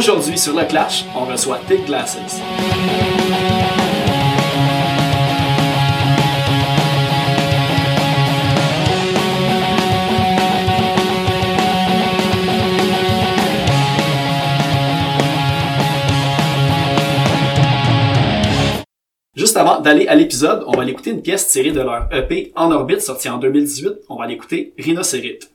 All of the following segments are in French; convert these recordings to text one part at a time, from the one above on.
Aujourd'hui sur le Clash, on reçoit Thick Glasses. Juste avant d'aller à l'épisode, on va aller écouter une pièce tirée de leur EP En orbite sorti en 2018. On va aller écouter Rhinocérite.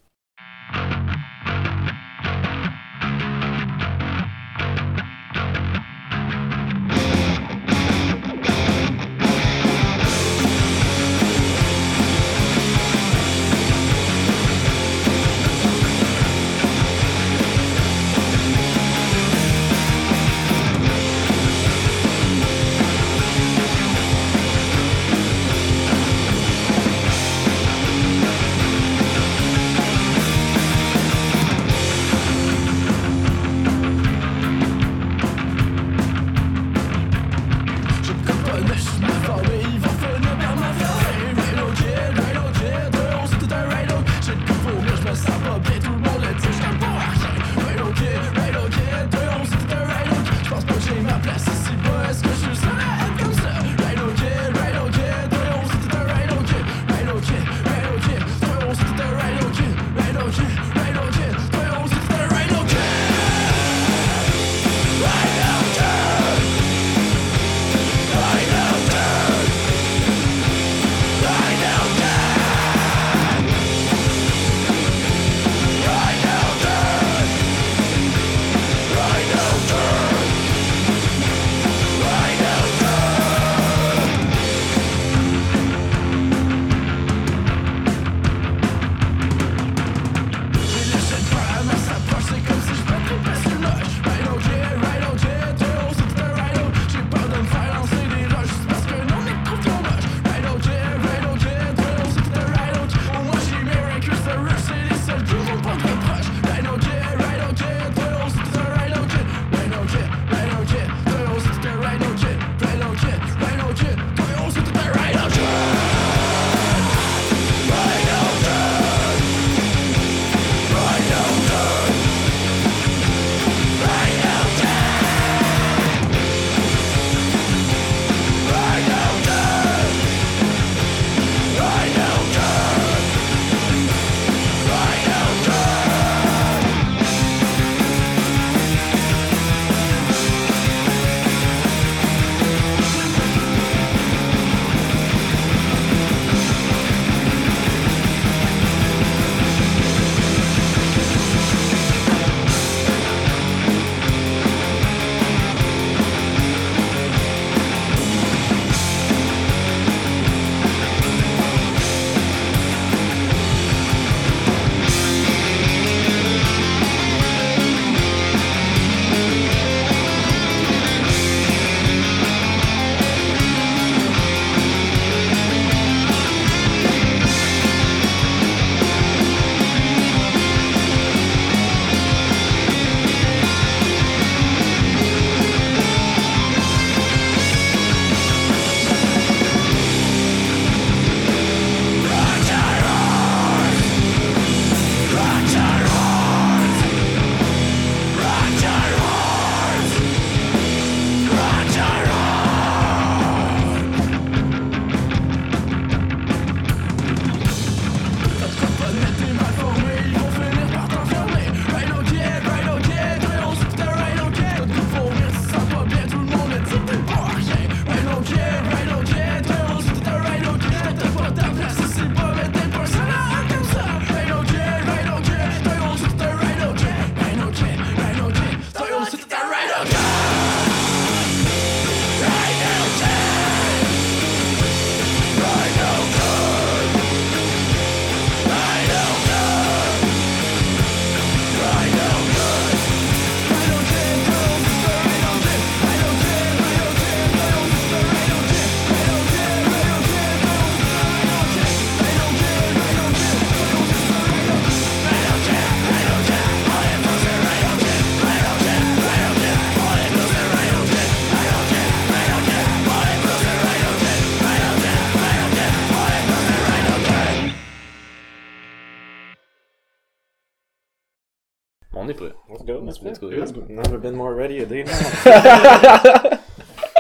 Let's go. Never been more ready a day now.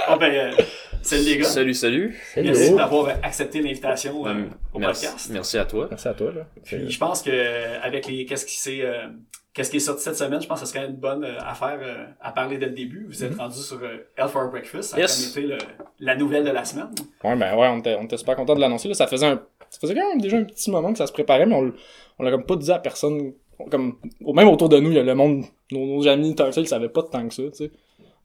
Ah ben, euh, salut les gars. Salut, salut. Merci d'avoir accepté l'invitation euh, Euh, au merci, podcast. merci à toi. Merci à toi, là. Puis je pense que euh, avec les qu'est-ce qui s'est euh, qu'est-ce qui est sorti cette semaine, je pense que ce serait une bonne euh, affaire euh, à parler dès le début. Vous êtes rendu sur euh, Hell for Breakfast, ça a Yes. comme été le- la nouvelle de la semaine. Ouais, ben ouais, on était, on était super content de l'annoncer, là. Ça faisait un, ça faisait quand même déjà un petit moment que ça se préparait, mais on, on l'a comme pas dit à personne. Comme, même autour de nous, il y a le monde, nos, nos amis Turtle, ils savaient pas tant que ça, tu sais.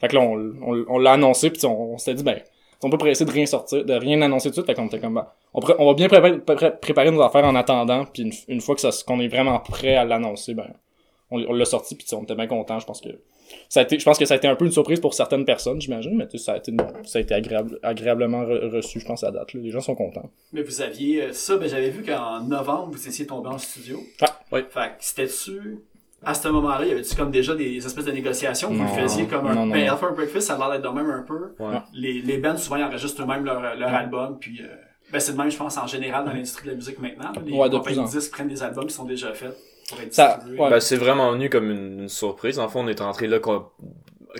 Fait que là, on, l'a annoncé, puis on, on s'était dit, ben, on peut presser de rien sortir, de rien annoncer tout de suite, fait qu'on était comme, ben, on, va bien préparer, pré- préparer nos affaires en attendant, puis une, fois que qu'on est vraiment prêt à l'annoncer, ben, on, on l'a sorti, puis on était bien content, je pense que ça a été, je pense que ça a été un peu une surprise pour certaines personnes, j'imagine, mais ça a été, ça a été agréable, agréablement re- reçu, je pense, à date. là. Les gens sont contents. Mais vous aviez euh, ça, ben j'avais vu qu'en novembre, vous étiez tombé en studio. Ah, oui. Fait que c'était-tu à ce moment-là, il y avait-tu comme déjà des espèces de négociations? Vous Non. le faisiez comme un Non, non, ben, non. Hell for Breakfast, ça a l'air d'être de même un peu. Ouais. Les, les bands, souvent, ils enregistrent eux-mêmes leur, leur Ouais. album, puis euh, ben, c'est de même, je pense, en général, dans l'industrie de la musique maintenant. Les Ouais, de compagnies plus en- de disques prennent des albums qui sont déjà faits pour être Ça- distribués. ouais. Ben, c'est vraiment venu comme une, une surprise. En fait, on est rentré là com-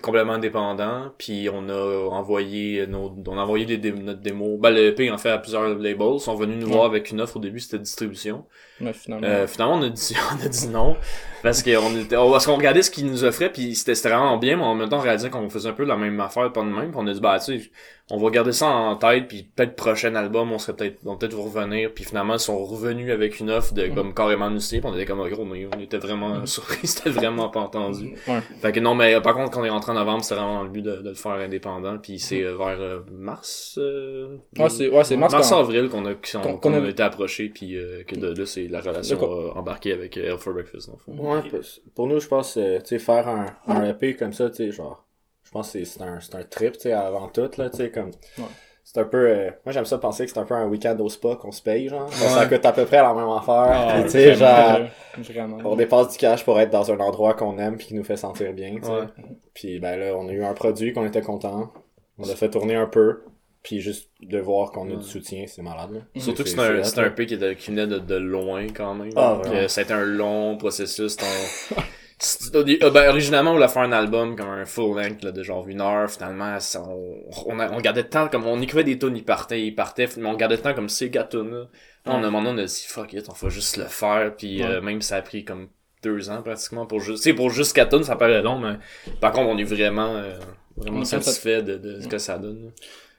complètement indépendant, puis on a envoyé nos, on a envoyé des dé- notre démo. Ben, le EP en fait à plusieurs labels. Ils sont venus nous Ouais. voir avec une offre au début, c'était distribution. Mais finalement. Euh, finalement, on a dit, on a dit non. Parce qu'on était, on- parce qu'on regardait ce qu'ils nous offraient, puis c'était c'était vraiment bien, mais en même temps, on réalisait qu'on faisait un peu la même affaire, pas de même, puis on a dit, bah, tu sais, on va garder ça en tête, puis peut-être prochain album, on serait peut-être, on va peut-être vous revenir, puis finalement, ils sont revenus avec une offre de, comme, carrément nous puis on était comme, oh, gros, mais on était vraiment surpris, c'était vraiment pas entendu. Ouais. Fait que non, mais par contre, quand on est rentré en novembre, c'était vraiment le but de, de le faire indépendant, puis c'est euh, vers euh, mars, euh, Ouais, c'est, ouais, c'est mars, avril qu'on a, qu'on, qu'on- qu'on qu'on a a- été approché, puis euh, que de là, c'est la relation euh, embarquée avec Hell for Breakfast, dans le fond. Ouais, pour nous, je pense, euh, tu sais, faire un, un EP comme ça, tu sais, genre, je pense que c'est- c'est un, c'est un trip, tu sais, avant tout, là, tu sais, comme, Ouais. c'est un peu, euh, moi j'aime ça penser que c'est un peu un week-end au spa qu'on se paye, genre, Ouais. ça coûte à peu près la même affaire, Ah, tu sais, genre, Vraiment. on dépasse du cash pour être dans un endroit qu'on aime puis qui nous fait sentir bien, tu sais. Ouais. Puis ben là, on a eu un produit qu'on était content, on l'a fait tourner un peu, puis juste de voir qu'on a du soutien, c'est malade, là. Surtout que C'est- un, c'est un qui, qui venait de, de loin quand même. Ah, Donc, vraiment. euh, ça a été un long processus. euh, ben, originalement, on voulait faire un album comme un full length là, de genre une heure. Finalement, ça- on, on, a- on gardait le temps comme on écrivait des tunes, ils partaient, ils partaient, mais on gardait le temps comme ces gars tunes là. Là, On a demandé, on a dit fuck it, on va juste le faire. Puis euh, même ça a pris comme deux ans pratiquement pour juste. Tu sais, pour juste quatre tunes, ça paraît long, mais par contre, on est vraiment, euh, vraiment satisfait de, de ce que ça donne. là.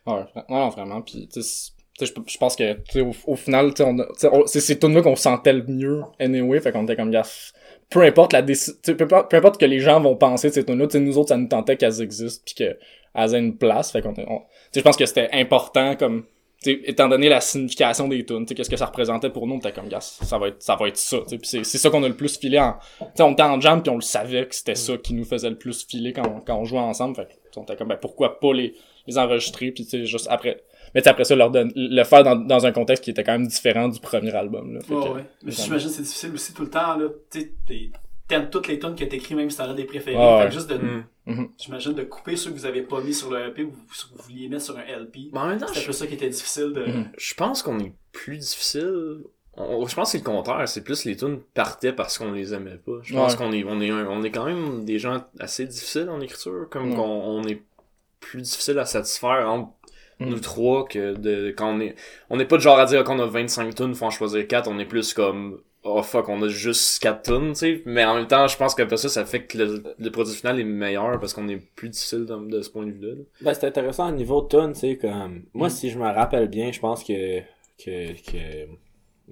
Ouais, non, vraiment. Puis, je pense que, au, au final, tu sais, on c'est ces tunes-là qu'on sentait le mieux, anyway. Fait qu'on était comme, gars, peu importe la sais, peu, peu importe que les gens vont penser de ces tunes-là, tu sais, nous autres, ça nous tentait qu'elles existent, puis qu'elles aient une place. Fait qu'on, je pense que c'était important, comme, tu sais, étant donné la signification des tunes, tu sais, qu'est-ce que ça représentait pour nous, on était comme, gars, ça va être, ça va être ça, c'est, c'est ça qu'on a le plus filé en, tu sais, on était en jam, puis on le savait que c'était ça qui nous faisait le plus filer quand, on- quand on jouait ensemble. Fait on était comme, ben, pourquoi pas les, les enregistrer, puis tu sais, juste après. Mais après ça, leur donne, le faire dans, dans un contexte qui était quand même différent du premier album, là. Fait Ouais, que- ouais. Mais j'imagine que c'est difficile aussi tout le temps, là. Tu sais, t'es- t'aimes toutes les tunes que t'écris, même si t'en as des préférés. Ouais, fait ouais. que juste de, Mm. Mhm. j'imagine, de couper ceux que vous avez pas mis sur le EP ou ceux que vous vouliez mettre sur un LP. Mais en même temps, C'est un peu ça qui était difficile de. Mhm. Je pense qu'on est plus difficile. On- je pense que c'est le contraire. C'est plus les tunes partaient parce qu'on les aimait pas. Je pense Ouais. qu'on est, on est, un- on est quand même des gens assez difficiles en écriture. Comme qu'on on est plus difficile à satisfaire entre Mhm. nous trois que de, quand on est, on n'est pas de genre à dire qu'on a 25 tunes, faut en choisir 4. On est plus comme, oh fuck, on a juste 4 tunes, tu sais. Mais en même temps, je pense qu'après ça, ça fait que le, le produit final est meilleur parce qu'on est plus difficile de, de ce point de vue-là. là. Ben, c'est intéressant au niveau de tune, tu sais, comme, moi, Mm. si je me rappelle bien, je pense que, que, que,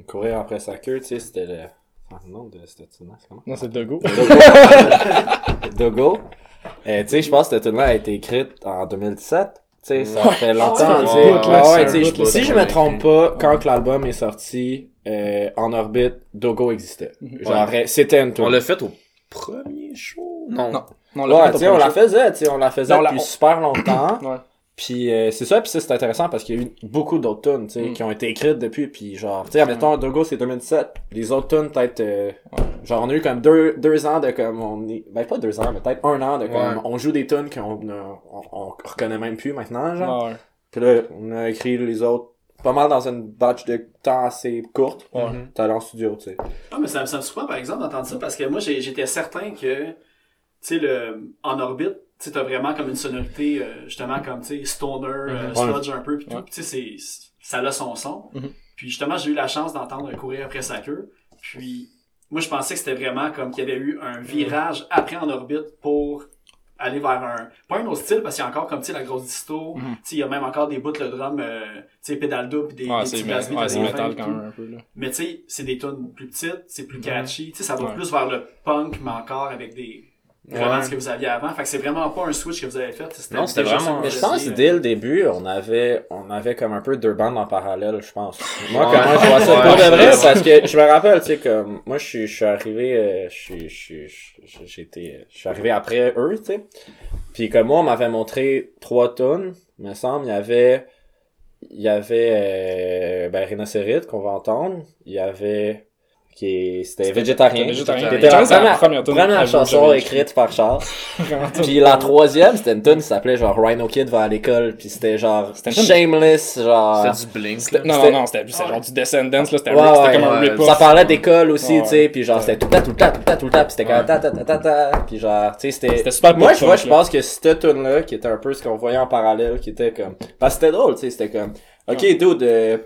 courir après sa queue, tu sais, c'était le, enfin, le nom de cette tune c'est comment? Non, c'est Dogo. Dogo. Euh, tu sais, je pense que cette tune-là a été écrite en 2017. Tu sais, ça Ouais. fait longtemps, Ah, là, si je me trompe pas, quand que l'album est sorti, euh, en orbite, Dogo existait. Mhm. Genre, c'était une On tune. l'a fait au premier show? Non. Non. Non, on l'a Ouais, fait on premier la show. faisait, tu sais, on la faisait Non, on depuis on- super longtemps. Ouais. Puis euh, c'est ça, puis ça c'est intéressant parce qu'il y a eu beaucoup d'autres tunes, tu sais, Mm. qui ont été écrites depuis, puis genre, tu sais, admettons, Dogo c'est 2017, les autres tunes peut-être, euh, genre on a eu comme deux, deux ans de comme, on est, ben pas deux ans, mais peut-être un an de comme, Ouais. on joue des tunes qu'on on, on reconnaît même plus maintenant, genre. Ouais. Puis là, on a écrit les autres pas mal dans une batch de temps assez courte, Ouais. t'allais en studio, tu sais. Ah, mais ça, ça me surprend, par exemple, d'entendre ça, parce que moi, j'ai- j'étais certain que, tu sais, le, en orbite, tu sais, t'as vraiment comme une sonorité, euh, justement, comme, tu sais, stoner, euh, Mhm. sludge un peu, pis tout, tu sais, c'est, ça a son son. Mhm. Puis justement, j'ai eu la chance d'entendre courir après sa queue, puis moi, je pensais que c'était vraiment comme qu'il y avait eu un virage après en orbite pour aller vers un pas un autre style parce qu'il y a encore comme tu sais la grosse disto Mhm. tu sais il y a même encore des bouts le drum euh, tu sais pédale double pis des, Ouais, des petits beats ouais, métal quand même un peu, là. Mais tu sais, c'est des tunes plus petites, c'est plus catchy. Tu sais, ça va Ouais. plus vers le punk, mais encore avec des vraiment ce que vous aviez avant. Fait que c'est vraiment pas un switch que vous avez fait. Non, c'était vraiment- Mais je pense dès le début, on avait, on avait comme un peu deux bandes en parallèle, je pense. Moi, Ouais. comment je vois ça Ouais, pour de vrai, parce que je me rappelle, tu sais, comme, moi, je suis, je suis arrivé, euh, je suis, je suis, je- j'ai été, je suis arrivé après eux, tu sais. Puis comme moi, on m'avait montré trois tonnes, me semble, il y avait, il y avait, euh, ben, Rhinocérite, qu'on va entendre. Il y avait, qui c'était végétarien. Végétarien. Qui était Végétarien, la première, première tune première chanson écrite par Charles. Puis la troisième, c'était une tune qui s'appelait genre Rhino Kid va à l'école, puis c'était genre C'était shameless, genre C'était du blink. C'était-. Non, non, C'était- non, c'était c'était genre du Descendants, là, c'était un Ouais, rip- c'était ouais, comme un ouais. rip-off. ça parlait d'école aussi, Ouais, tu sais, puis genre c'était tout le temps, tout le temps, tout le temps, tout le temps, puis c'était comme ta ta ta ta ta, puis genre, tu sais, c'était... C'était super Moi, je vois, je pense que cette tune là qui était un peu ce qu'on voyait en parallèle, qui était comme... Parce que c'était drôle, tu sais, c'était comme... Ok, dude, euh,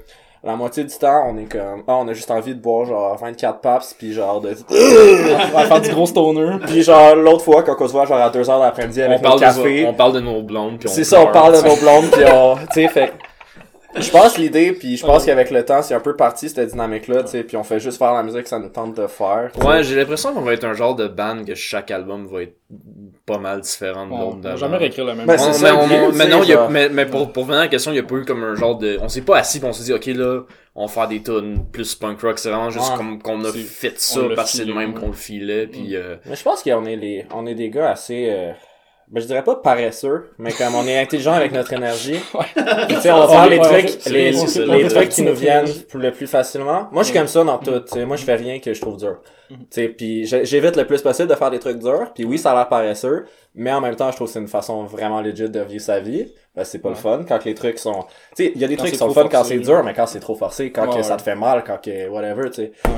la moitié du temps, on est comme... Ah, on a juste envie de boire genre 24 paps, puis genre de... On va faire du gros stoner. puis genre, l'autre fois, quand on se voit genre à 2h de l'après-midi On avec parle, notre café... de, on parle de nos blondes. puis C'est ça, on parle de nos blondes, puis on, tu sais, fait. Je pense l'idée, puis je pense qu'avec le temps, c'est un peu parti cette dynamique-là, tu sais, puis on fait juste faire la musique que ça nous tente de faire. Ouais, j'ai l'impression qu'on va être un genre de band que chaque album va être pas mal différent de On l'autre va d'avant. jamais réécrire le même. Ben, On- ça, mais, on- on- non, y a- mais, mais pour, pour venir à la question, il y a pas eu comme un genre de, on s'est pas assis pis on s'est dit, ok, là, on va faire des tunes plus punk rock. C'est vraiment juste comme qu'on a fait ça on parce que c'est le même ouais. qu'on le filait pis euh, Mais je pense qu'on est les, on est des gars assez, euh, ben je dirais pas paresseux, mais comme on est intelligent avec notre énergie. Tu sais, on va faire les trucs, les, trucs qui nous viennent le plus facilement. Moi, je suis comme ça dans tout, tu sais. Moi, je fais rien que je trouve dur. Tu sais, puis j'évite le plus possible de faire des trucs durs. Puis oui, ça a l'air paresseux, mais en même temps, je trouve que c'est une façon vraiment legit de vivre sa vie. Ben, c'est pas le fun quand les trucs sont, tu sais, il y a des Quand trucs qui sont fun quand c'est dur, mais quand c'est trop forcé, quand Ouais, que ça ouais. te fait mal, quand que whatever, tu sais. Ouais.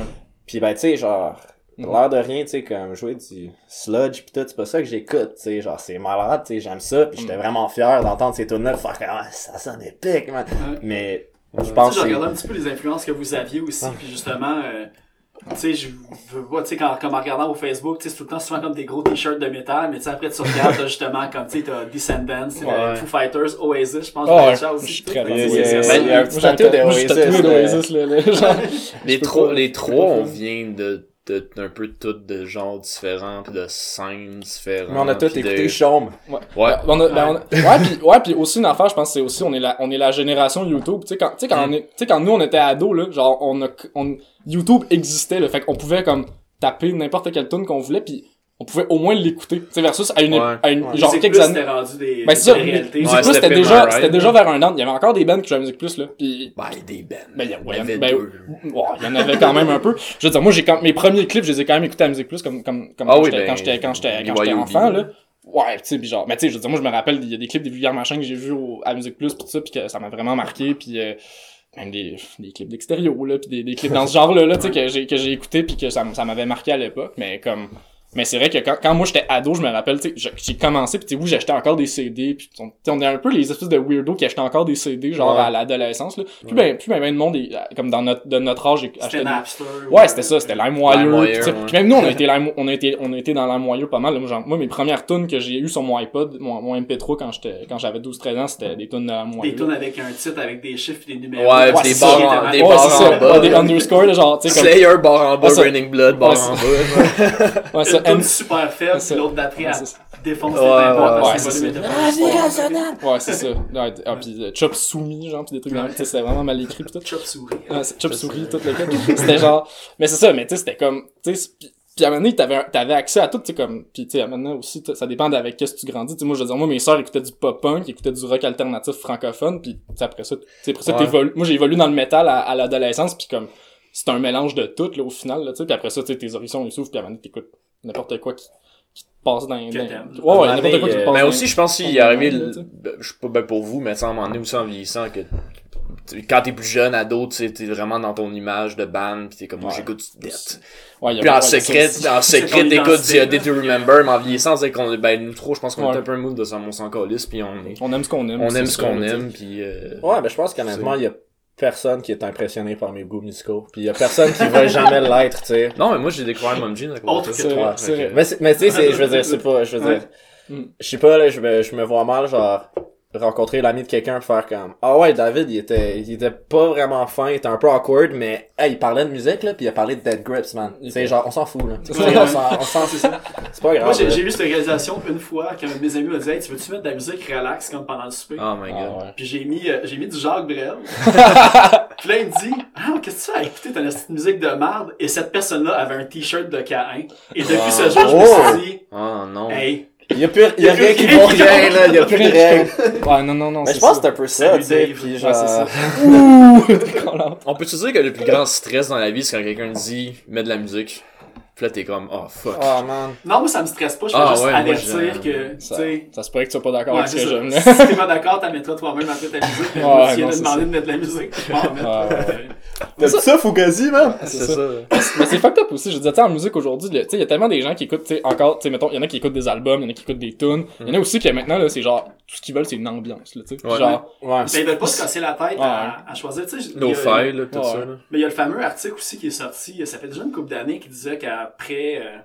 Puis ben, tu sais, genre, Mhm. l'air de rien, tu sais, comme jouer du sludge pis tout, c'est pas ça que j'écoute, tu sais, genre, c'est malade, tu sais, j'aime ça, pis j'étais vraiment fier d'entendre ces tunes-là, faire comme, ah, ça sonne épique, man. Ouais. Mais, je Tu sais, pense je que c'est... regardais un petit peu les influences que vous aviez aussi, Ah. puis justement, euh, tu sais, je veux pas, tu sais, quand, comme en regardant au Facebook, tu sais, c'est tout le temps souvent comme des gros t-shirts de métal, mais tu sais, après tu regardes, t'as justement, comme, tu sais, t'as Descendants, tu sais, t'as Ouais. Foo Fighters, Oasis, je pense, que ouais, ça je aussi. suis très Moi, j'ai j'ai tatoué euh, d'Oasis, là, là, genre. les trois, on vient de, de, d'un peu toutes de genres différents pis de scènes différentes. Mais on a tous pis de- écouté Chaume. Ouais. Ben, on a- ben, on a- ouais, puis ouais, puis aussi une affaire, je pense, c'est aussi on est la, on est la génération YouTube. Tu sais quand, tu sais quand, Mm. est- quand nous on était ados là, genre on a, on, YouTube existait, là, fait qu'on pouvait comme taper n'importe quelle tune qu'on voulait, puis on pouvait au moins l'écouter. Tu sais versus à une, Ouais. à une Ouais. genre Musique quelques Plus, années. c'était rendu des, Ben c'est ça, des Musique. Plus Ouais, c'était c'était déjà, My c'était déjà vers un an. Il y avait encore des bands qui jouaient à Musique Plus là, puis Ben, des bands. ben, il y, avait ben, deux. ouais, il y en avait quand même un peu. Je veux dire, moi, j'ai quand, mes premiers clips, je les ai quand même écoutés à Musique Plus, comme, comme, comme Ah quand oui, j'étais, ben, quand j'étais, quand j'étais, quand BYOB, j'étais enfant, là. Ouais, tu sais, puis genre, mais tu sais, je veux dire, moi, je me rappelle, il y a des clips des Vulgaires Machins que j'ai vus au, à Musique Plus, pis tout ça, pis que ça m'a vraiment marqué, puis euh, même des, des clips d'extérieur, là, pis des, des clips dans ce genre-là, là, tu sais, que j'ai, que j'ai écouté, puis que ça, ça m'avait marqué à l'époque, mais comme, mais c'est vrai que quand, quand moi j'étais ado, je me rappelle, tu sais, je- j'ai commencé, pis tu sais, oui, j'achetais encore des CD, pis on, tu sais, on est un peu les espèces de weirdos qui achetaient encore des CD, genre Ouais. à l'adolescence, là. Puis ben, puis ben, ben, le monde, est- comme dans notre, de notre âge, C'était achetait des, Napster. Ouais, c'était ça, c'était LimeWire. LimeWire, Puis tu sais, ouais. puis même nous, on a été Lime- on a été, on a été dans LimeWire pas mal. là. Moi, genre, moi, mes premières tunes que j'ai eues sur mon iPod, mon, mon MP3 quand j'étais, quand j'avais 12-13 ans, c'était des tunes de LimeWire. Des tunes avec un titre, avec des chiffres et des numéros. Ouais, des barres en- des Ouais, barres c'est en bas, Ouais, des underscores, genre, tu sais, Slayer, barre en bas, Ah, Burning Blood, barre Ouais, en bas. Tune super faible, puis l'autre d'après, elle défonce Ouais, les tympans ouais, parce ouais, que c'est le volume ça. était pas ouais, c'est ça. Ouais, t- ah, pis euh, Chop soumis, genre, pis des trucs dans le- tu sais, c'était vraiment mal écrit pis tout. Chop souris. Chop souris, tout le kit. C'était genre, mais c'est ça, mais tu sais, c'était comme, tu sais, pis- puis à un moment donné, t'avais, t'avais accès à tout, tu sais, comme, pis tu sais, à un moment donné aussi, ça dépend d'avec qu'est-ce que tu grandis. Tu sais, moi, je veux dire, moi, mes sœurs écoutaient du pop-punk, ils écoutaient du rock alternatif francophone, sais, après ça, tu sais, après ça, Ouais. t'évolues. Moi, j'ai évolué dans le métal à, à l'adolescence, pis comme, c'est un mélange de tout, là, au final, là, tu sais, pis après ça, tu sais, tes horizons, ils s'ouvrent, pis à un moment donné, t'écoutes n'importe quoi qui, qui te passe dans, dans- t'aimes. ouais, ouais, n'importe quoi qui te passe Mais dans- aussi, je pense qu'il est arrivé, ben, je sais pas ben pour vous, mais ça, à un moment donné aussi en vieillissant, que tu- quand t'es plus jeune, ado, tu sais, t'es vraiment dans ton image de band, pis t'es comme, moi, Ouais. j'écoute du death. Ouais, il y a Puis en secret, en secret, t'écoutes The Day to Remember, mais en vieillissant, c'est qu'on, ben, nous trop, je pense qu'on Ouais. est un peu un mood de ça, on s'en calisse, pis on est, On aime ce qu'on aime. on aime ce qu'on aime, pis euh, Ouais, ben je pense qu'honnêtement, il y a personne qui est impressionné par mes goûts musicaux. Puis il y a personne qui va jamais l'être, tu sais. Non, mais moi, j'ai découvert Mom Jeans à cause Autre de toi. Mais, c'est- mais tu sais, c'est- je veux dire, c'est pas, je veux dire, Mm. je sais pas, là, je me, je me vois mal, genre, rencontrer l'ami de quelqu'un faire comme, ah ouais, David, il était, il était pas vraiment fin, il était un peu awkward, mais, hey, il parlait de musique, là, puis il a parlé de Dead Grips, man. C'est genre, on s'en fout, là. C'est Tu sais, ça. on s'en, C'est ça. c'est pas grave. Moi, j'ai là. vu cette réalisation une fois quand mes amis m'a dit Hey, tu veux-tu mettre de la musique relax comme pendant le souper? Oh my god. Ah, ouais. Puis j'ai mis, euh, j'ai mis du Jacques Brel. Puis là, il me dit Ah, qu'est-ce que tu as écouté T'as une petite musique de merde. Et cette personne-là avait un t-shirt de K1. Et depuis ce jour, je me Oh! suis dit Oh non. Hey, Il y a plus, il y a y a rien qui vaut rien là, il y a plus de règles. Ouais, non, non, non. Mais je pense que c'est un peu ça, tu sais, puis genre... Ouh! On peut-tu dire que le plus grand stress dans la vie, c'est quand quelqu'un dit, mets de la musique. Puis là, t'es comme, oh fuck. Oh man. non, moi, ça me stresse pas. Je fais Ah, juste ouais, moi, avertir que, tu Ça, sais. ça se pourrait que tu sois pas d'accord Ouais, avec ce que ça. j'aime, là. Si t'es pas d'accord, t'en mettras toi-même après ta musique. Moi, si elle a demandé ça. de mettre de la musique, je vais en mettre. Ouais. T'as dit ça, Fugazi, man? C'est ça. Mais c'est fucked up aussi. Je dire, tu sais, en musique aujourd'hui, tu sais, il y a tellement des gens qui écoutent, tu sais, encore, tu sais, mettons, il y en a qui écoutent des albums, il y en a qui écoutent des tunes. Il y en a aussi qui, maintenant, là, c'est genre, tout ce qu'ils veulent, c'est une ambiance, là, tu sais. Ouais. Genre, Ouais. Mais ils veulent pas se casser la tête à, à choisir. Tu sais, il y No a- file, là, tout ça. Mais il y a le fameux article aussi qui est sorti, ça fait déjà une couple d'années, qui disait euh,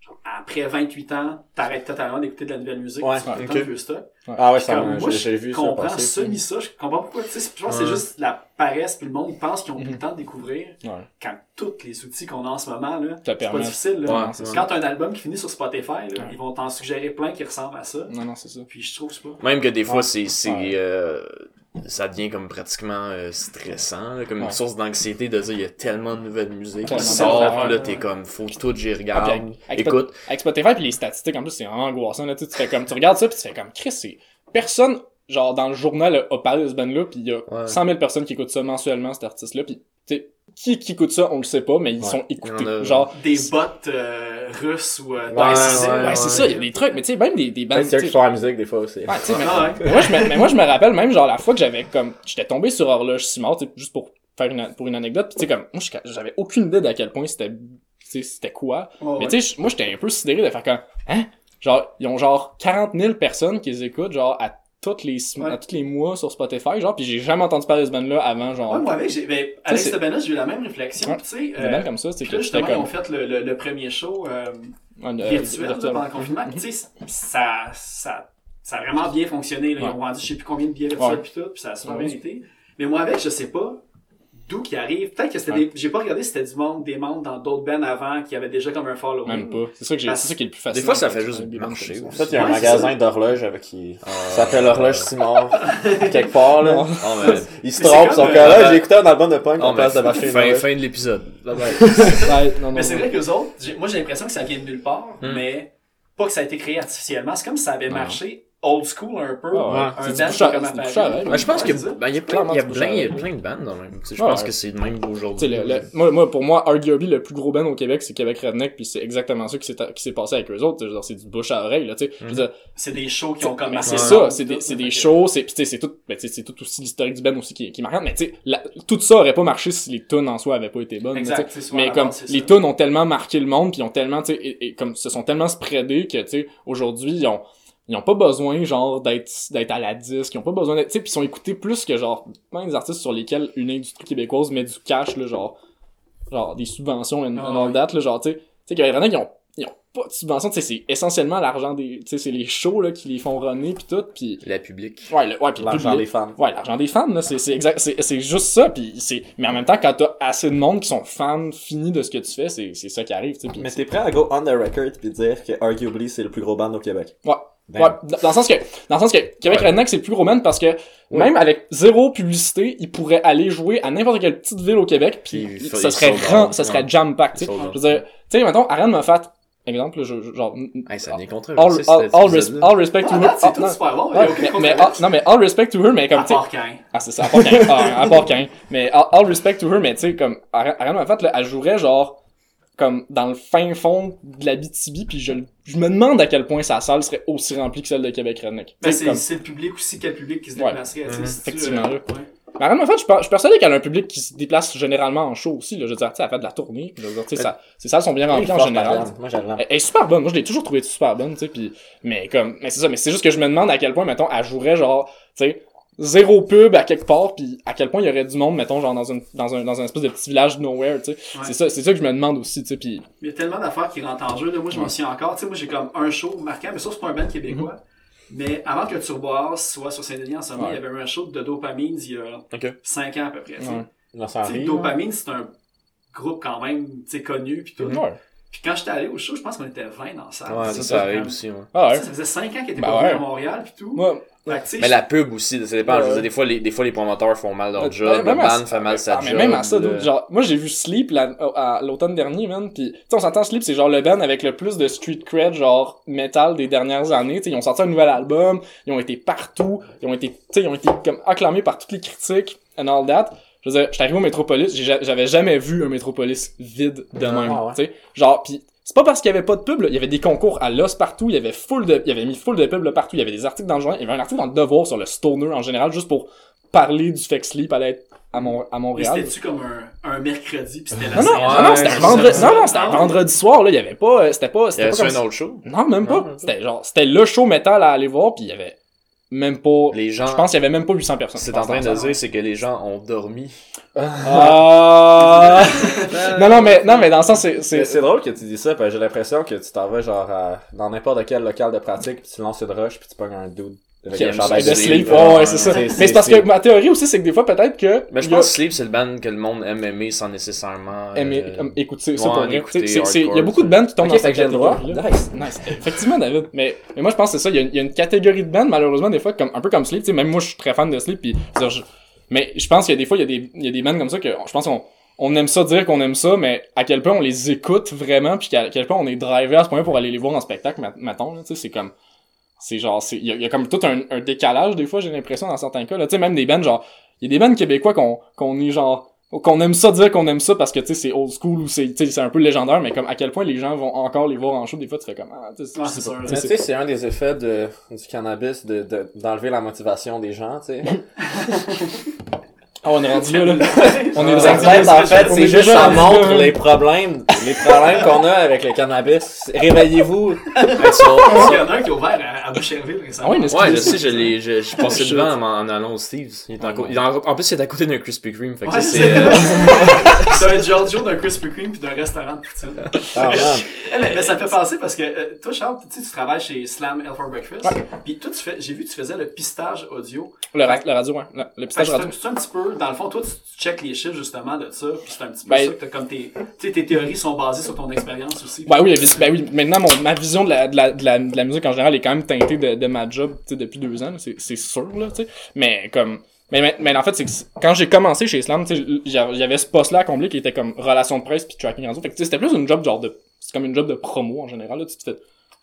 genre, après 28 ans, t'arrêtes totalement d'écouter de la nouvelle musique, Ouais, tu écoutes ok. tout le vieux stock. Ah ouais, ça, moi, j'ai je j'ai vu ça comprends semi ça, je comprends pourquoi, tu sais, pense Ouais. c'est juste la paresse, puis le monde, ils pensent qu'ils ont plus Mhm. le temps de découvrir, ouais. quand tous les outils qu'on a en ce moment, là, c'est pas difficile, là. Quand t'as un album qui finit sur Spotify, là, Ouais. ils vont t'en suggérer plein qui ressemblent à ça, Non, non, c'est ça. puis je trouve c'est pas... Même que des fois, Ouais. c'est, euh, ça devient comme pratiquement euh, stressant, là, comme Ouais. une source d'anxiété de dire il y a tellement de nouvelles musiques qui sortent, là t'es comme faut que tout j'y regarde. avec- avec Écoute, Avec Spotify puis les statistiques, en plus, c'est vraiment angoissant, là, tu sais, tu fais comme, tu regardes ça puis tu fais comme, Chris, personne, genre, dans le journal a parlé de ce band-là pis il y a Ouais. 100 000 personnes qui écoutent ça mensuellement, cet artiste-là pis, tu sais, qui, qui écoute ça, on le sait pas, mais ils sont écoutés. Il a- Genre, Des bots euh, russes ou... Euh, Ouais, là. c'est ça, il y a des trucs, mais tu sais, même des, des bands, Ben, c'est tu qui font la musique, des fois, aussi. Ouais, tu sais, mais- Ah ouais. mais moi, je me, mais moi, je me rappelle même, genre, la fois que j'avais comme, j'étais tombé sur Horloge Simard, tu sais, juste pour faire une, pour une anecdote, pis tu sais, comme, moi, je- j'avais aucune idée d'à quel point c'était, tu sais, c'était quoi. Ouais, Mais ouais. tu sais, moi, j'étais un peu sidéré de faire comme, hein? Genre, ils ont genre 40 000 personnes qui les écoutent, genre, à toutes les, sem- Ouais. à tous les mois sur Spotify, genre, pis j'ai jamais entendu parler de ce band-là avant, genre, Ouais, moi, avec, j'ai, ben, avec ce band-là, j'ai eu la même réflexion. Ouais. Puis, tu sais, euh, comme ça, c'est puis que justement, ils comme, ont fait le, le, le premier show euh, euh, virtuel là, pendant le confinement. Puis, tu sais, ça, ça, ça a vraiment bien fonctionné. Là. Ils ont vendu je sais plus combien de billets virtuels puis tout, puis ça a super bien été. Mais moi, avec, je sais pas d'où qui arrive. Peut-être que c'était Ouais. des... J'ai pas regardé si c'était du monde, des membres dans d'autres bands avant qui avaient déjà comme un following. Même pas. C'est ça que j'ai, Parce- c'est ça qui est le plus facile. Des fois, ça fait juste marcher En fait, il y a un Ouais, magasin ça. d'horloges avec qui ça s'appelle Horloge Simard. quelque part, là. Non. Oh, mais- Il se Mais c'est trompe, comme, son euh, cas là, ben- j'ai écouté un album de punk Oh, en place de une fin, fin de l'épisode. Mais c'est vrai que les autres, moi j'ai l'impression que ça vient de nulle part, Hmm. mais pas que ça a été créé artificiellement. C'est comme si ça avait marché old school un peu. Ah ouais. Un C'est band qui comme c'est. Ben, je pense c'est ça. ben, il y a plein, y a plein, il y a plein de bandes, quand même. Tu sais, je Ouais, pense ouais. que c'est le même Tu sais, aujourd'hui. le, le- moi, moi, pour moi, arguably, le plus gros band au Québec, c'est Québec Redneck, puis c'est exactement ça qui s'est, qui s'est passé avec eux autres. C'est du bouche à oreille, là, tu sais. Je veux dire, C'est des shows qui ont commencé. c'est ensemble, ça, c'est des, c'est fait des shows, c'est, pis tu sais, c'est tout, ben, tu sais, c'est tout aussi l'historique du band aussi qui, qui est marquant, mais tu sais, la- tout ça aurait pas marché si les tunes en soi avaient pas été bonnes, Exact, tu sais. c'est souvent mais comme, c'est les tunes ont tellement marqué le monde, puis ils ont tellement, tu sais, comme, se sont tellement spreadés que, tu sais, aujourd'hui, ils ont, ils ont pas besoin, genre, d'être, d'être à la disque, ils ont pas besoin d'être, tu sais, pis ils sont écoutés plus que, genre, plein des artistes sur lesquels une industrie québécoise met du cash, là, genre, genre, des subventions all ouais. that, là, genre, tu sais, tu sais, qu'il y en a qui ont, ils ont pas de subventions, tu sais, c'est essentiellement l'argent des, tu sais, c'est les shows, là, qui les font runner pis tout, pis La public. Ouais, le, ouais, pis le L'argent des femmes. Ouais, l'argent des fans, là, c'est, c'est exact, c'est, c'est juste ça, pis c'est, mais en même temps, quand t'as assez de monde qui sont fans finis de ce que tu fais, c'est, c'est ça qui arrive, tu sais, pis Mais t'es prêt à go on the record puis dire que arguably c'est le plus gros band au Québec? Ouais. Damn. Ouais, dans le sens que, dans le sens que Québec Ouais. Redneck, c'est le plus gros man parce que, même avec zéro publicité, il pourrait aller jouer à n'importe quelle petite ville au Québec pis Puis, ça il serait out, ça serait ouais. jam-pack, tu sais. Sold out. Je veux dire, tu sais, mettons, Ariane m'a fait, exemple, là, je, je- genre, Hey, ça contre all, all, all, res- all respect to Ah, her. Ah, tout non, super bon. ouais, mais, mais, ah, non, mais all respect to her, mais comme, À tu sais, part. Ah, c'est ça, à part qu'un. ah, à part qu'un. Mais all, all respect to her, mais tu sais, comme, Ariane m'a fait, là, elle jouerait genre, comme, dans le fin fond de la BTB, puis je, je me demande à quel point sa salle serait aussi remplie que celle de Québec Redneck. Ben, c'est comme- le public aussi, quel public qui se Ouais. déplacerait. tu sais, Mhm. Effectivement, euh, là. ouais. Je suis per- je suis persuadé qu'elle a un public qui se déplace généralement en show aussi, là. Je veux dire, tu sais, elle fait de la tournée, je veux dire, tu sais, ça, ses salles sont bien remplies en général. Moi. Elle elle est super bonne. Moi, je l'ai toujours trouvé super bonne, tu sais, puis mais comme mais c'est ça, mais c'est juste que je me demande à quel point mettons elle jouerait genre, tu sais, zéro pub à quelque part puis à quel point il y aurait du monde mettons genre dans une dans un dans un espèce de petit village nowhere, tu sais. Ouais. C'est ça c'est ça que je me demande aussi, tu sais, puis Il y a tellement d'affaires qui rentrent en jeu. Là. Moi, je m'en souviens encore. Tu sais, moi, j'ai comme un show marquant, mais ça, c'est pas un band québécois. Mais avant que Turboas soit sur Saint-Denis en ce moment, Ouais. il y avait eu un show de Dopamine il y a Ok. 5 ans à peu près. tu sais. Dopamine, c'est un groupe quand même tu sais, connu. Puis tout. ouais. Puis quand j'étais allé au show, je pense qu'on était 20 dans la salle. Ouais, Ça, ça, c'est ça arrive aussi, ouais. Ah ouais? Ça, ça faisait 5 ans qu'il était Ben pas venu à Montréal puis tout. Fait sais, Mais la pub aussi, ça dépend. Je veux Ouais. dire, des fois, les, des fois, les promoteurs font mal leur Ouais, job, le même band fait mal sa Ah, mais job. même à ça, le- genre, moi j'ai vu Sleep à, l'automne dernier, man, pis, tu sais, on s'entend Sleep, c'est genre le band avec le plus de street cred, genre, metal des dernières années, tu sais, ils ont sorti un nouvel album, ils ont été partout, ils ont été, tu sais, ils ont été comme acclamés par toutes les critiques, and all that. Je veux dire, j'étais arrivé au Metropolis, j'avais jamais vu un Metropolis vide de même, Ah ouais. tu sais. Genre, pis c'est pas parce qu'il y avait pas de pub, là. il y avait des concours à l'os partout, il y avait full de, il y avait mis full de pub là, partout, il y avait des articles dans le journal, il y avait un article dans le Devoir sur le stoner en général, juste pour parler du que Sleep allait être à, Mon- à Montréal. c'était-tu comme un, un mercredi puis c'était la Non, non, non, non, c'était un vendredi, non, non, c'était un vendredi soir, là, il y avait pas, euh, c'était pas, c'était pas comme un autre show? Non, même pas. Non, C'était genre, c'était le show métal à aller voir, puis il y avait même pas, Les gens, je pense qu'il y avait même pas 800 personnes. c'est en train de dire, c'est que les gens ont dormi. Ah. non, non, mais, non, mais dans le sens, c'est, C'est c'est, c'est drôle que tu dis ça, parce que j'ai l'impression que tu t'en vas genre à- dans n'importe quel local de pratique, puis tu lances une rush, puis tu pognes un dude un chandail de sleep. Ouais, ouais, c'est ça. C'est- Mais c'est- parce c'est- que ma théorie aussi, c'est que des fois, peut-être que. Mais je pense que Sleep, c'est le band que le monde aime aimer sans nécessairement... euh, aimer- comme, écouter ça ouais, pour vrai. Il y a beaucoup de bands qui tombent dans cette catégorie-là. Nice. Nice. Effectivement, David. Mais, mais moi, je pense que c'est ça. Il y, a, une- il y a une catégorie de bands, malheureusement, des fois, comme, un peu comme Sleep. Tu sais, même moi, je suis très fan de Sleep. Je- mais je pense qu'il y a des fois, il y a des, il y a des bands comme ça que je pense qu'on on aime ça dire qu'on aime ça, mais à quel point on les écoute vraiment, puis à quel point on est drivé à ce point pour aller les voir en spectacle, mettons. là, Tu sais, c'est comme. C'est genre, c'est, il y, y a comme tout un, un décalage, des fois, j'ai l'impression, dans certains cas. là. Tu sais, même des bands, genre, il y a des bands québécois qu'on, qu'on est genre, qu'on aime ça dire qu'on aime ça parce que, tu sais, c'est old school ou c'est, tu sais, c'est un peu légendaire, mais comme à quel point les gens vont encore les voir en show, des fois, tu fais comme, ah, tu sais, sais c'est un des effets de, du cannabis de, de- d'enlever la motivation des gens, tu sais. Ah, on est rendu là, là. On est rendu exemples, là. en fait, c'est est juste, ça montre les problèmes, les problèmes qu'on a avec le cannabis. Réveillez-vous. Il y en a un qui est ouvert à, à Boucherville récemment. Ah ouais, mais c'est- Ouais, je sais, je l'ai, je, je passais devant en, en allant au Steve's. Il est en, co- il est en, en plus, il est à côté d'un Krispy Kreme, fait que Ouais, ça, c'est c'est, euh, C'est un Giorgio d'un Krispy Kreme puis d'un restaurant de poutine. Ah. Eh, mais, mais ça me fait penser parce que euh, toi, Charles, tu sais, tu travailles chez Slam L for Breakfast. Puis toi, tu fais, j'ai vu que tu faisais le pistage audio. Le, ra- le radio, ouais. Le, pistage radio. c'est un petit peu, dans le fond, toi, tu, checkes les chiffres justement de ça. Puis c'est un petit peu Ben- ça que t'as comme tes, tes théories sont basées sur ton expérience aussi. Ben oui, ben oui. Maintenant, mon, ma vision de la, de, la, de, la, de la musique en général est quand même teintée de, de ma job, tu sais, depuis deux ans, c'est, sûr, là, tu sais. Mais comme, mais, mais, mais en fait, c'est que quand j'ai commencé chez Slam, tu sais, j'avais ce poste-là à combler qui était comme relation de presse puis tracking radio. Fait que, c'était plus une job genre de, c'est comme une job de promo en général, là, tu te fais,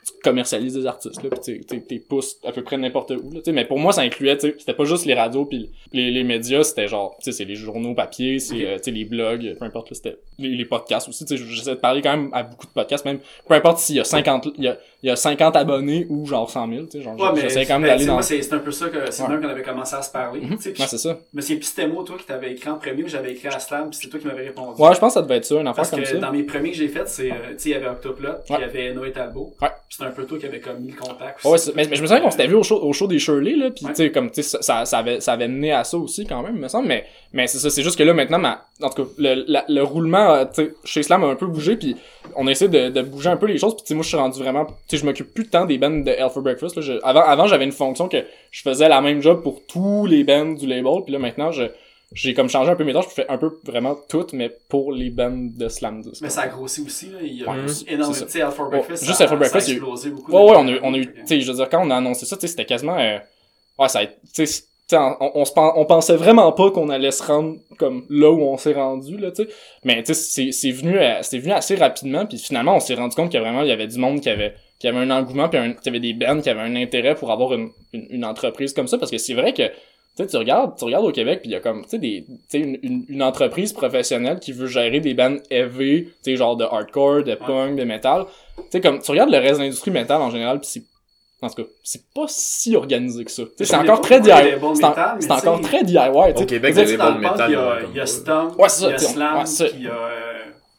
tu commercialises des artistes, là, pis tu t'es pousses à peu près n'importe où, là, tu sais. Mais pour moi, ça incluait, tu sais, c'était pas juste les radios puis les, les médias, c'était genre, tu sais, c'est les journaux papier, c'est, euh, tu sais, les blogs, peu importe, c'était les, les podcasts aussi, tu sais, j'essaie de parler quand même à beaucoup de podcasts, même, peu importe s'il y a 50, il y a, il y a 50 abonnés ou genre 100 000, tu sais, genre, Ouais, j'essaie quand même d'aller dans... c'est un peu ça que c'est Ouais. même qu'on avait commencé à se parler. Tu sais, puis Ouais, c'est ça. Mais c'est Pistemo, toi, qui t'avais écrit en premier, ou j'avais écrit à Slam, puis c'est toi qui m'avais répondu. Ouais, je pense que ça devait être ça, une affaire Parce comme que ça. dans mes premiers que j'ai fait, c'est, euh, tu sais, il y avait Octoplot, puis il y avait Noé Talbot. Ouais. Puis c'était un peu toi qui avait comme mis le contact. Ouais, mais, mais je me souviens qu'on s'était vu au show, au show des Shirley, là, pis Ouais. tu sais, comme, tu sais, ça, ça, avait, ça avait mené à ça aussi, quand même, me semble, mais, mais c'est ça, c'est juste que là, maintenant, ma, en tout cas, le, la- le roulement, euh, tu sais, chez Slam a un peu bougé, puis on a essayé de, de bouger un peu les choses, puis tu sais, moi, je suis rendu vraiment, tu sais, je m'occupe plus de temps des bands de Hell for Breakfast, là, je- avant, avant, j'avais une fonction que je faisais la même job pour tous les bands du label, puis là, maintenant, je, j'ai comme changé un peu mes tâches, je fais un peu vraiment tout, mais pour les bands de Slam 10. Mais ça a grossi aussi, là. Il y a Ouais, énormément. Tu sais, Alpha Breakfast. juste Alpha Breakfast, ça a explosé beaucoup. Ouais, ouais, on a, on a eu, tu sais, je veux dire, quand on a annoncé ça, tu sais, c'était quasiment, euh, ouais, ça a tu sais, on, on, on pensait vraiment pas qu'on allait se rendre comme là où on s'est rendu, là, tu sais. Mais, tu sais, c'est, c'est venu, c'est venu assez rapidement, puis finalement, on s'est rendu compte qu'il vraiment, il y avait du monde qui avait, qui avait un engouement, puis qu'il y avait des bands qui avaient un intérêt pour avoir une, une, une entreprise comme ça, parce que c'est vrai que, tu tu regardes, tu regardes au Québec, puis il y a comme, tu sais, une, une, une entreprise professionnelle qui veut gérer des bands heavy, tu sais, genre de hardcore, de punk, de metal. Tu sais, comme, tu regardes le reste de l'industrie metal en général, pis c'est en tout cas, c'est pas si organisé que ça. C'est encore très DIY. C'est encore très DIY. tu sais. Au Québec, il y a des bons métal, il y a, il y a. Stomp, Ouais, c'est ça, il y a Slam, ouais, c'est ça. puis il y a euh,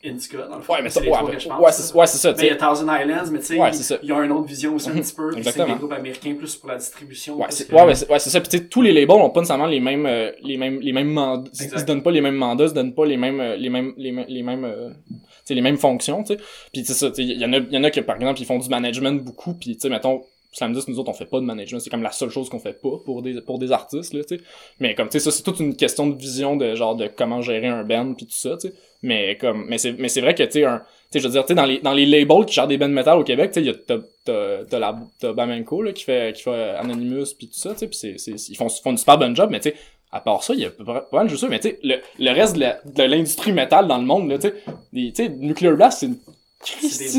Indica, dans le fond. Ouais, mais C'est ça, ouais, trois que je pense, ouais, ça. c'est ouais, c'est ça, tu Mais il y sais. a Thousand Islands, mais tu sais, Ouais, c'est ça. ils ont une autre vision aussi un petit peu. C'est des groupes américains plus pour la distribution. Ouais, c'est que- ouais, ouais, c'est ouais, c'est ça. Puis tu sais, tous les labels ont pas nécessairement les mêmes euh, les mêmes les mêmes mandats. Ils se donnent pas les mêmes mandats, ils se donnent pas les mêmes euh, les mêmes les mêmes les mêmes euh, tu sais les mêmes fonctions, tu sais. Puis c'est ça, tu sais, il y en a il y en a qui par exemple, ils font du management beaucoup puis tu sais mettons Slamdis, nous autres, on fait pas de management. C'est comme la seule chose qu'on fait pas pour des, pour des artistes, là, tu. Mais comme, tu sais, ça, c'est toute une question de vision de genre de comment gérer un band puis tout ça, tu. Mais comme, mais c'est, mais c'est vrai que, tu sais, un, je veux dire, tu sais, dans les, dans les labels qui gèrent des bands metal au Québec, tu sais, y a, t'as, t'as, t'as la, t'as Bamenco, là, qui fait, qui fait Anonymous puis tout ça, tu sais, pis c'est, ils font, font une super bonne job, mais tu à part ça, il y a pas mal de choses, mais tu sais, le, le reste de, l'industrie métal dans le monde, là, tu sais, Nuclear Blast, c'est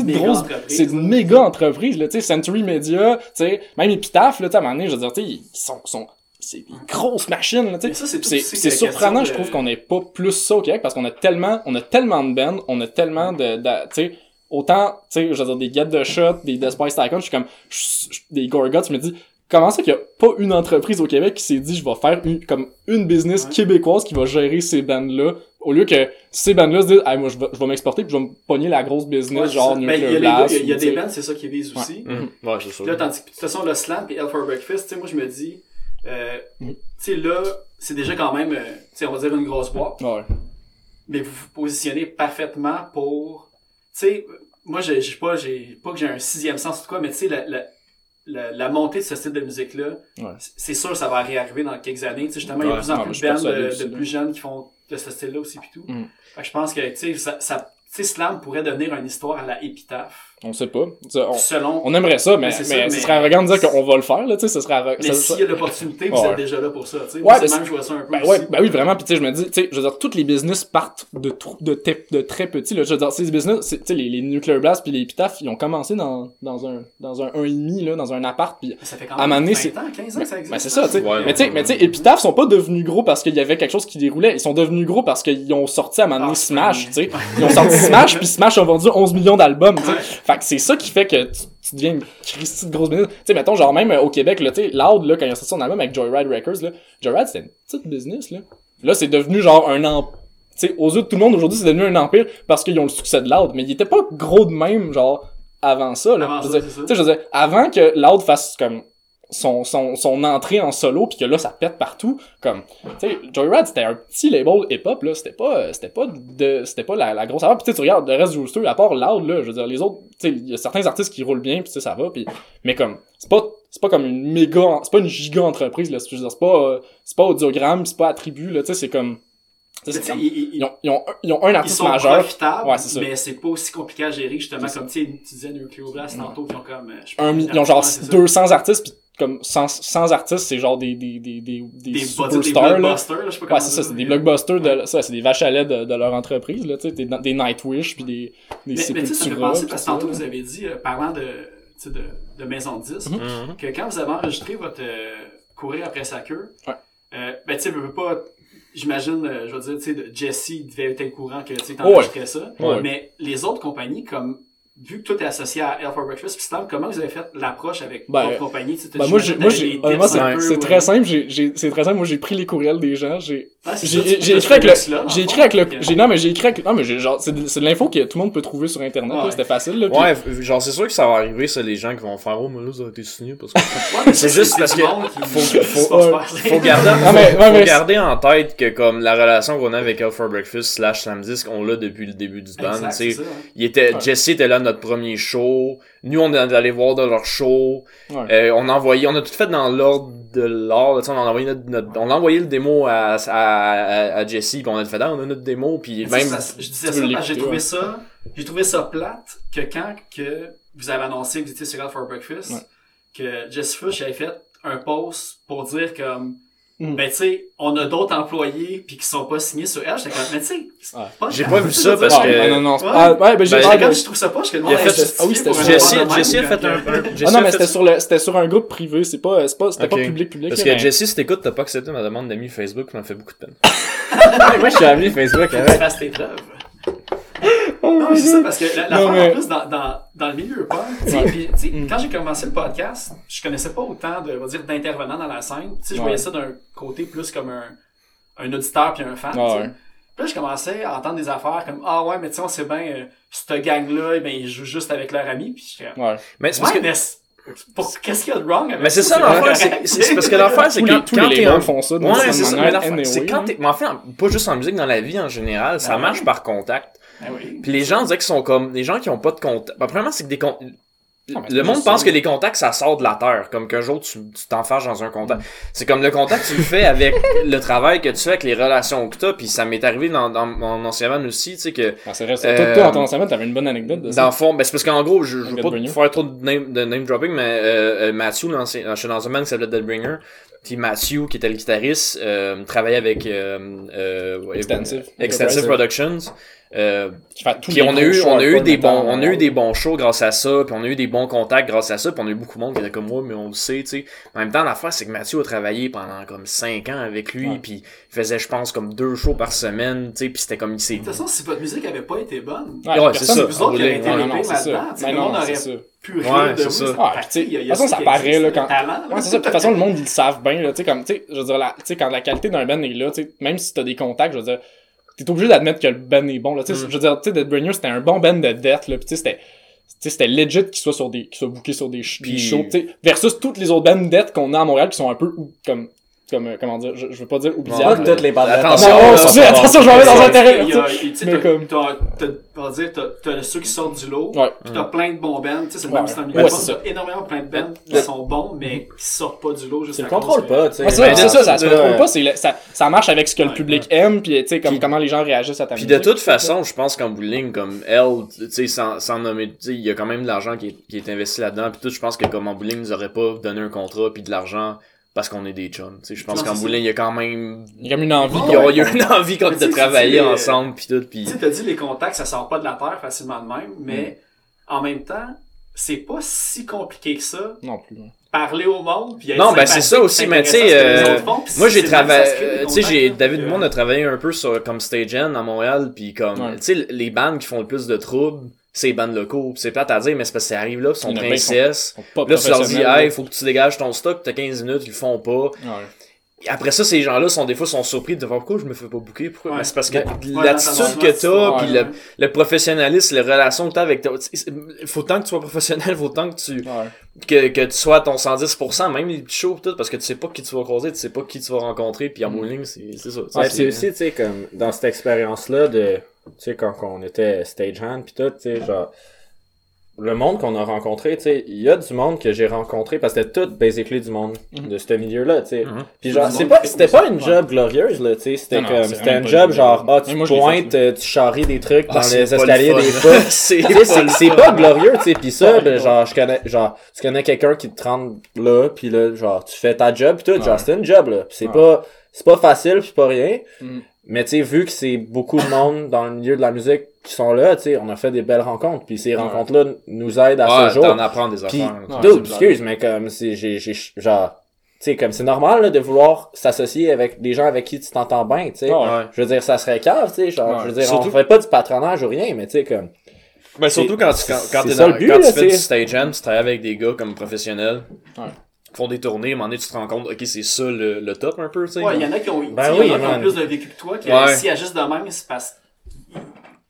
une de grosse, c'est une méga entreprise, là, tu sais, Century Media, tu sais, même Epitaph, là, tu sais, à un moment donné, je veux dire, tu sais, ils sont, sont, c'est des grosses machines, là, tu sais. C'est, surprenant, je de- trouve, qu'on ait pas plus ça au Québec, parce qu'on a tellement, on a tellement de bands, on a tellement de, de tu sais, autant, tu sais, je veux dire, des Get the Shot, des Despise Tycoon, je suis comme, je- je- des Gorgots, je me dis, comment ça qu'il y a pas une entreprise au Québec qui s'est dit, je vais faire une, comme une business Ouais. québécoise qui va gérer ces bands-là, au lieu que ces bands-là se disent, hey, moi, je vais, je vais m'exporter puis je vais me pogner la grosse business, Ouais, genre ça. Ben, il y a Nuclear les- Blast. Il y a, il y a ou, des sais. bands, c'est ça qu'ils visent aussi. Mhm. Ouais, c'est sûr. Puis là, tandis que, de toute façon, le Slam et Hell for Breakfast, tu sais, moi, je me dis, euh, Mhm. tu sais, là, c'est déjà quand même, euh, tu sais, on va dire une grosse boîte, Ouais. mais vous vous positionnez parfaitement pour, tu sais, moi, j'ai j'ai pas, j'ai pas que j'ai un sixième sens ou quoi, mais tu sais, la, la, la, la montée de ce style de musique-là, Ouais. c'est sûr, ça va réarriver dans quelques années. Tu sais, justement, il y a de plus en plus je de persuadé de, plus jeunes qui font de ce style-là aussi, puis tout. Mm. Fait que je pense que, tu sais, ça, ça, tu sais, Slam pourrait devenir une histoire à la épitaphe, On sait pas. On, selon on aimerait ça, mais, Mais c'est mais, ça, ce mais- serait arrogant de dire qu'on va le faire, là, tu sais, ce serait arrogant. Mais s'il y a l'opportunité, vous Ouais. êtes déjà là pour ça. Tu sais, Ouais, c'est même, je vois ça un peu Ben ouais, ben oui, vraiment. Puis tu sais, je me dis, tu sais, je veux dire, toutes les business partent de de, te- de très petits. Là, je veux dire, ces business, c'est- tu sais, les, les Nuclear Blast puis les Epitaph, ils ont commencé dans dans un dans un un et demi là, dans un appart. Puis Ça fait quand à un même moment donné, 20 c'est- ans, 15 ans que ça existe. ben c'est ça, tu sais. Ouais, mais tu sais, mais tu sais, Epitaph sont pas devenus gros parce qu'il y avait quelque chose qui déroulait. Ils sont devenus gros parce qu'ils ont sorti à un moment donné Ah, Smash, tu c'est- sais. Ils ont sorti Smash puis Smash ont vendu 11 millions d'albums, tu sais. Ouais. Fait que c'est ça qui fait que tu, tu deviens une Christie de grosse business. Tu sais, mettons, genre même euh, au Québec, là, tu sais, Loud, là, quand il a sorti son album avec Joyride Records, là, Joyride, c'était une petite business, là. Là, c'est devenu genre un empire. Tu sais, aux yeux de tout le monde, aujourd'hui, c'est devenu un empire parce qu'ils ont le succès de Loud. Mais il était pas gros de même, genre, avant ça, là. Avant Je veux ça. Je veux dire, avant que Loud fasse comme son, son, son entrée en solo puis que là ça pète partout comme tu sais Joyride c'était un petit label hip hop là c'était pas euh, c'était pas de c'était pas la, la grosse affaire puis tu regardes le reste du roster à part Loud là je veux dire les autres tu sais il y a certains artistes qui roulent bien puis tu sais, ça va puis mais comme c'est pas c'est pas comme une méga c'est pas une giga entreprise là je veux dire c'est pas euh, c'est pas audiogramme c'est pas attribut là tu sais c'est comme comme- ils, ont, ils ont un- ils ont un artiste majeur Ouais, c'est ça. mais c'est pas aussi compliqué à gérer, justement, comme tu sais, tu disais Nuclear Blast tantôt, qui ont comme... euh, un ils ont genre ouais, c'est ça. 200 artistes puis comme 100, 100 artistes c'est genre des des des des, des, Des, des superstars là blockbusters, là, je sais pas Ouais, comment c'est ça, c'est des blockbusters de, ça, c'est des vaches à lait de, de leur entreprise, là, tu sais, des, des Nightwish puis des, des Mais, mais tu sais, ça me penser, parce que tantôt, vous avez dit, euh, parlant de, tu sais, de, de maison de disques, Mhm. que quand vous avez enregistré votre euh, courir après sa queue, Ouais. euh, ben tu sais, veux, veux pas, j'imagine, euh, je veux dire, tu sais, de- Jesse devait être au courant que tu sais, Ouais. t'enregistrais ça, Ouais. mais les autres compagnies, comme vu que tout est associé à Hell for Breakfast, puis Slam, comment vous avez fait l'approche avec Ben, d'autres compagnies? Tu Ben, moi, moi, c'est, c'est ouais. très simple, j'ai, j'ai, c'est très simple, moi, j'ai pris les courriels des gens, j'ai, Ah, c'est j'ai, écrit avec le, j'ai écrit avec le, non, mais j'ai écrit avec, non, mais j'ai, genre, c'est de, c'est de l'info que tout le monde peut trouver sur Internet, Ouais. c'était facile, là, Ouais, genre, c'est sûr que ça va arriver, ça, les gens qui vont faire, oh, mais là, ça a été signé parce que. C'est juste parce que faut- faut- garder, en tête que comme la relation qu'on a avec Hell for Breakfast slash Slam Disc, on l'a depuis le début du band. Tu sais. c'est hein. Il était. Jesse était là notre premier show. Nous, on est allé voir dans leur show. Ouais. Euh, on a envoyé, on a tout fait dans l'ordre de sais, On a envoyé notre, notre- on a envoyé le démo à, à, à, à Jesse, puis on a fait, ah, on a notre démo, puis même. ça, je disais ça parce que j'ai trouvé ça, j'ai trouvé ça plate que quand que vous avez annoncé que vous étiez sur Out for Breakfast, Ouais. que Jess Fush avait fait un post pour dire comme, Mm. ben tu sais, on a d'autres employés puis qui sont pas signés sur elle, j'étais comme, mais tu sais, c'est Ouais. pas J'ai pas vu tu ça parce que- Ah, non, non, c'est Ouais. pas- ouais, ben, j'ai, Ben, ah, ben, je trouve ça pas, je monde fait- ah oui, c'était sur- Jesse a fait un, ah non, mais c'était sur le, c'était sur un groupe privé, c'est pas, c'est pas, c'était pas public, public. Parce que Jesse, si t'écoutes, t'as pas accepté ma demande d'amis Facebook, ça m'a fait beaucoup de peine. moi, je suis ami Facebook Tu avec. fasses tes preuves. Non, mais c'est ça, parce que la, la Non, fin, mais- en plus, dans, dans, dans le milieu punk, Ouais. Mm. quand j'ai commencé le podcast, je connaissais pas autant de, on va dire, d'intervenants dans la scène. Tu sais, je Ouais. voyais ça d'un côté plus comme un, un auditeur puis un fan, ouais. Puis là, je commençais à entendre des affaires comme, ah ouais, mais tu sais, on sait bien, euh, cette gang-là, eh ben, ils jouent juste avec leurs amis, puis je Ouais. Mais c'est ouais, parce que, mais c'est- pour- qu'est-ce qu'il y a de wrong avec mais c'est ça, c'est, parce que l'affaire, c'est quand, tous quand les en- font ça Ouais, c'est ça, mais anyway, c'est quand t'es, en fait, pas juste en musique, dans la vie en général, ça marche ouais. par contact. Ben oui. Puis les gens disaient qu'ils sont comme, les gens qui ont pas de contact, ben, premièrement, c'est que des con- Ah, le monde pense que les contacts, ça sort de la terre. Comme qu'un jour, tu tu t'enfarges dans un contact. C'est comme le contact, tu le fais avec le travail que tu fais avec les relations que t'as. Puis ça m'est arrivé dans, dans mon ancien van aussi, tu sais, que Ah, c'est vrai. Euh, Toi, toi, en ton enseignement, t'avais une bonne anecdote de dans le fond, ben c'est parce qu'en gros, je, je veux pas faire trop de name, de name dropping, mais euh, euh, Matthew, l'ancien- je suis dans un band qui s'appelait Deadbringer. Puis Matthew, qui était le guitariste, euh, travaillait avec euh, euh, Extensive. Extensive. Productions. Euh, puis on a eu, on a eu des bons, on a eu des bons shows grâce à ça, puis on a eu des bons contacts grâce à ça, puis on a eu beaucoup de monde qui était comme moi, mais on le sait, tu sais. En même temps, l'affaire, c'est que Mathieu a travaillé pendant comme 5 ans avec lui, Ouais. puis il faisait, je pense, comme deux shows par semaine, tu sais, puis c'était comme il s'est... De toute façon, si votre musique avait pas été bonne, Ouais, Ouais, c'est personne- ça. c'est vous autres qui avez été Ouais, répés non, c'est ça. là-dedans. tu sais, Le non, c'est aurait ça. pu rire Ouais, de ça. Ah, de façon, ça paraît, là, le quand- talent. Ouais, c'est ça. De toute façon, le monde, ils le savent bien, là. Tu sais, comme, tu sais, je veux dire, la, tu sais, quand la qualité d'un band est là, tu sais, même si t'as des contacts, je veux dire, t'es obligé d'admettre que le band est bon, là. Tu sais, Mm. je veux dire, tu sais, Deadbringer, c'était un bon band de death, là. Pis tu sais, c'était, c'était legit qu'il soit sur des, qu'il soit booké sur des, shows, sais, versus toutes les autres death qu'on a à Montréal qui sont un peu, ou- comme, comme, euh, comment dire, je, je veux pas dire Pas oubliables. toutes les bandes Attention, Non, là, excusez, ça va. attention, je vais mettre dans un terrain, tu sais. comme- t'as- dire, t'as- t'as ceux qui sortent du lot, Ouais. puis t'as plein de bons bands, tu sais, c'est le Ouais. même système. Ouais, T'as énormément plein de bands qui sont bons, mais qui sortent pas du lot juste Tu le que- pas, tu sais. Ouais, c'est ça, c'est de- ça, ça se de- contrôle pas, c'est le- ça, ça marche avec ce que le public aime, puis tu sais, comme comment les gens réagissent à ta Puis de toute façon, je pense qu'en bowling, comme elle, tu sais, sans, sans nommer, tu sais, il y a quand même de l'argent qui est, qui est investi là-dedans. Puis tout, je pense que comme en bowling, ils auraient pas donné un contrat puis de l'argent parce qu'on est des chums. Tu sais, je pense qu'en bowling, il y a quand même, Il y a une envie. Il y a, ouais. il y a une envie comme de travailler dis, euh, ensemble puis tout. Puis Tu sais, t'as dit les contacts, ça sort pas de la terre facilement de même, mais en même temps, c'est pas si compliqué que ça. Non plus. Parler au monde, puis être Non, ben, c'est ça aussi, mais tu sais, euh, Moi, j'ai travaillé, euh, tu sais, j'ai, David là. Dumont a travaillé un peu sur, comme Stagen à Montréal, puis comme, Ouais. tu sais, les bandes qui font le plus de troubles, c'est les bandes locaux. C'est plate à dire, mais c'est parce que ça arrive là, ils sont princesses. Là, tu leur dis, hey, faut que tu dégages ton stock, t'as 15 minutes, ils le font pas. Ouais. Et après ça, ces gens-là sont des fois sont surpris de voir pourquoi je me fais pas booker. Pourquoi? Ouais. Mais c'est parce que Ouais, l'attitude que t'as, ouais, puis le, le professionnalisme, les relations que t'as avec faut tant que tu sois professionnel, faut tant que tu, Ouais. que, que tu sois à ton 110%, même les petits shows pis tout, parce que tu sais pas qui tu vas croiser, tu sais pas qui tu vas rencontrer, puis en bowling, c'est c'est ça. c'est- c'est aussi, tu sais, comme, dans cette expérience-là de, tu sais, quand on était stagehand pis tout, tu sais, genre, le monde qu'on a rencontré, tu sais, il y a du monde que j'ai rencontré, parce que c'était tout, basically, du monde Mhm. de ce milieu-là, tu sais. Mhm. Puis genre, c'est pas, c'était pas une job glorieuse, là, tu sais, c'était comme, c'est c'était un job genre, ah, tu moi, pointes, fait, euh, tu charries des trucs Ah, dans c'est les le escaliers des fois. c'est c'est c'est pas glorieux, tu sais, pis ça, ben, genre, je connais, genre, tu connais quelqu'un qui te rentre là, pis là, genre, tu fais ta job pis tout, Ouais. genre, c'est une job, là. C'est Ouais. pas, c'est pas facile pis pas rien. Mm. Mais tu sais, vu que c'est beaucoup de monde dans le milieu de la musique qui sont là, tu sais, on a fait des belles rencontres pis ces Ouais. rencontres-là nous aident à Ouais, ce jour. t'en apprends des affaires. Ouais, c'est excuse, mais comme, c'est, j'ai, j'ai, genre, tu sais, comme c'est normal, là, de vouloir s'associer avec des gens avec qui tu t'entends bien, tu sais. Ouais. Ouais. Je veux dire, ça serait cave, tu sais, genre, Ouais. je veux dire, Surtout- on fait pas du patronage ou rien, mais tu sais, comme, Ben, surtout quand tu, quand, quand ça dans, but, quand là, tu fais du c'est- stage hand, tu travailles avec des gars comme professionnels. Font des tournées, à un moment donné, tu te rends compte, ok, c'est ça le, le top un peu, tu sais. Ouais, il y en a qui ont, Ben il y en oui, a qui ont plus de vécu que toi, qui Ouais. s'ils agissent de même, c'est parce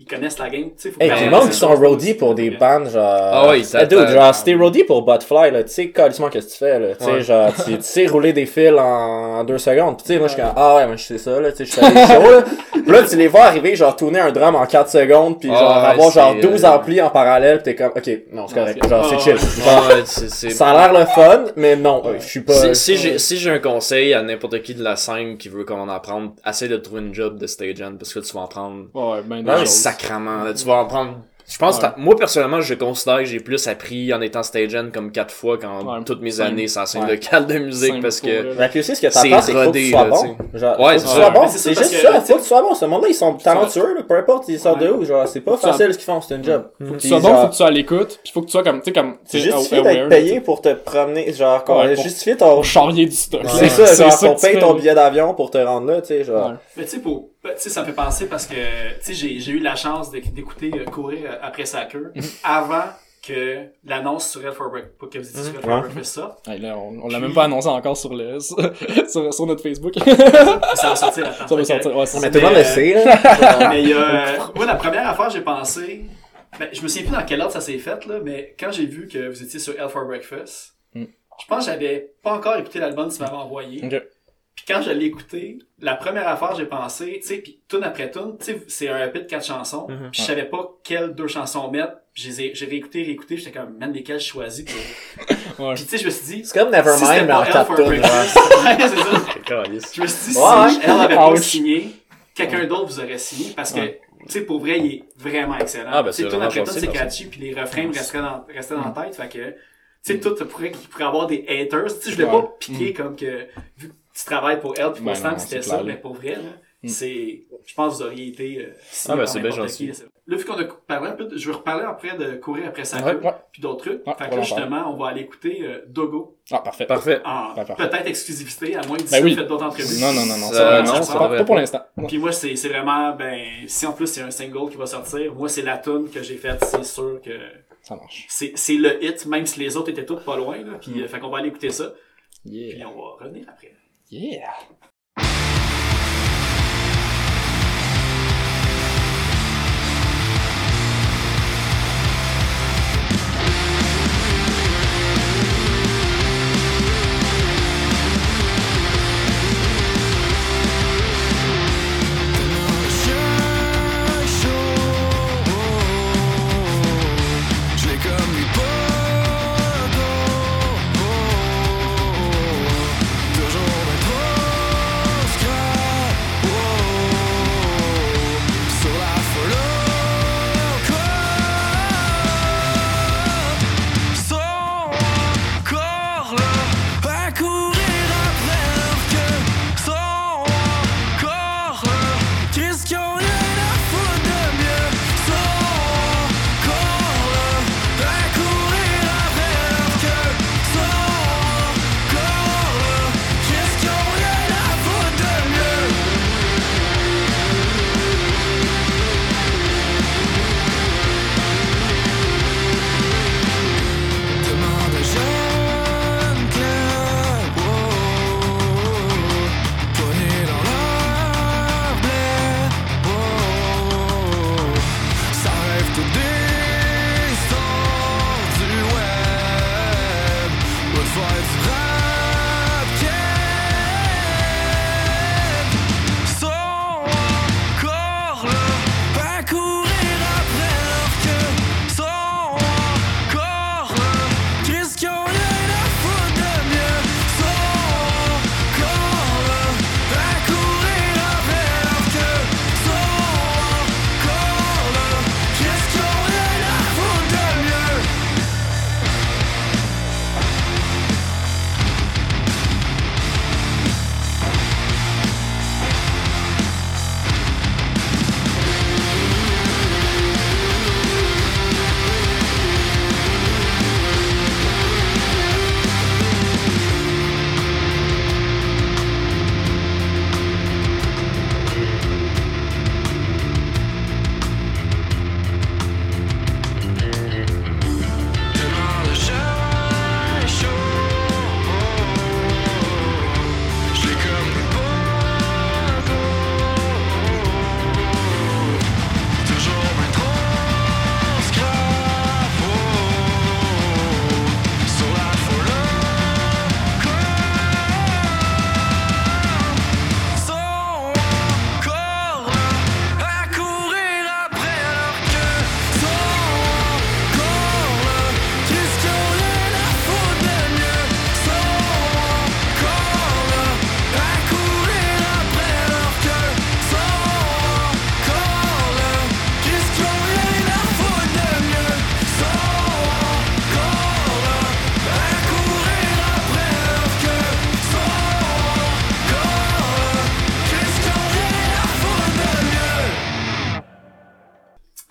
ils connaissent la game, tu sais. Hey, pis le monde qui sont roadies pour des bandes, genre. Ah ouais, ils Ah, dude, genre, si t'es roadie pour Botfly, là, tu sais, carrément qu'est-ce que tu fais, là. Tu sais, Ouais. genre, tu, sais rouler des fils en, deux secondes. Pis tu sais, moi, je suis comme, ah ouais, moi, je sais ça, là, tu sais, je suis allé chaud, là. Là, tu les vois arriver, genre, tourner un drum en 4 secondes, pis Ah genre, ouais, avoir genre c'est, 12 euh, amplis en parallèle, pis t'es comme, ok, non, c'est correct. c'est- Genre, c'est Ah chill. Genre, Ouais, c'est, c'est... ça a l'air le fun, mais non, je suis pas. Si, si j'ai, si j'ai un conseil à n'importe qui de la scène qui veut qu'on en apprenne, essaie de trouver une job de stage hand parce que tu vas en prendre Ouais, ben Là, tu vas en prendre. Je pense, Ouais. moi personnellement, je considère que j'ai plus appris en étant stage hand comme quatre fois quand Ouais. toutes mes Cinq. années sans scène Ouais. locale de musique Cinq parce que. Mais puis aussi, ce que C'est que rodé, tu sois bon. tu sais. Genre, Ouais, faut que c'est tu ça. bon. C'est juste que, ça. tu sais- Faut que tu sois bon. Ce monde-là, ils sont talentueux, là, peu importe, ils sortent de où. Genre, c'est pas tu facile ce qu'ils font, c'est une job. Faut que tu Puis sois bon, faut que tu sois à l'écoute, pis faut que tu sois comme, tu sais, comme, C'est tu sais, justifié d'être tu payé sais, pour te promener, genre, qu'on justifié ton... pour charrier du stock. C'est ça, genre, tu payer fais, ton billet d'avion pour te rendre là, tu sais, genre. Mais tu sais, pour, tu sais, ça me fait penser parce que, tu sais, j'ai, j'ai eu la chance d'éc- d'écouter euh, courir euh, après sa queue avant que l'annonce sur Hell for Breakfast, pas que vous étiez sur Hell for. Breakfast ça. Ouais, là, on, on l'a même pas annoncé encore sur le sur, sur notre Facebook. Ça va sortir, attends. Ça va sortir. Ouais, a tout le monde Mais, le sait, là. mais il y a, euh, moi, la première affaire, j'ai pensé, ben, je me souviens plus dans quel ordre ça s'est fait, là, mais quand j'ai vu que vous étiez sur Hell for Breakfast, Mm. je pense que j'avais pas encore écouté l'album que tu m'avais envoyé. Ok. Puis quand je l'ai écouté, la première affaire, j'ai pensé, tu sais, puis tune après tune, tu sais, c'est un EP de quatre chansons, Mhm. puis je savais pas quelles deux chansons mettre, j'ai réécouté, réécouté, j'étais comme, man, lesquelles je choisis. Ouais. Puis tu sais, je me suis dit, C'est comme si Nevermind, mais en top tune, ouais, c'est ça. Je me suis dit, Ouais, si elle avait pas signé, quelqu'un d'autre vous aurait signé parce que, Ouais. tu sais, pour vrai, il est vraiment excellent. Ah, ben, tu sais, c'est tout après tout, c'est catchy, puis les refrains me resteraient dans, restaient dans la tête, fait que, tu sais, tout pourrait, qu'il pourrait avoir des haters. Tu sais, je voulais pas piquer comme que, vu que tu travailles pour elle, puis pour Ben non, c'était ça, mais pour vrai, là, Mm. c'est, je pense que vous auriez été, euh, Ah, ben, c'est bien gentil. qui, là, vu qu'on a parlé un peu, de- je vais reparler après de courir après sa queue, Ouais. puis d'autres trucs. Ouais, fait que là, en justement, on va aller écouter, euh, Dogo, Ah, parfait. Parfait. en Ben, parfait. peut-être exclusivité, à moins que Ben oui. vous faites d'autres entrevues. Non, non, non, non. Ça, Ça, non, ça pas, pour l'instant. Puis moi, c'est c'est vraiment, ben, si en plus c'est un single qui va sortir, moi, c'est la tune que j'ai faite, c'est sûr que Ça marche. c'est c'est le hit, même si les autres étaient toutes pas loin, là. Puis, euh, fait qu'on va aller écouter ça, Yeah. puis on va revenir après. Yeah.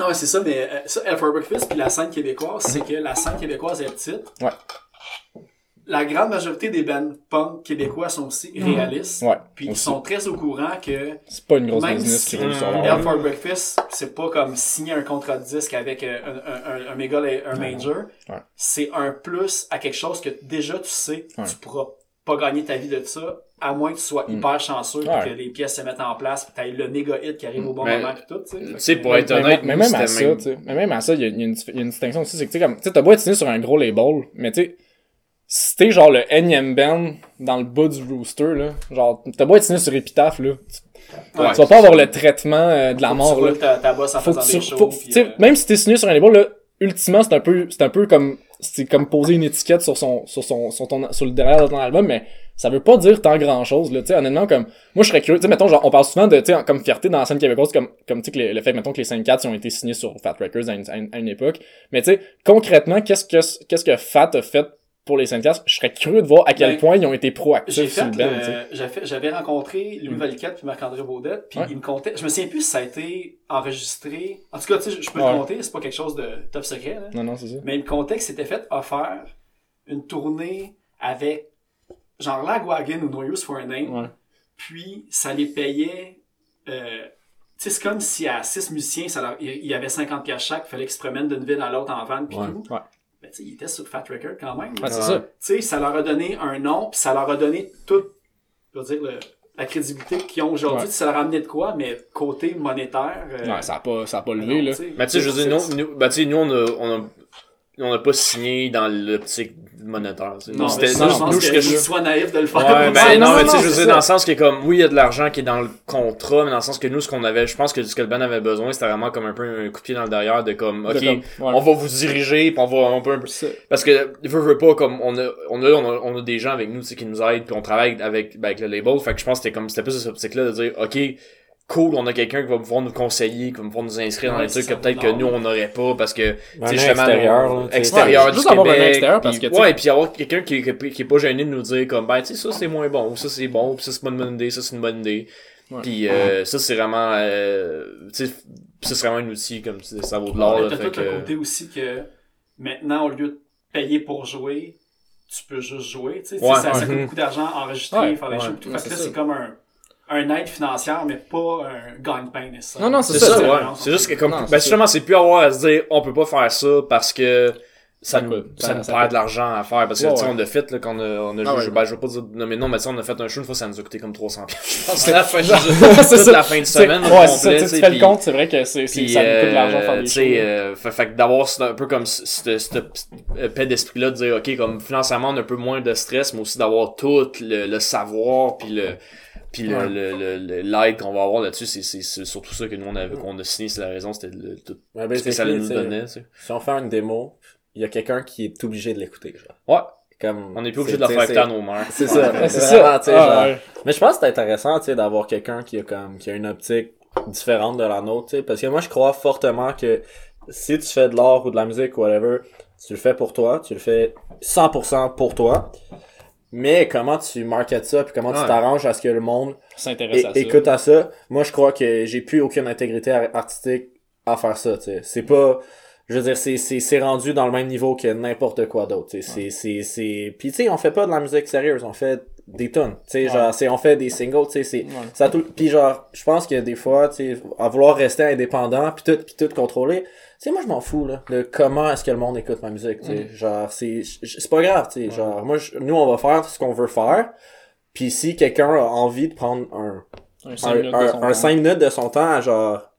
Ah ouais, c'est ça, mais euh, ça, Hell for Breakfast, puis la scène québécoise, c'est que la scène québécoise est petite. Ouais. la grande majorité des bands punk québécois sont aussi réalistes. Ouais. Puis ils aussi. sont très au courant que C'est pas une grosse même business si qui roule sur Hell leur for Breakfast, c'est pas comme signer un contrat de disque avec euh, un, un, un, un méga un major. Ouais. C'est un plus à quelque chose que déjà tu sais, Ouais. tu pourras pas gagner ta vie de ça, à moins que tu sois hyper chanceux. Ouais. et que les pièces se mettent en place, puis t'as le méga hit qui arrive au bon Mais- moment pis tout, tu sais. Tu que- pour être mais, honnête, mais même à ça, tu mais même à ça, il y a, y une, il y a une distinction aussi, c'est que tu sais, comme, tu sais, t'as beau être signé sur un gros label, mais tu sais, si t'es genre le énième band dans le bas du rooster, là, genre, t'as beau être signé sur Epitaph, là, tu, Ouais, tu vas pas avoir le traitement euh, de la faut que mort, tu là. roules ta, ta bosse en Faut que faisant tu, des shows. tu euh, même si t'es signé sur un label, là, ultimement, c'est un peu, c'est un peu comme, c'est comme poser une étiquette sur son, sur son, sur ton, sur le derrière de ton album, mais ça veut pas dire tant grand chose, là, tu sais, honnêtement, comme, moi, je serais curieux, tu sais, mettons, genre, on parle souvent de, tu sais, comme fierté dans la scène québécoise, comme, comme, tu sais, que le, fait, mettons, que les 5 4 ils ont été signés sur Fat Records à une, à une, à une époque, mais tu sais, concrètement, qu'est-ce que, qu'est-ce que Fat a fait pour les 5 4 je serais curieux de voir à quel Ben, point ils ont été proactifs sur le fait- j'avais rencontré Louis Mm. Valiquette puis Marc-André Baudet, puis Ouais. il me comptait, je me souviens plus si ça a été enregistré. En tout cas, tu sais, je- peux Ouais. le compter, c'est pas quelque chose de top secret, là. Non, non, c'est ça. Mais il me comptait que c'était fait offert une tournée avec genre Lagwagon ou No Use for a Name, Ouais. puis ça les payait. Euh, tu sais, c'est comme si à six musiciens, ça leur- il y avait 50 pièces chaque, il fallait qu'ils se promènent d'une ville à l'autre en van puis Ouais. tout. Ben, ils étaient sur Fat Record quand même. Ouais, ça. Tu sais, ça leur a donné un nom, puis ça leur a donné toute, je veux dire, le- la crédibilité qu'ils ont aujourd'hui. Ouais. Ça leur a amené de quoi, mais côté monétaire. euh, Ouais, ça a pas, ça a pas non, levé, là. Mais tu sais, je veux dire, nous, nous, ben, tu sais, nous, on a, on a, on a pas signé dans l'optique monétaire. tu sais. Non, c'était, nous, que que je sois naïf de le faire. Ouais, ben, non, non, mais tu sais, je veux dire, dans le sens que comme, oui, il y a de l'argent qui est dans le contrat, mais dans le sens que nous, ce qu'on avait, je pense que ce que le band avait besoin, c'était vraiment comme un peu un coup de pied dans le derrière de comme, De ok, comme- ouais. on va vous diriger, puis on va, on peut un peu, parce que, veut, veut pas, comme, on a, on a, on a, on a des gens avec nous, tu sais, qui nous aident, puis on travaille avec, ben, avec le label, fait que je pense que c'était comme, c'était plus cette optique-là de dire, ok, cool, on a quelqu'un qui va pouvoir nous conseiller, qui va pouvoir nous inscrire dans des trucs que peut-être que nous, on n'aurait pas, parce que, Un tu sais, justement, extérieur, extérieur Ouais, du juste avoir un Québec, extérieur, parce puis- que, ouais, puis avoir quelqu'un qui, qui, qui est pas gêné de nous dire comme, ben, tu sais, ça c'est moins bon, ou ça c'est bon, puis ça c'est pas une bonne idée, ça c'est une bonne idée. Ouais. Puis euh, ça c'est vraiment, euh, tu sais, ça c'est vraiment un outil comme tu sais, ça vaut de l'or. Ouais, là, fait tout le que- côté aussi que maintenant, au lieu de payer pour jouer, tu peux juste jouer. Tu sais, Ouais, ça, coûte beaucoup d'argent enregistrer, Ouais, faire les ouais, shows et tout. ouais, Fait que là, c'est comme un, un aide financière, mais pas un gagne-pain nécessairement. Non, non, c'est C'est ça, c'est- ouais. C'est juste que comme, Non, ben justement, c'est plus avoir à se dire, on peut pas faire ça parce que ça Ça nous, ça Ça- nous ça perd de l'argent à faire. Parce que, Ouais, tu sais, ouais. on a fait, là, quand on a, on a Ah joué, ouais. ben, je veux pas dire, non, mais non, mais tu sais, on a fait un show, une fois, ça nous a coûté comme 300 pièces. Je pense, C'est- la fin, c'est toute ça. la fin de semaine, ouais, c'est ça, complet, tu sais, fais le compte, c'est vrai que c'est, ça nous coûte de l'argent euh, faire des tu sais, euh, fait, fait que d'avoir c'est un peu comme ce- ce ce- ce paix d'esprit-là, de dire, OK, comme financièrement, on a un peu moins de stress, mais aussi d'avoir tout le, le savoir, puis le puis le, Ouais. le, le, le- l'aide qu'on va avoir là-dessus, c'est, c'est, c'est surtout ça que nous, on avait, qu'on a signé, c'est la raison, c'était le, tout Ouais, ben, ce que ça nous donnait, tu sais. Si on fait une démo, il y a quelqu'un qui est obligé de l'écouter, genre. Ouais, Comme, on n'est plus obligé de la faire écouter à nos mères. C'est ça. Ouais, c'est ça. tu sais, Ah, genre- ouais. Mais je pense que c'est intéressant, tu sais, d'avoir quelqu'un qui a comme, qui a une optique différente de la nôtre, tu sais, parce que moi, je crois fortement que si tu fais de l'art ou de la musique ou whatever, tu le fais pour toi, tu le fais 100% pour toi. Mais comment tu marketes ça, puis comment Ouais. tu t'arranges à ce que le monde s'intéresse à ça. écoute à ça. Moi, je crois que j'ai plus aucune intégrité ar- artistique à faire ça, tu sais. C'est pas, je veux dire, c'est, c'est, c'est rendu dans le même niveau que n'importe quoi d'autre, tu sais. C'est, c'est, c'est, pis tu sais, on fait pas de la musique sérieuse, on fait des tonnes, tu sais, Ouais. genre, c'est, on fait des singles, tu sais, c'est, Ouais. ça tout, pis genre, je pense que des fois, tu sais, à vouloir rester indépendant, pis tout, pis tout contrôler, sais, moi, je m'en fous, là, de comment est-ce que le monde écoute ma musique, tu sais. Genre, c'est, c'est pas grave, tu sais, genre, moi, je- nous, on va faire ce qu'on veut faire, pis si quelqu'un a envie de prendre un, Un cinq un, minutes de son temps. cinq minutes de son temps à genre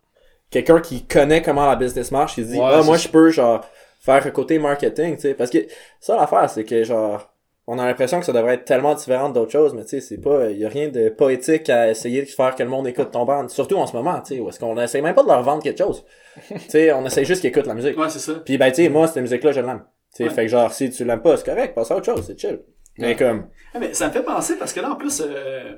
quelqu'un qui connaît comment la business marche, il se dit Ouais, ah moi je peux genre faire un côté marketing, tu sais. Parce que ça l'affaire c'est que genre on a l'impression que ça devrait être tellement différent d'autres choses, mais tu sais, c'est pas, y a rien de poétique à essayer de faire que le monde écoute ton band, surtout en ce moment, tu sais, où est-ce qu'on essaie même pas de leur vendre quelque chose. tu sais, on essaie juste qu'ils écoutent la musique. Ouais, c'est ça. Puis ben, tu sais, moi, cette musique-là, je l'aime. Tu sais, Ouais. fait que genre, si tu l'aimes pas, c'est correct, passe à autre chose, c'est chill. Mais comme, Ah, mais ça me fait penser parce que là, en plus, euh,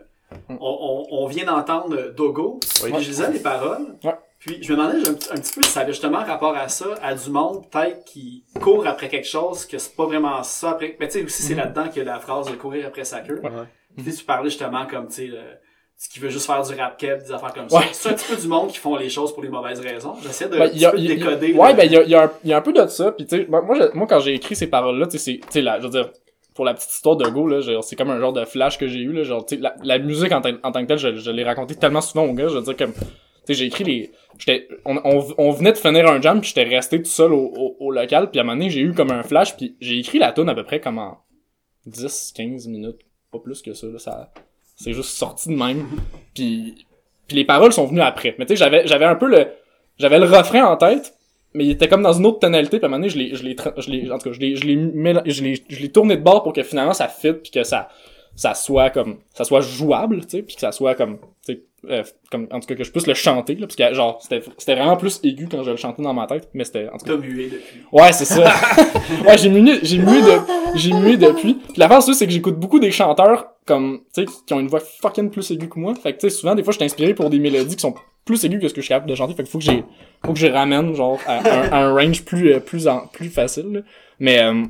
on, on, on vient d'entendre Dogo. Puis je lisais les paroles. Puis je me demandais un, petit- un petit peu si ça avait justement rapport à ça, à du monde peut-être qui court après quelque chose, que c'est pas vraiment ça. Après... Mais tu sais, aussi, c'est là-dedans qu'il y a la phrase de courir après sa queue. Ouais. Tu parlais justement comme, tu sais, le- ce qui veut juste faire du rap keb, des affaires comme ça. Ouais. C'est un petit peu du monde qui font les choses pour les mauvaises raisons. J'essaie de Ben, a- a- décoder. ouais, le- ben, il y a, y a un, il y a un peu de ça. Puis, tu sais, moi, moi, quand j'ai écrit ces paroles-là, tu sais, c'est, tu sais, là, je veux dire, pour la petite histoire de Go, là, genre, c'est comme un genre de flash que j'ai eu, là, genre, tu sais, la, la musique en, tant- en tant que telle, je, je l'ai raconté tellement souvent aux gars, je veux dire, comme, sais, j'ai écrit les, j'étais, on, on, on venait de finir un jam, puis j'étais resté tout seul au, au, au local, puis à un moment donné, j'ai eu comme un flash, puis j'ai écrit la tune à peu près comme en 10, 15 minutes, pas plus que ça, là, ça, c'est juste sorti de même, puis, puis les paroles sont venues après, mais tu sais, j'avais, j'avais un peu le, j'avais le refrain en tête, mais il était comme dans une autre tonalité, puis à un moment donné, je l'ai, je l'ai, je l'ai, en tout cas, je l'ai, je l'ai, je l'ai, je l'ai tourné de bord pour que finalement ça fit, puis que ça, ça soit comme, ça soit jouable, tu sais, puis que ça soit comme, tu sais, euh, comme, en tout cas, que je puisse le chanter, là, parce que, genre, c'était, c'était vraiment plus aigu quand je le chantais dans ma tête, mais c'était, en tout cas, T'as mué depuis. Ouais, c'est ça. ouais, j'ai mué, j'ai mué de, j'ai mué depuis. Puis la face, c'est que j'écoute beaucoup des chanteurs comme, tu sais, qui ont une voix fucking plus aiguë que moi. Fait que, tu sais, souvent, des fois, je suis inspiré pour des mélodies qui sont plus aiguës que ce que je suis capable de chanter. Fait que faut que j'ai, faut que je ramène, genre, à, un, à un range plus, euh, plus en, plus facile, là. Mais, euh,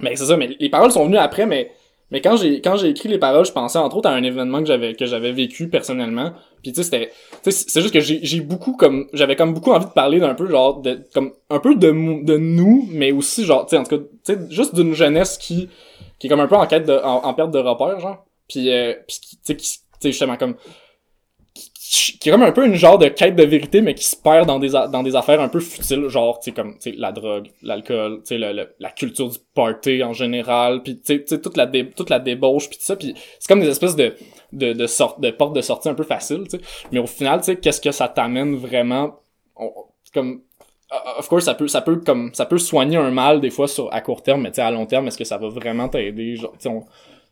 mais c'est ça, mais les paroles sont venues après, mais, mais quand j'ai, quand j'ai écrit les paroles, je pensais entre autres à un événement que j'avais, que j'avais vécu personnellement. Puis tu sais, c'était, c'est juste que j'ai, beaucoup comme, j'avais comme beaucoup envie de parler d'un peu genre de, comme un peu de, de nous, mais aussi genre, tu sais, en tout cas, tu sais, juste d'une jeunesse qui, qui est comme un peu en quête de, en, perte de repère, genre. Puis, euh, puis tu qui, tu sais, justement comme, qui, est comme un peu une genre de quête de vérité, mais qui se perd dans des, dans des affaires un peu futiles, genre, tu comme, tu sais, la drogue, l'alcool, tu le, le- la culture du party en général, puis tu sais, toute la, dé- toute la débauche, puis tout ça, puis c'est comme des espèces de, de, de sorte, de portes de sortie un peu faciles, tu sais. Mais au final, tu sais, qu'est-ce que ça t'amène vraiment, on- comme, of course, ça peut, ça peut comme, ça peut soigner un mal, des fois, sur, à court terme, mais tu sais, à long terme, est-ce que ça va vraiment t'aider, genre, tu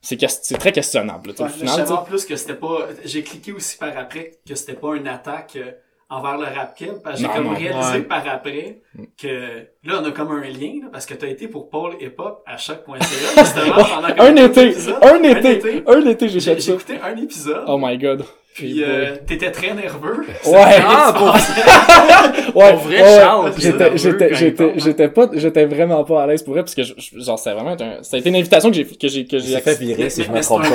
c'est, c'est très questionnable, Ouais, au je savais en plus que c'était pas. J'ai cliqué aussi par après que c'était pas une attaque euh, envers le rap Keb, parce que j'ai comme non. réalisé Ouais. par après que là on a comme un lien là, parce que t'as été pour Paul Hip Hop à choc.ca justement pendant Un deux été, un été, un été, j'ai J'ai écouté un épisode. Oh my god. Puis euh, t'étais très nerveux. Ouais. Ah, pour Ouais, Pour vrai, ouais, Charles, c'est j'étais, j'étais, j'étais, j'étais pas, j'étais vraiment pas à l'aise pour vrai parce que je, genre c'était vraiment un, ça a été une invitation que j'ai, que j'ai, que j'ai fait acceptée. virer, si je me trompe pas.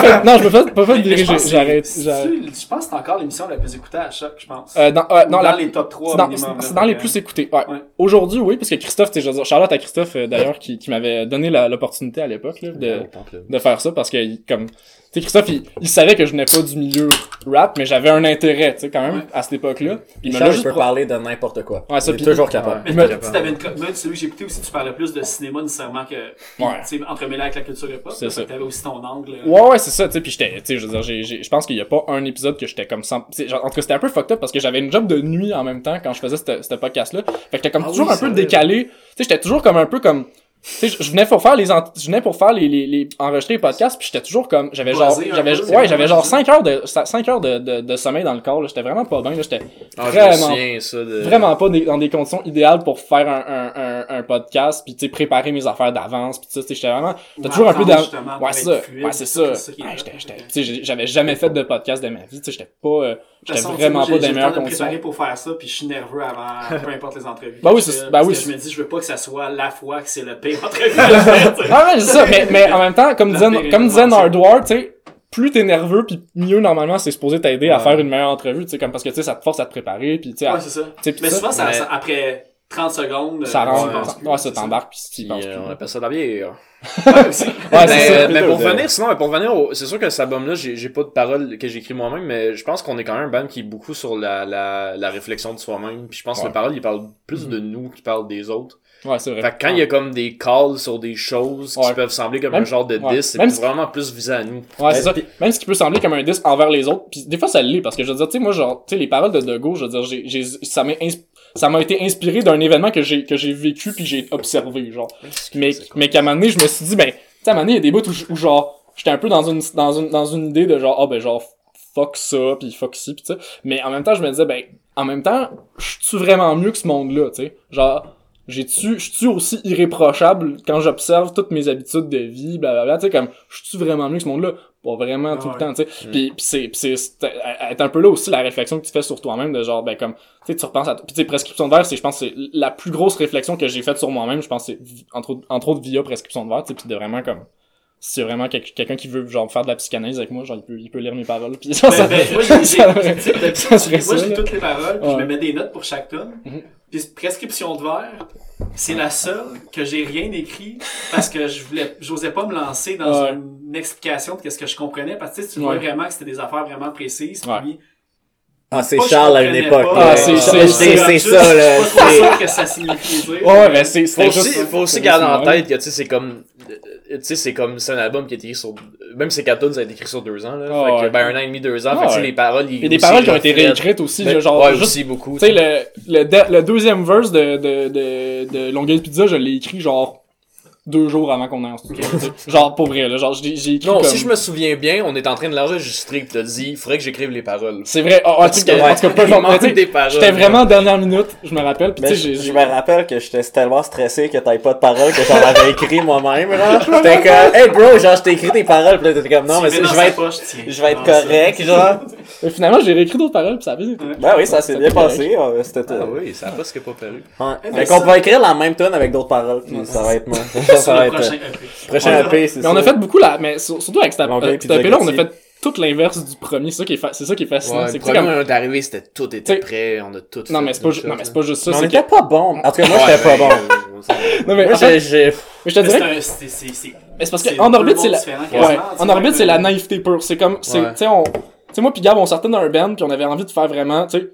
pas non, je me fais pas mais virer, je pense j'ai- que j'arrête. Je pense que c'est encore l'émission la plus écoutée à choc, je pense. Euh, non, dans la, les top 3 c'est dans, minimum, c'est là, dans les plus écoutés. Ouais. Ouais. Aujourd'hui, oui, parce que Christophe, tu sais, je veux dire, Charlotte à Christophe, euh, d'ailleurs, qui, qui m'avait donné l'opportunité à l'époque, là, de, de faire ça parce que comme sais Christophe il, il savait que je venais pas du milieu rap mais j'avais un intérêt tu sais quand même Ouais. à cette époque-là Puis il me juste peux pro- parler de n'importe quoi. Ouais, ça, Il est toujours capable. Mais peut-être si t'avais une moi, celui que j'ai écouté aussi, tu parlais plus de cinéma nécessairement que, Ouais. tu sais, entremêlé avec la culture hip hop. C'est ça. T'avais aussi ton angle. là. Ouais, ouais, c'est ça, tu sais, puis j'étais, tu sais, je veux dire, j'ai, j'ai- je pense qu'il y a pas un épisode que j'étais comme sans, tu sais, genre, en tout cas, c'était un peu fucked up parce que j'avais une job de nuit en même temps quand je faisais ce podcast-là. Fait que j'étais comme Ah toujours oui, un peu décalé. Tu sais, j'étais toujours comme un peu comme, tu sais, je venais pour faire les, je venais pour faire les, les, les enregistrer les podcasts puis j'étais toujours comme, j'avais genre, j'avais, ouais, j'avais vraiment genre ça. 5 heures de, 5 heures de, de, de sommeil dans le corps, là. J'étais vraiment pas bien, là. J'étais Ah, vraiment souviens, ça, de... vraiment pas des- dans des conditions idéales pour faire un, un, un, un podcast puis tu sais préparer mes affaires d'avance puis tu sais j'étais vraiment t'as Ou toujours un peu dans ouais c'est ça fluide, ouais c'est ça ça Ouais, j'étais j'étais tu sais j'ai- j'avais jamais fait de podcast de ma vie tu sais j'étais pas euh, j'étais vraiment pas j'ai meilleures conditions préparer pour faire ça, puis je suis nerveux avant, peu importe les entrevues. Bah oui, bah oui, Je me dis, je veux pas que ça soit la fois que c'est le pire ah ouais c'est ça mais mais en même temps comme disait comme disait. Nardwar tu sais plus t'es nerveux puis mieux normalement c'est supposé t'aider à Ouais. faire une meilleure entrevue tu sais comme parce que tu sais ça te force à te préparer puis tu sais à- Ouais, c'est ça. Mais ça, souvent, ça, mais- ça- après 30 secondes, ça euh, penses plus, ouais ça c'est t'embarque puis euh, plus. on appelle ça de la bière. Ouais, aussi. ouais mais, c'est ça mais pour revenir, sinon, mais pour revenir au, c'est sûr que cet album-là, j'ai, j'ai pas de paroles que j'écris moi-même, mais je pense qu'on est quand même un band qui est beaucoup sur la, la, la réflexion de soi-même. Puis je pense que Ouais. les paroles, ils parlent plus de nous qu'ils parlent des autres. Ouais c'est vrai Fait que quand il y a comme des calls sur des choses qui peuvent sembler comme Même- un genre de. 10, c'est Même vraiment plus visé à nous. Ouais, c'est ça. Même ce qui peut sembler comme un disque envers les autres, puis des fois ça l'est parce que je veux dire, tu sais moi genre, tu sais les paroles de Dego, je veux dire, j'ai, j'ai, ça m'a ça m'a été inspiré d'un événement que j'ai que j'ai vécu puis j'ai observé genre. Mais mais qu'à un moment donné, je me suis dit ben, tu sais à un moment donné, il y a des bouts où, où genre j'étais un peu dans une dans une dans une idée de genre ah ben genre fuck ça puis fuck ci puis ça. Mais en même temps, je me disais ben en même temps, je suis vraiment mieux que ce monde-là, tu sais? Genre j'ai-tu, je suis aussi irréprochable quand j'observe toutes mes habitudes de vie, blablabla, tu sais, comme, je suis vraiment mieux que ce monde-là? Pas vraiment tout Ah le temps, tu sais. Puis, puis c'est, puis c'est, c'est est un peu là aussi la réflexion que tu fais sur toi-même, de genre, ben, comme, tu sais, tu repenses à, puis tu sais, prescription de verre, c'est, je pense, c'est la plus grosse réflexion que j'ai faite sur moi-même, je pense, c'est, entre, autres- entre autres, via prescription de verre, tu sais, puis de vraiment, comme, si c'est vraiment quel- quelqu'un qui veut, genre, faire de la psychanalyse avec moi, genre, il peut, il peut lire mes paroles, puis ça, Ben, ça, ben, moi, j'ai- j'ai- ça- j'ai- ça serait moi, j'ai toutes les paroles, puis je me mets des notes pour chaque tune. Mhm. Puis prescription de verre, c'est la seule que j'ai rien écrit parce que je voulais, j'osais pas me lancer dans Ouais. une explication de qu'est-ce que je comprenais parce que tu sais, tu Ouais. vois vraiment que c'était des affaires vraiment précises. Puis, Ah, c'est Charles à une époque. Ah, c'est- ça, là. Je suis pas trop c'est- sûr que ça signifie. Ouais, mais c'est, Faut c'est aussi, juste- faut aussi garder en tête que, tu sais, c'est comme, euh, tu sais, c'est comme, c'est un album qui a été écrit sur, même si Cartoons ça a été écrit sur deux ans, là. Ah, fait que, ben, un an et demi, deux ans. Ah, fait que, tu les paroles, Il y a des paroles qui ont été réécrites aussi, Ben, genre, ouais, juste, aussi beaucoup. tu sais, le, le, de- le deuxième verse de, de, de, de Longueuil Pizza, je l'ai écrit, genre, deux jours avant qu'on ait en studio. Genre, pour vrai, là, genre, j'ai j'ai écrit Non, comme... si je me souviens bien, on est en train de l'enregistrer pis t'as dit, il faudrait que j'écrive les paroles. C'est vrai, oh, tout cas, que- en tout cas, sais, des paroles. J'étais vraiment en dernière minute, je me rappelle, pis tu sais, je, j'ai... je j'ai- me rappelle que j'étais tellement stressé que t'avais pas de paroles que j'en avais écrit moi-même, là. J'étais comme, hey bro, genre, je t'ai écrit des paroles, pis là, t'étais comme, non, mais je vais être, je vais être correct, genre. Mais finalement, j'ai réécrit d'autres paroles, pis ça a bien été. Ben oui, ça s'est bien passé, euh, c'était, Ah oui, ça a presque pas paru. Ouais. Eh, Fait mais qu'on va écrire la même tune avec d'autres paroles, puis ça va être moi. Ça, Sur va le être, prochain euh, EP. prochain EP, c'est Mais ça. on a fait beaucoup là, mais sur- surtout avec cette Longueuil, euh, puis cet EP-là, on a fait tout l'inverse du premier, c'est ça qui est, fa- c'est ça qui est fascinant. Ouais, c'est le comme- c'était tout était prêt, on a tout Non, fait mais c'est pas, ju- non, mais c'est pas juste ça, Mais on c'est était que... pas bon. En tout cas, moi, j'étais pas bon. Non, mais Moi, en fait, j'ai, mais je te dirais c'est parce orbite, c'est la, ouais, en orbite, c'est la naïveté pure. C'est comme, c'est, tu sais, on, tu sais, moi pis Gab, on sortait d'un band pis on avait envie de faire vraiment, tu sais,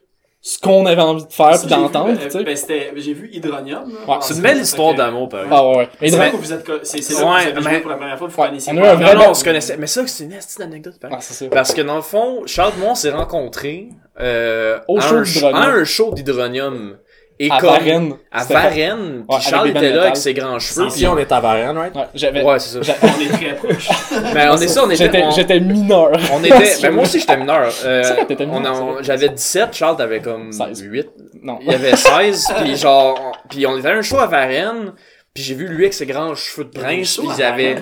ce qu'on avait envie de faire vu, d'entendre, euh, tu sais. ben, c'était- J'ai vu Hydronium. là, Ouais, C'est une belle histoire que- d'amour, par exemple. Ah ouais, ouais. Mais C'est là que vous êtes, c'est c'est là que Ouais, vous avez mais- pour la première fois, vous Ouais, connaissez on eu un Non, vrai non, on se connaissait. Mais ça, c'est une petite anecdote, pareil. Ah, ça. Parce que dans le fond, Charles et moi, on s'est rencontrés euh, Au à, show un, à un show d'Hydronium. Et À comme, Varennes. À Varennes. Ouais, Charles était là avec ses grands cheveux. ici, on est à Varian, right? Ouais, j'avais, Ouais, c'est ça. On est très proches. Ben, on est ça, on était. j'étais, on- j'étais mineur. On était, ben moi aussi j'étais mineur. Euh, C'est quand t'étais on mineur, on- vrai. j'avais 17, Charles t'avais comme 16. 8. Non. Il y avait 16, puis genre, on- puis on était à un show à Varennes, puis j'ai vu lui avec ses grands cheveux de prince, puis il avait...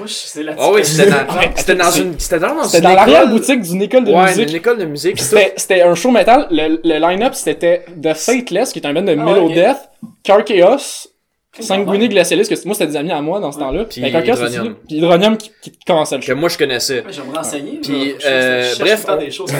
Ah oui, c'était dans, Ouais, c'était dans une, c'était dans, dans C'était dans l'arrière-boutique d'une école de Ouais, musique. une école de musique. C'était, c'était un show metal. Le, le line-up, c'était The Fateless, qui est un band de Ah Mellow ouais. Death, Car Chaos, ouais. Glacialis, que moi, c'était des amis à moi dans ce temps-là. Puis Ben, Car Chaos, Hydronium. Puis Hydronium qui, qui commençait le que show. moi je connaissais. Ouais, J'aimerais enseigner. Puis, que euh, bref, on- des choses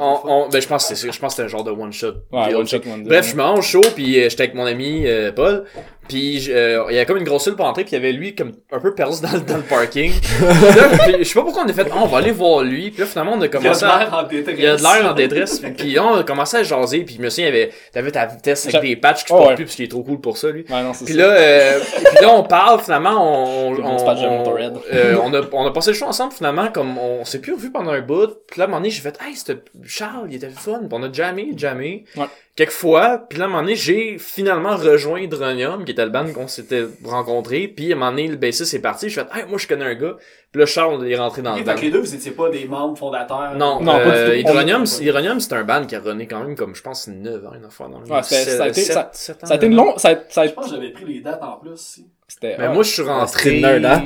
On, on, ben je pense que c'est, je pense que c'était un genre de one shot. Ouais, one on- shot, one Bref, je me rends au show, puis euh, j'étais avec mon ami euh, Paul, puis je- euh, il y avait comme une grosse file pour entrer, puis il y avait lui comme un peu perdu dans, le- dans le parking. Puis là, puis je sais pas pourquoi on a fait, ah, on va aller voir lui, puis là finalement on a Il y a de commencé à... l'air en détresse. Il y a de l'air en détresse, puis, on a commencé à jaser, puis je me souviens, il y avait, t'avais ta vitesse avec des patchs que je Oh, porte ouais. plus, parce qu'il est trop cool pour ça, lui. Ouais, non, c'est Puis là, euh, puis là, on parle, finalement, on, on, on, euh, on a, on a passé le show ensemble, finalement, comme on s'est plus revu pendant un bout. Puis là, à un moment donné, j'ai fait, hey, c'était Charles, il était fun. Puis on a jamais, jamais. Ouais. Quelques fois. Puis là, à un moment donné, j'ai finalement rejoint Hydronium, qui était le band qu'on s'était rencontré. Puis à un moment donné, le bassiste est parti. J'ai fait, hey, moi, je connais un gars. Puis là, Charles, est rentré dans Ok, le fait band. que les deux, vous étiez pas des membres fondateurs. Non, Non, pas euh, du tout. Hydronium, Hydronium, c'est un band qui a rené quand même comme, je pense, 9 ans, une fois dans le Ouais, c'était- ça a été- ça- sept ans, Ça a été une longue, ça a, ça a Je pense que j'avais pris les dates en plus. si. C'était, Mais ouais. moi, je suis rentré. nerd, hein?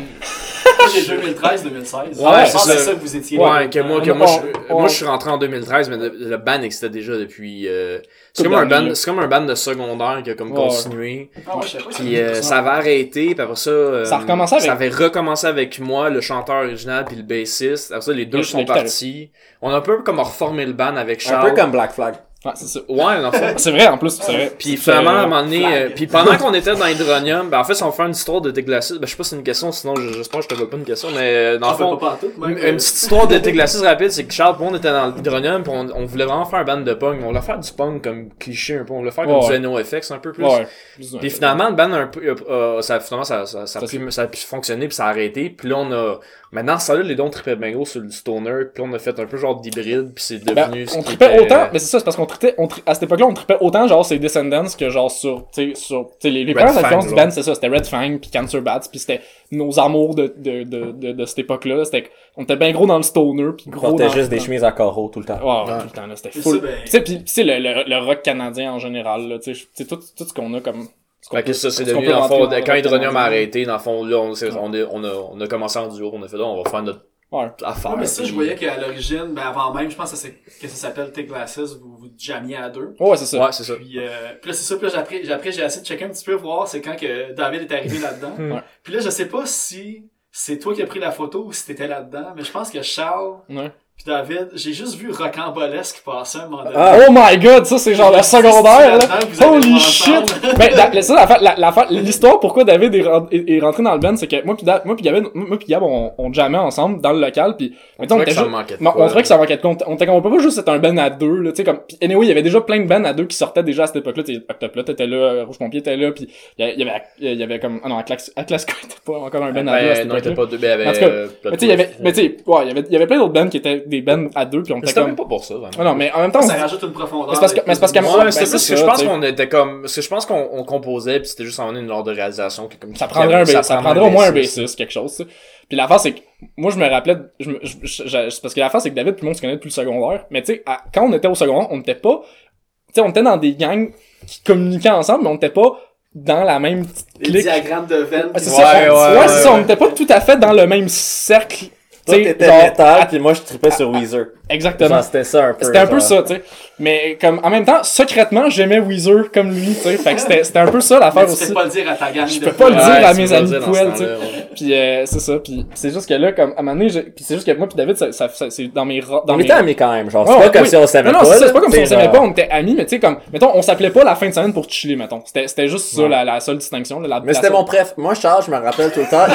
J'ai 2013-2016. Ouais, je pense c'est que c'est ça. ça que vous étiez. Ouais, que moi, que on- moi, je, on- moi, je suis rentré en 2013, mais le, le band existait déjà depuis, euh, c'est comme un band, là. c'est comme un band de secondaire qui a comme Ouais. continué. Ah, ouais, je sais pas. Puis euh, ça avait arrêté, puis après ça, euh, Ça a recommencé avec- ça avait recommencé avec moi, le chanteur original, puis le bassiste. Après ça, les deux sont partis. On a un peu comme reformé le band avec Un Charles. peu comme Black Flag. Ouais, c'est. Ouais. C'est vrai, en plus, c'est vrai. Puis finalement, à un moment donné, euh, puis pendant qu'on était dans Hydronium, ben en fait, si on fait une histoire de Teglacis, ben je sais pas si c'est une question, sinon je- j'espère que je te vois pas une question, mais euh, dans le fond, pas tout, Une, une petite histoire de Teglacis rapide, c'est que Charles moi, on était dans l'hydronium, pis on, on voulait vraiment faire un band de punk. On voulait faire du punk comme cliché un peu, on voulait faire comme Ouais. du NoFX un peu plus. Ouais. Puis finalement, le band un peu, euh, ça, finalement, ça, ça, ça, a pu, ça a pu fonctionner puis ça a arrêté. Puis là, on a, maintenant, ça là, les dons tripaient bien gros sur le stoner. Puis là, on a fait un peu genre d'hybride puis c'est Ben, devenu ce on tripait était- autant, mais c'est ça, c'est parce qu'on tripait, on tri- à cette époque-là, on tripait autant genre ces Descendants que genre sur, tu sais, sur, tu sais, les, les premières influences du band, c'est ça, c'était Red Fang puis Cancer Bats, puis c'était nos amours de, de, de, de, de cette époque-là, c'était, on était bien gros dans le stoner puis On gros portait dans juste des chemises à carreaux tout le temps. Ouais, ouais, tout le temps, là, c'était C'est full. ben- Tu sais, pis, tu sais, le, le, le rock canadien en général, là, tu sais, tu sais, tout, tout ce qu'on a comme, Fait que ça, c'est devenu, dans le fond, quand Hydronium a arrêté, dans le fond, là, on, s'est- on, est- on a, on a commencé en duo, on a fait, là, on va faire notre Ouais. affaire. Ouais, mais ça, puis- je voyais qu'à l'origine, ben avant même, je pense que, ça s'appelle Take Glasses, vous vous jammiez à deux. Ouais, c'est ça. Ouais, c'est ça. Puis, euh, puis là, c'est ça, puis là, j'ai appris, j'ai appris, j'ai essayé de checker un petit peu, voir c'est quand que David est arrivé là-dedans. Ouais. Puis là, je sais pas si c'est toi qui as pris la photo ou si t'étais là-dedans, mais je pense que Charles, Ouais. Puis David, j'ai juste vu Rocambolesque passer un moment donné. Ah. Oh my god, ça c'est genre le secondaire, là. Holy shit! ensemble. ben, la, ça, l'affaire- la- l'histoire pourquoi David est, est- est rentré dans le band, c'est que moi pis Da- moi pis David, moi pis Gab, on, on jammait ensemble dans le local pis, on trouvait était que ça manquait de mais quoi, on trouvait que ça manquait de compte. On était comme, on peut pas juste être un band à deux, là, tu sais, comme, pis anyway, il y avait déjà plein de bands à deux qui sortaient déjà à cette époque-là, tu sais, Octoplot était là, Rouge Pompier était là, pis il y avait- il y avait, il y avait comme, ah non, Atlas, Atlas Sky était pas encore un band à deux à cette non, il était pas Mais tu sais, il y avait, mais tu sais, il y avait plein d'autres bands qui étaient des bands à deux pis on était C'était comme, même pas pour ça, vraiment. Ah non, mais en même temps, on Ça se- rajoute une profondeur. Mais c'est parce que- mais c'est parce Ouais, moi, Ouais, c'est plus que je pense qu'on était comme, parce que je pense qu'on on composait pis c'était juste en une genre de réalisation que comme ça prendrait un, ça prendrait au moins un bassiste. quelque chose, tu sais. Puis l'affaire, c'est que, moi, je me rappelais, je, me- je, je- je- c'est parce que l'affaire, c'est que David, tout le monde se connaît depuis le secondaire. Mais tu sais, quand on était au secondaire, on était pas, tu sais, on était dans des gangs qui communiquaient ensemble, mais on était pas dans la même petite Les clique. diagrammes de veine. Ah, c'est qui- ça, Ouais, on- ouais, ouais, c'est ouais, ça, on ouais. était pas tout à fait dans le même cercle. Toi, t'étais métal, puis moi, je tripais sur Weezer. Exactement. C'était ça un peu. C'était un peu ça, tu sais. Mais comme en même temps, secrètement, j'aimais Weezer comme lui, tu sais. Fait que c'était c'était un peu ça Mais l'affaire tu aussi. peux pas le dire à ta gang. Je peux pas le dire à tu mes amis poêles, tu sais. Puis euh, c'est ça. Puis c'est juste que là, comme à un moment donné, j'ai- puis c'est juste que moi puis David, ça, ça, ça- c'est dans mes dans On mes était amis quand même, genre. C'est pas comme oui. si on s'aimait non, pas. non, c'est pas comme si on s'aimait pas, on était amis, mais tu sais, comme, mettons, on s'appelait pas la fin de semaine pour chiller, mettons. C'était, c'était juste ça, Ouais. la, la seule distinction, là, la, Mais la c'était seule- mon préf. Moi, Charles, je me rappelle tout le temps.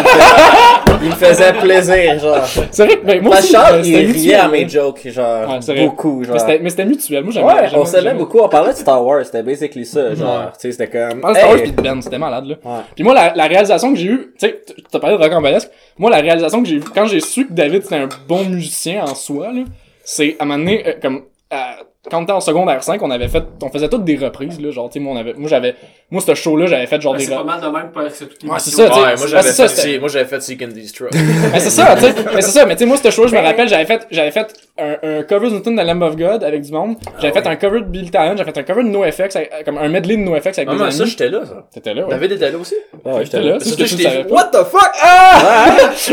Il me faisait, plaisir, genre. C'est vrai mais moi Charles, euh, c'était il riait à mes jokes, genre. Beaucoup, genre. Mais c'était, mais c'était mutuel. Ouais, on s'aimait beaucoup. On parlait de Star Wars, c'était basically ça, genre. Ouais. Tu sais, c'était comme. On parlait de Star Wars hey, pis de Ben, c'était malade, là. Ouais. Puis moi, la, la réalisation que j'ai eue, tu sais, t'as parlé de Rocambolesque, moi, la réalisation que j'ai eue, quand j'ai su que David c'était un bon musicien en soi, là, c'est, à un moment donné, euh, comme, euh, quand on était en secondaire 5, on avait fait, on faisait toutes des reprises, là, genre, tu sais, moi, on avait, moi, j'avais, moi, ce show-là, j'avais fait genre Ouais, des C'est pas reprises. mal de même pour toutes les Ouais, c'est ça, tu sais. Ouais, moi Ouais, j'avais fait, moi j'avais fait Seek and Destroy. Mais c'est ça, tu sais. Mais c'est ça, mais tu sais, moi, ce show, je me rappelle, j'avais fait, j'avais fait un, un cover d'une tune de Lamb of God avec du monde. J'avais fait un cover de Bill Talent, j'avais fait un cover de NoFX, avec- comme un medley de NoFX avec Ah, des mais ça, amis. j'étais là, ça. T'étais là, ouais. David était là aussi? Ouais, J'étais là, pas. What the fuck?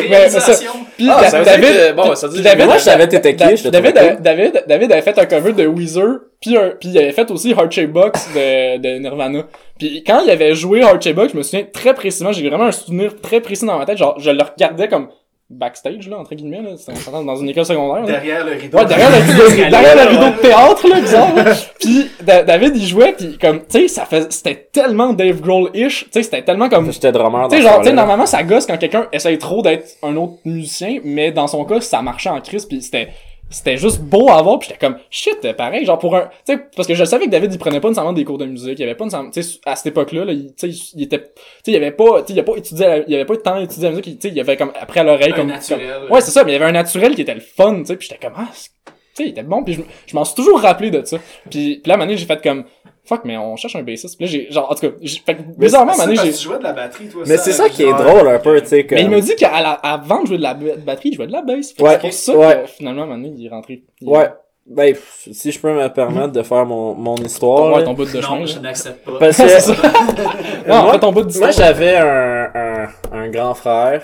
Mais c'est ça. Puis Ah, Da- ça veut dire David, que- bon, ça que David, moi, je savais t'étais qui, David, David avait fait un cover de Weezer, puis un, puis il avait fait aussi Heart Shape Box de, de Nirvana. Puis quand il avait joué Heart Shape Box, je me souviens très précisément, j'ai vraiment un souvenir très précis dans ma tête, genre je le regardais comme backstage là entre guillemets là, c'était dans une école secondaire. là. Derrière le rideau. Ouais, derrière le rideau, derrière le rideau de théâtre, là, bizarre. là. Puis Da- David, il jouait, puis comme, tu sais, ça fait, c'était tellement Dave Grohl-ish, tu sais, c'était tellement comme, J'étais drummer tu sais, genre, tu sais, normalement, ça gosse quand quelqu'un essaye trop d'être un autre musicien, mais dans son cas, ça marchait en crise, puis c'était, c'était juste beau à voir, puis j'étais comme, shit, pareil, genre pour un, tu sais, parce que je savais que David, il prenait pas nécessairement des cours de musique, il avait pas nécessairement, tu sais, à cette époque-là, là, il, tu sais, il était, tu sais, il avait pas, tu sais, il a pas étudié, la- il avait pas tant étudié la musique, il- tu sais, il avait comme, après à l'oreille, comme, naturel. comme- ouais, c'est ça, mais il y avait un naturel qui était le fun, tu sais, puis j'étais comme, ah, tu sais, il était bon, puis je, je m'en suis toujours rappelé de ça. Puis, puis là, à un moment donné, j'ai fait comme, fuck, mais on cherche un bassiste. Puis là, j'ai, genre, en tout cas, j'ai, fait que, bizarrement, parce j'ai, tu jouais de la batterie, toi. Mais c'est ça qui est drôle un peu, tu sais, que. mais il m'a dit qu'avant de jouer de la batterie, il jouait de la bass. Ouais, c'est pour ça ouais. que finalement, à un moment donné, il est rentré. Il- Ouais. Ben, pff, si je peux me permettre de faire mon, mon histoire. Ouais, ton bout de chemin. Non, je n'accepte pas. Parce que. Non, moi, ton bout de moi, j'avais un, un, un grand frère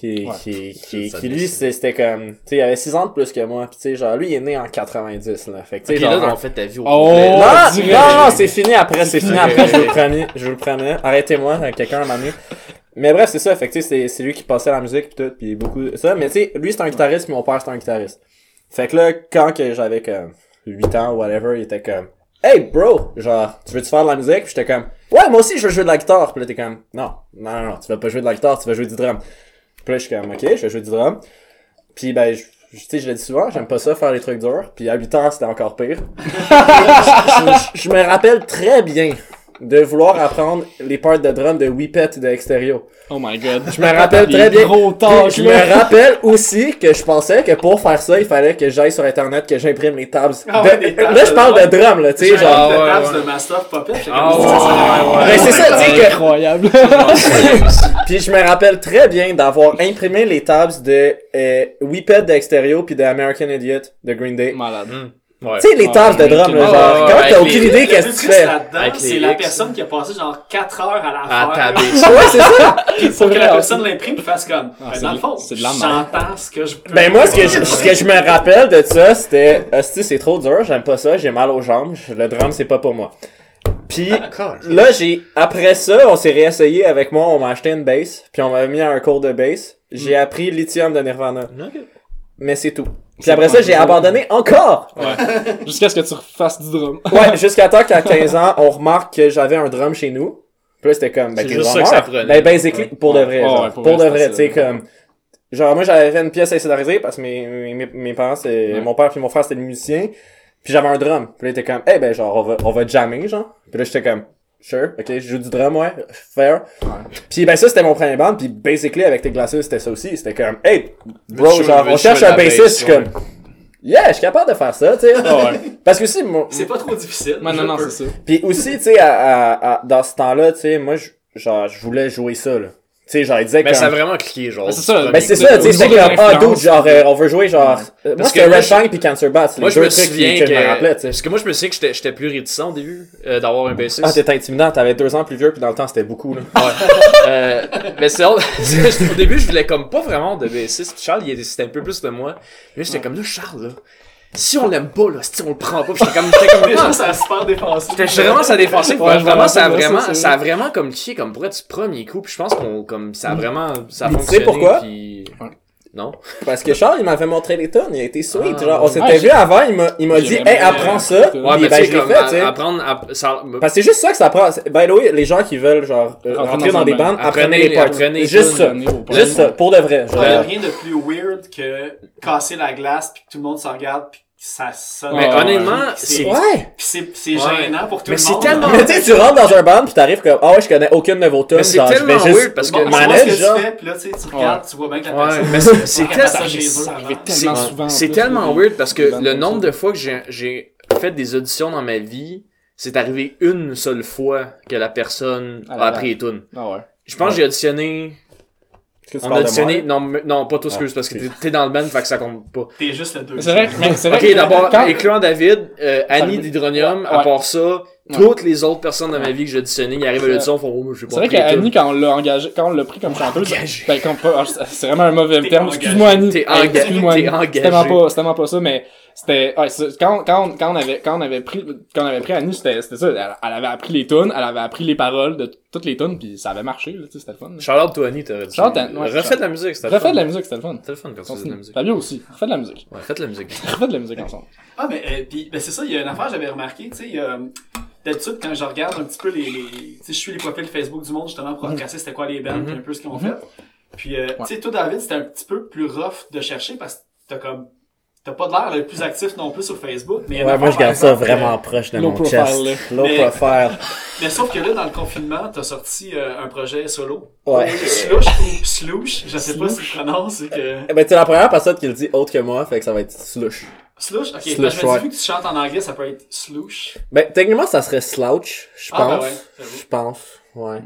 qui, Ouais. qui, qui, lui, c'était comme, tu sais, il avait 6 ans de plus que moi, pis tu sais, genre, lui, il est né en 90, là. Fait que, tu sais, là, genre. on fait ta vie au Oh! complet. non, non, non, c'est fini après, c'est fini après, je vous le promets, je vous le promets. Arrêtez-moi, euh, quelqu'un m'a mis. Mais bref, c'est ça, fait que, tu sais, c'est- lui qui passait la musique pis tout, pis beaucoup, ça, mais tu sais, lui, c'est un guitariste, pis mon père, c'est un guitariste. Fait que là, quand que j'avais comme 8 ans, whatever, il était comme, Hey bro, genre, tu veux-tu faire de la musique? Pis j'étais comme, ouais, moi aussi je veux jouer de la guitare. Pis là t'es comme, non, non, non, non, tu vas pas jouer de la guitare, tu vas jouer du drum. Pis là je suis comme, ok, je vais jouer du drum. Puis ben, je- je- tu sais, je l'ai dit souvent, j'aime pas ça faire les trucs durs. Puis à 8 ans, c'était encore pire. je, je- je me rappelle très bien de vouloir apprendre les parts de drum de Whippet de Exterio. Oh my god. Je me rappelle très bien. gros Puis je me rappelle aussi que je pensais que pour faire ça, il fallait que j'aille sur internet, que j'imprime les tabs. Ah de- tabs là, je parle de drum. drum, là, tu sais, genre. Ah, tabs ouais. de Master of Puppet. Ah, ouais, ouais, Ben, c'est ça, tu sais que. Incroyable. Puis je me rappelle très bien d'avoir imprimé les tabs de euh, Whippet de Exterio puis de American Idiot de Green Day. Malade. Ouais. Tu sais, les Ah, tabs de drum, là, genre, t'as aucune idée qu'est-ce que tu fais. c'est la personne qui a passé genre 4 heures à la faire. Ouais, c'est ça. Pour que la personne l'imprime et fasse comme. Ah, ben, c'est dans de- le fond, c'est de la merde. j'entends ce que je peux. Ben moi, ce que je, ce que je me rappelle de ça, c'était, hostie, c'est trop dur, j'aime pas ça, j'ai mal aux jambes, le drum c'est pas pour moi. Puis là, j'ai après ça, on s'est réessayé avec moi, on m'a acheté une bass, puis on m'a mis à un cours de bass. J'ai appris Lithium de Nirvana. mais c'est tout. Puis après ça, j'ai abandonné encore! Ouais. Jusqu'à ce que tu refasses du drum. Ouais, jusqu'à temps qu'à 15 ans, on remarque que j'avais un drum chez nous. Puis là, c'était comme, ben, C'est juste ça que ça prenait. Ben, basically, pour de vrai, ouais, pour, pour de vrai, tu sais, comme, genre, moi, j'avais fait une pièce insularisée parce que mes, mes, mes parents, c'est, Ouais. mon père puis mon frère, c'était des musiciens. Puis j'avais un drum. Puis là, il était comme, eh ben, genre, on va, on va jammer, genre. Puis là, j'étais comme, sure, ok, je joue du drum, ouais, fair. Puis ben, ça, c'était mon premier band. Puis basically, avec tes glaces, c'était ça aussi. C'était comme, hey, bro, genre, on cherche un bassiste. Je suis comme, yeah, je suis capable de faire ça, tu sais. Ah ouais. Parce que si, mon, C'est pas trop difficile. Non, non, peux. c'est ça. puis aussi, tu sais, à, à, à- dans ce temps-là, tu sais, moi, je- genre, je voulais jouer ça, là. Tu sais, genre, il disait Mais comme... ça a vraiment cliqué, genre. C'est ça, Ben, c'est ça, tu sais, c'était comme, ah, dude, genre, euh, on veut jouer, genre... euh, moi, Parce c'était Red Shine puis Cancer Bat, c'est Moi, les je deux me trucs souviens qui- que je me rappelais, tu sais. Parce que moi, je me souviens que j'étais- j'étais plus réticent au début euh, d'avoir un bassiste. Ah, t'étais intimidant, t'avais deux ans plus vieux, puis dans le temps, c'était beaucoup, là. Ouais. euh, mais c'est au début, je voulais comme pas vraiment de bassiste. Puis Charles, il était, c'était un peu plus de moi. Mais là, j'étais comme là, Charles, là. Si on l'aime pas, là, si on le prend pas, j'étais comme, j'étais comme, ah, ça a super défensif. J'étais vraiment ça défensif, Ouais, vraiment ça a vraiment ça a vrai. vraiment comme cliqué comme pour être du premier coup, puis je pense qu'on comme ça a vraiment ça a Mais tu sais fonctionné pourquoi? puis. Non? Parce que Charles, il m'avait montré les tonnes, il a été sweet, Ah, genre, on s'était Ouais, vu avant, il m'a, il m'a j'ai dit, hey, apprends ça, Ouais, mais ben, je comme fait, tu sais. à- apprendre à, ça Parce que c'est juste ça que ça prend. By the way, les gens qui veulent, genre, euh, Rentrer dans des band. bandes, apprenez Apprenez- les parts. apprenez Juste ça. Juste ça, pour de vrai. Il y a rien de plus weird que casser la glace puis que tout le monde se regarde puis ça sonne. Mais Ouais, honnêtement, ouais. c'est Ouais! Puis c'est, c'est Ouais. gênant pour tout Mais le c'est monde. tellement- Mais tu sais, tu rentres dans un band pis t'arrives comme, ah ouais, je connais aucune de vos tunes, Mais c'est genre, je tellement vais juste weird parce que Bon, tu vois manage, ce que genre. tu fais, puis là, tu sais, tu regardes, tu vois bien que la Ouais, personne... mais c'est- c'est c'est tellement souvent. en c'est tellement weird parce que le nombre de fois que j'ai j'ai fait des auditions dans ma vie, c'est arrivé une seule fois que la personne a appris les tunes. Ah ouais. Je pense que j'ai auditionné que on a auditionné non non pas tous Ah, parce que t'es- t'es dans le band fait que ça compte pas. T'es juste le deux. C'est vrai, mais c'est vrai Ok, d'abord, incluant David, euh, Annie d'Hydronium, à part ça, toutes les autres personnes dans ma vie que j'ai auditionnées, ils arrivent à l'audition, font, oh, je sais pas. C'est vrai qu'Annie, quand on l'a engagé, quand on l'a pris comme chanteuse, ben, c'est vraiment un mauvais terme. Excuse-moi, Annie. T'es engagé. Excuse-moi, T'es Annie. engagé. C'est tellement pas, c'est tellement pas ça, mais c'était, ouais, c'est- quand, quand, quand on avait, quand on avait pris, quand on avait pris Annie, c'était, c'était ça. Elle, elle avait appris les tunes, elle avait appris les paroles de toutes les tunes, puis ça avait marché, là, tu sais, c'était le fun. Charlotte, toi, Annie, t'aurais dit. À- ouais, Refais de la musique, c'était le Refais de la musique, c'était le fun. C'était le fun quand tu faisais de la musique. Fabio aussi. Refais de la musique. Ouais, faites de la musique. Refais de la musique ensemble. Ah, mais euh, puis, ben, c'est ça, il y a une affaire que j'avais remarqué, tu sais, il y a, euh, d'habitude, quand je regarde un petit peu les, les tu sais, je suis les profils Facebook du monde, justement, pour retracer c'était quoi les bands, Mhm. puis un peu ce qu'ils ont fait. Puis, euh, tu sais, toi, David, c'était un petit peu plus rough de chercher parce que t'as comme, t'as pas de l'air le plus actif non plus sur Facebook, mais Ouais, moi, je garde ça exemple, vraiment euh, proche de low mon profile, chest. là. Low Mais- profile. Mais sauf que là, dans le confinement, t'as sorti euh, un projet solo. Ouais. Slush ou Slush, je sais pas si tu prononces, c'est que... Eh Ben, t'es la première personne qui le dit autre que moi, fait que ça va être slush. Slush? Ok, Slush, parce que je me dis, vu que tu chantes en anglais, ça peut être Slush. Ben, techniquement, ça serait slouch, je Ah, ben pense. ouais. Je pense, ouais.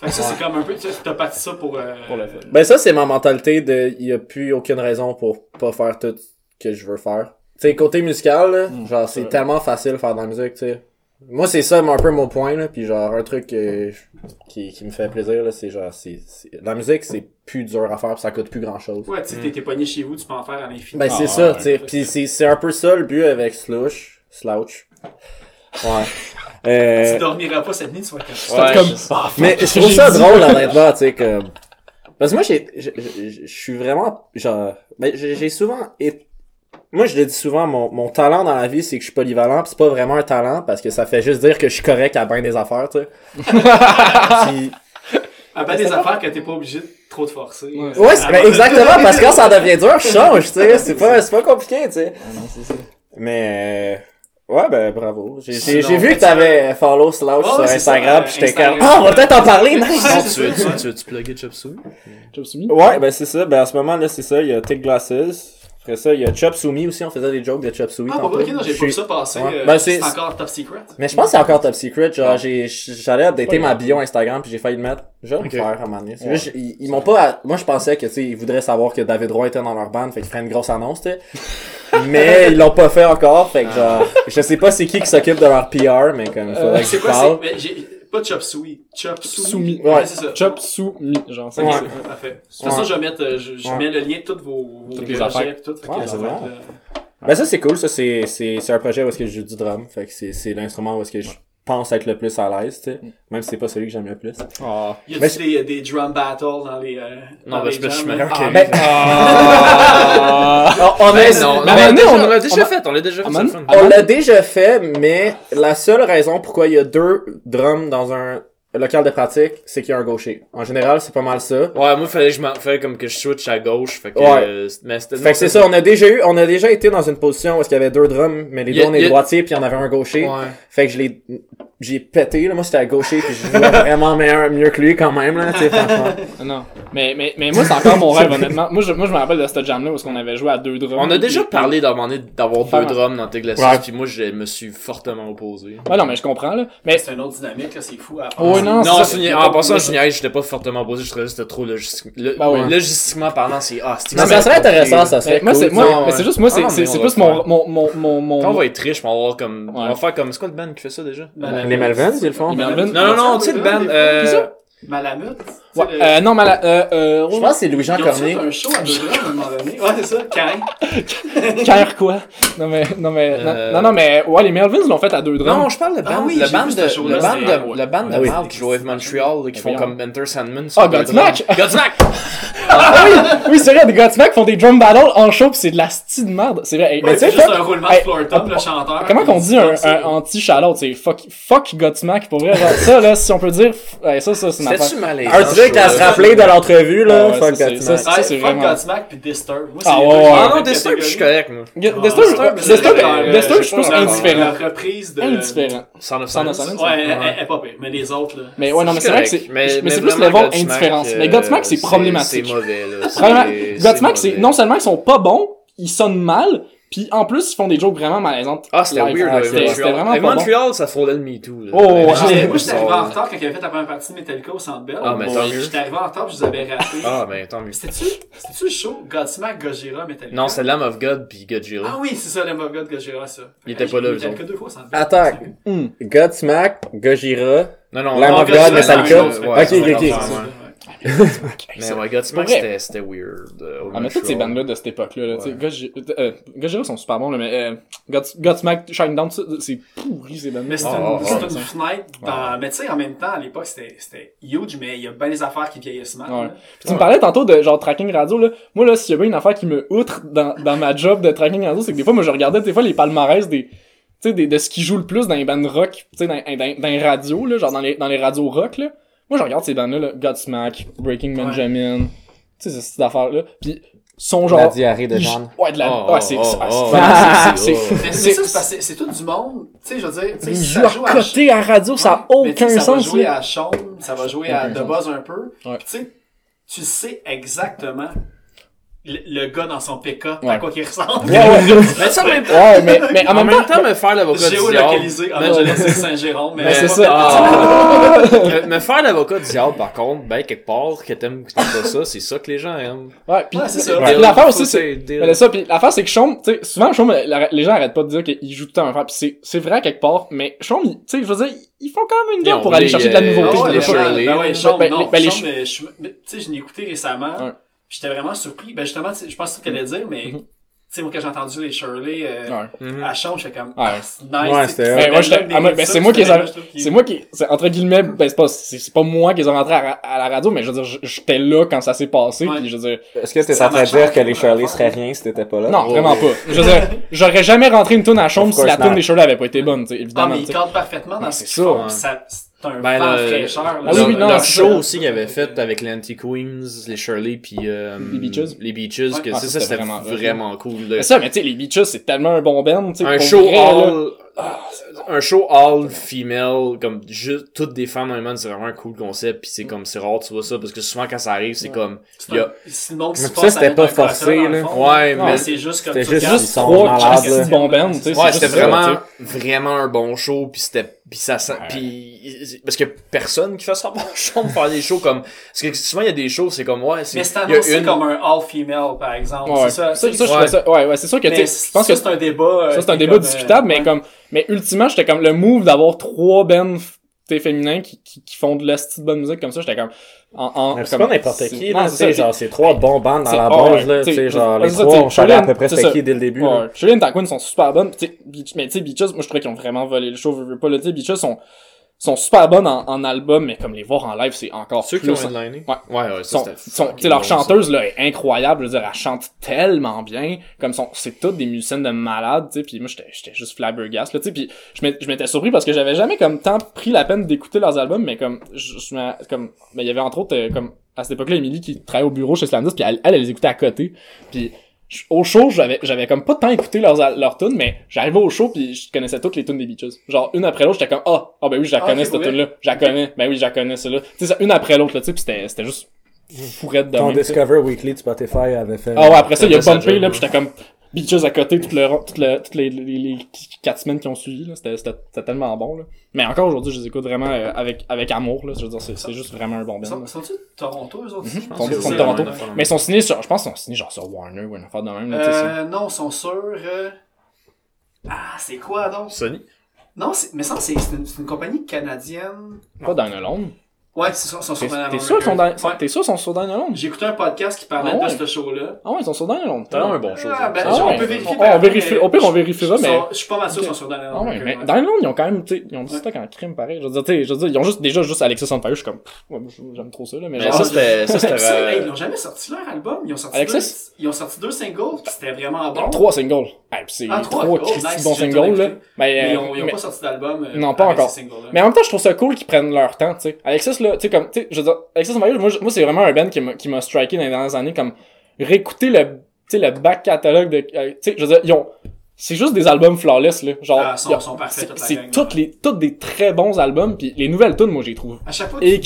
Fait que ça, c'est comme un peu, tu sais, t'as parti ça pour... Euh, Pour le fun. Ben, ça, c'est ma mentalité de, il y a plus aucune raison pour pas faire tout que je veux faire. Tu sais, côté musical, là, Mm, genre, c'est tellement facile de faire de la musique, tu sais. Moi, c'est ça, un peu mon point, là, puis genre, un truc euh, qui, qui me fait plaisir, là, c'est genre, c'est, c'est- la musique, c'est plus dur à faire, pis ça coûte plus grand chose. Ouais, tu sais, t'es- t'es pogné chez vous, tu peux en faire à l'infini. Ben, Ah, c'est ouais, ça, ouais. tu sais, pis c'est, c'est un peu ça le but avec Slush, Slouch. Ouais. Euh, Tu dormiras pas cette nuit, tu vas être Ouais, comme, je- ah, Mais je trouve ça drôle, honnêtement, tu sais, comme... Parce que moi, j'ai, je, je- je suis vraiment, genre, ben, j'ai j'ai souvent, et moi, je le dis souvent, mon, mon talent dans la vie, c'est que je suis polyvalent, pis c'est pas vraiment un talent, parce que ça fait juste dire que je suis correct à bien des affaires, tu sais. Ah ben, des affaires que t'es pas obligé de trop te forcer. Ouais. ben, exactement, parce que quand ça devient dur, je change, tu sais, c'est pas, c'est pas compliqué, tu sais. Ah non, c'est ça. Mais, euh, ouais, ben, bravo. J'ai, j'ai, Sinon, j'ai vu que tu t'avais follow Slouch Ouais, sur Instagram, ça, pis j'étais comme, ah, on va peut-être en parler, nice! C'est tu veux, ça, tu, tu veux, tu plugger Chop Suey? Chop Suey? Ouais, ben c'est ça. Ben en ce moment là, c'est ça. Il y a Tick Glasses. Après ça, il y a Chop Sumi aussi. On faisait des jokes de Chop Sumi. Ah, tantôt. ok, non, j'ai pas ça passer. Ouais. euh, Ben, c'est c'est- encore top secret. Mais je pense que c'est encore top secret. Genre, Ouais. j'ai, j'allais updater Ouais. ma bio Instagram puis j'ai failli le mettre. Je vais Ok. le faire à un moment donné. C'est Ouais. juste, ils, ils m'ont pas, moi je pensais que, tu sais, ils voudraient savoir que David Roy était dans leur bande, fait qu'ils feraient une grosse annonce, tu sais. mais ils l'ont pas fait encore, fait que genre, je sais pas c'est qui qui s'occupe de leur PR, mais comme, faudrait Euh, que C'est je quoi, parle. Pas Chop Suey. Chop Suey. Soumi. Ouais, Ouais. c'est ça. Chop Soumi, genre, ça, Ok, c'est- parfait. De toute façon, Ouais. je vais mettre, euh, je, je Ouais. mets le lien de toutes vos, vos Toutes les projets affaires. et tout. fait Ouais, que ça c'est va être, euh, Ben ça c'est cool, ça c'est, c'est, c'est un projet où est-ce que je joue du drum, fait que c'est, c'est l'instrument où est-ce que je pense être le plus à l'aise, tu sais. Même si c'est pas celui que j'aime le plus. Ah. Y a-tu des, des drum battles dans les. Euh, Non, dans ben, les je me suis jams, meilleur là? que Ah, lui. ben, Ah. on, non, mais non, on l'a déjà fait, on l'a déjà fait. On l'a déjà fait, mais la seule raison pourquoi il y a deux drums dans un local de pratique, c'est qu'il y a un gaucher. En général, c'est pas mal ça. Ouais, moi, fallait que je m'en, fallait comme que je switch à gauche, fait que, Ouais. euh, mais c'était, Fait que c'est ça, on a déjà eu, on a déjà été dans une position où il y avait deux drums, mais les deux on est droitiers puis il y en avait un gaucher. Ouais. Fait que je l'ai, j'ai pété, là. Moi, c'était à gaucher puis je jouais vraiment meilleur, mieux que lui quand même, là, tu sais, franchement. Non. Mais, mais, mais moi, c'est encore mon rêve, honnêtement. Moi, je, moi, je me rappelle de ce jam-là où on avait joué à deux drums. On a déjà Puis- parlé d'avoir d'avoir deux drums dans tes glacis, Ouais. puis moi, je me suis fortement opposé. Ouais, non, mais je comprends, là. Mais, C'est une autre dynamique, là, c'est fou à faire. Ouais, non, Non, c'est en passant, je j'étais pas fortement opposé, je trouvais que c'était trop logistique. Le, Bah oui. Logistiquement parlant, c'est, ah, c'est Non, mais ça serait intéressant, ça serait moi, c'est, moi, mais c'est juste, moi, c'est, Ah, c'est, c'est on plus va mon, faire. mon, mon, mon, mon, Quand on va être riche, on va avoir comme, on va faire comme, c'est quoi le band qui fait ça déjà? Les Melvins, ils le font. Non, non, non, tu sais, le band, euh, Malamute. Ouais, le- euh, non, mais la, euh, euh, Je pense que c'est Louis-Jean Cormier. un show à deux drums à un moment donné. Ouais, c'est ça, Cain. Care quoi? Non, mais, non, mais, non, Euh, non, non, mais, ouais, les Melvins l'ont fait à deux drums. Non, je parle de band, Ah oui, le band de, le band de, le band de Ah oui. Mal qui joue avec Montreal, là, qui font voyons. comme Enter Sandman. Ah, Godsmack! Godsmack! Ah oui, oui, c'est vrai, des Godsmack font des drum battles en show pis c'est de la style de merde. C'est vrai. Tu c'est sais, juste un roulement de floor top, le chanteur. Comment qu'on dit un, anti-shalout? C'est fuck, fuck Godsmack, pour vrai. Genre, ça, là, si on peut dire, ouais, ça, ça, c'est une truc à se rappeler de l'entrevue, là. Fuck ça, c'est- Godsmack. ça, Ouais, c'est fuck vraiment- Godsmack puis Disturb. Moi, Ah ouais, Ah non, Destin, je suis correct, moi. Ge- Ah, Disturb, je- suis plus indifférent. La reprise de... Indifférent. Sound of Silence. Ouais, elle- est pas pire, mais les autres, là. Mais ouais, non, mais c'est vrai que c'est, Mais, c'est plus level Godsmack, indifférence. euh, mais Godsmack, c'est problématique. C'est mauvais, là. Godsmack, c'est, non seulement ils sont pas bons, ils sonnent mal, pis en plus, ils font des jokes vraiment malaisantes. Ah, c'était weird, Ah, là, c'était, vraiment Hey, pas bon. Montreal, ça frôlait le MeToo, là. Oh, ouais. J'étais- Ah, Moi, j'étais arrivé en retard quand il avait fait la première partie de Metallica au Centre Bell. Ah, mais tant mieux. J'étais arrivé en retard puis je vous avais raté. Ah, ben, tant mieux. C'était-tu, c'était-tu le show Godsmack, Gojira, Metallica? Non, c'est Lamb of God pis Godzilla. Ah oui, c'est ça, le of God, Gojira, ça. Il était pas là, Metallica autres. deux fois au Centre Bell. Attends. Hmm. Godsmack, Gojira. Non, non, Lamb of God, Metallica. Ok, ok, ok. Mais ouais, Godsmack, c'était, c'était weird. euh, Ah, mais toutes ces bandes-là de cette époque-là, là, tu sais, Ouais. Gojira, euh, Gojira sont super bons, là, mais, euh, Gods- Godsmack, Shinedown, ça, c'est pourri, ces bandes-là. Mais c'est une, c'est ah. une fenêtre dans, mais tu sais, en même temps, à l'époque, c'était, c'était huge, mais il y a bien des affaires qui vieillissent mal. Ouais. Puis tu me parlais tantôt de genre tracking radio là. Moi là, s'il y a bien une affaire qui me outre dans, dans ma job de tracking radio, c'est que des fois moi je regardais des fois les palmarès des tu sais des- de ce qui joue le plus dans les bandes rock, tu sais dans, dans, dans les radios là, genre dans les dans les radios rock là. Moi je regarde ces bandes là, là Godsmack, Breaking Ouais. Benjamin, tu sais cette affaire là. Puis son genre La diarrhée de Jeanne. Ouais, de la Oh, ouais, c'est oh, c'est- oh, c'est- c'est- c'est-. Mais c'est- c'est ça, c'est parce que c'est- c'est tout du monde. Tu sais, je veux dire, tu sais, côté à radio, ça a Ouais, mais tu aucun sais, Ça va sens jouer à Sean, ça va jouer à The sens. Buzz un peu. Tu sais, tu sais exactement le, le gars dans son pick-up, Ouais. à quoi qu'il ressemble. Ouais, ouais. Mais ça, en même temps, Ouais, mais mais en en même même temps me faire l'avocat du diable. Géolocalisé. Ah, Mais- je laissé Saint-Jérôme, mais Ben, c'est pas ça. Ah. me, me faire l'avocat du diable, par contre, ben, quelque part, que t'aimes que t'aimes pas ça, c'est ça que les gens aiment. Ouais, Ouais, c'est ça. l'affaire aussi c'est c'est. Mais ça, puis l'affaire c'est que Chaume, tu sais, souvent Chaume, les gens arrêtent pas de dire qu'il joue tout le temps un frère, pis c'est, c'est vrai à quelque part, mais Chaume, tu sais, je veux dire, ils font quand même une ont pour aller chercher de la nouveauté. Pis. Ben ouais, Ben, non, mais mais, tu sais, je l'ai écouté récemment. J'étais vraiment surpris. Ben justement, tu sais, je pense que c'est ce qu'elle allait dire, mais Mhm. tu sais, moi, quand j'ai entendu les Shirley euh, Ouais. Mhm. à Sean, j'étais comme, ah, c'est nice. Ouais, tu c'était- tu Ben, moi, ah, ben, c'est tu moi qui les C'est moi qui, c'est entre guillemets, ben c'est pas, c'est, pas moi qui les ont rentrés à, à la radio, mais je veux dire, j'étais là quand ça s'est passé, Ouais. puis je veux dire, Est-ce que t'es Ça en train de dire que les Shirley seraient rien si t'étais pas là? non, Oh, vraiment oui. pas. Je veux dire, j'aurais jamais rentré une tune à Chaume Of si la not. des Shirley avait pas été bonne, tu sais, Ah, évidemment. mais tu il sais. cadre parfaitement dans ce qu'ils font. ouais. Ça- Un Ben, vent le- fraîcheur. là. Ah oui, non, leur show ça. aussi qu'ils avaient fait avec les Anti-Queens, les Shirley, puis euh, Les Beaches. Les Beaches, Ouais. que Ah, c'est ça, ça, c'était vraiment- vraiment, cool. là. Mais ça, mais tu sais, les Beaches, c'est tellement un bon band, tu sais. un pour show vrai, là. all un show all female comme juste toutes des femmes dans le monde c'est vraiment un cool concept puis c'est comme c'est rare tu vois ça parce que souvent quand ça arrive c'est comme il y a ça, force c'était pas forcé, là. fond. Ouais, Non, mais- c'est juste comme c'était juste trois bons bands, tu sais. ouais c'était vraiment vraiment un bon show puis c'était puis ça ça- puis parce que personne qui fait ça bon show pour faire des shows comme parce que souvent il y a des shows c'est comme ouais c'est Mais c'est une comme un all-female, par exemple. Ouais, C'est ça. ça, ça, trouvais ça, ouais, ouais, c'est sûr que, tu je pense que ça, c'est un débat. euh, ça, c'est un est débat comme, discutable, euh, mais ouais. comme, mais ultimement, j'étais comme le move d'avoir trois bands, féminins qui, qui, qui, font de la de bonne musique comme ça, j'étais comme. En, en c'est pas n'importe qui, là. C'est genre, c'est trois bons bandes dans la base, là. Tu genre, les trois, on à peu près c'était qui dès le début. Shirley et Tarquin sont super bonnes. Mais tu sais, Beaches, moi, je trouvais qu'ils ont vraiment volé le show, veux pas, là. Tu sais, Beaches sont sont super bonnes en, en, album, mais comme les voir en live, c'est encore Ceux plus... Ceux? Ouais. Ouais, ouais, sont, sont, Leur chanteuse, là, est incroyable. Je veux dire, elle chante tellement bien. Comme sont, c'est toutes des musiciennes de malades, tu sais. Puis moi, j'étais juste flabbergast, là, tu sais. Puis je m'étais surpris parce que j'avais jamais, comme, tant pris la peine d'écouter leurs albums, mais comme, je, je comme, mais il y avait entre autres, euh, comme, à cette époque-là, Emily qui travaillait au bureau chez Slamdus, puis elle, elle, elle les écoutait à côté. Puis au show, j'avais, j'avais comme pas tant écouté leurs, leurs tunes, mais j'arrivais au show puis je connaissais toutes les tunes des Beaches. Genre, une après l'autre, j'étais comme, ah, oh, ah, ben oui, je la ah, connais, cette tune-là. Je la connais. Ben oui, je la connais, celle-là. Tu sais, une après l'autre, là, tu sais, pis c'était, c'était juste fourrette de Ton Discover Weekly de Spotify avait fait. Ah ouais, après ça, il y a bumpé, là, pis j'étais comme, puis juste à côté, toutes le, tout les, les, les, quatre semaines qui ont suivi, c'était, tellement bon. Là. Mais encore aujourd'hui, je les écoute vraiment euh, avec, avec amour. Là. Je veux dire, c'est, juste vraiment un bon band. Sont-ils de Toronto, eux autres? Mm-hmm. Je pense sont, de Toronto. Mais ils sont signés sur, je pense qu'ils sont signés genre sur Warner ou une affaire de même. Là, euh, non, ils sont sur... Euh, ah, c'est quoi donc? Sony? Non, mais ça, c'est, une, une compagnie canadienne. Pas dans le Londres? Ouais, c'est ça, son sur T'es sûr qu'ils sont dans, t'es sûr sont sur Dine Alone? J'ai écouté un podcast qui parlait ah de ce show-là. Ah ouais, ils sont sur Dine Alone. T'as un bon show. Ah, ben, ah on peut vérifier. on vérifie, au pire, on vérifiera, mais. Je suis pas mal sûr, ils sont sur Dine Alone. Ah ouais, mais Dine Alone, ils ont quand même, tu ils ont du stock en crime pareil. Je veux dire, tu je veux dire, ils ont juste, déjà, juste Alexis on je suis comme, j'aime trop ça, là, mais ben, ça, c'était, ça, c'était, ben, ils n'ont jamais sorti leur album. Ils ont sorti ils ont sorti deux singles, c'était vraiment bon. Trois singles. Ah, ouais, c'est ah, trois, nice, bons singles, là. Mais, mais, ils euh, ont, pas sorti d'album. Euh, non, pas encore. mais en même temps, je trouve ça cool qu'ils prennent leur temps, tu sais. Alexis, là, tu sais, comme, tu sais, je veux dire, Alexis Mario, moi, moi c'est vraiment un band qui m'a, qui m'a striké dans les dernières années, comme, réécouter le, tu sais, le back catalogue de, euh, tu sais, je veux dire, ils ont, c'est juste des albums flawless là genre ah, sont, c'est toutes les toutes des très bons albums puis les nouvelles tunes moi j'y trouve à chaque fois dis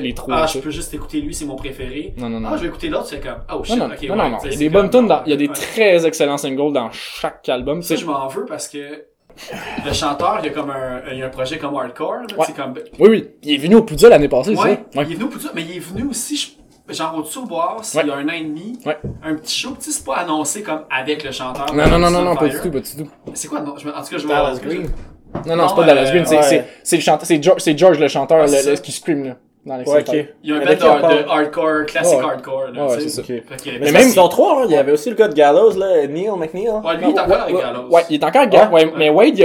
les trois ah je peux juste écouter lui c'est mon préféré non non non ah je vais écouter l'autre c'est comme oh shit non, non, ok non, non, non. il y a des bonnes tunes il y a des très excellents singles dans chaque album ça je m'en veux parce que le chanteur, il y a comme un, il y a un projet comme hardcore. Là, comme... Oui, oui. Il est venu au Poudja l'année passée, ouais, ça? Ouais. Il est venu au Poudja, mais il est venu aussi, je genre au-dessus au s'il y a un an et demi, ouais. un petit show, petit sais, c'est pas annoncé comme avec le chanteur. Non, non, non, non, non, pas du tout, pas du tout. C'est quoi, non, je, en tout cas, je vois. Green. Non, non, c'est pas Dallas euh, Green, c'est George, George le chanteur ah, qui scream, là. Ouais. Il y a un band de, hardcore, classique hardcore. Là, ouais, ça. Mais, même, ils sont trois, hein. il y avait aussi le gars de Gallows, là, Neil McNeil. Ouais, lui, il est encore avec Gallows. Ouais, il est encore Gallows. Ah. mais Wade,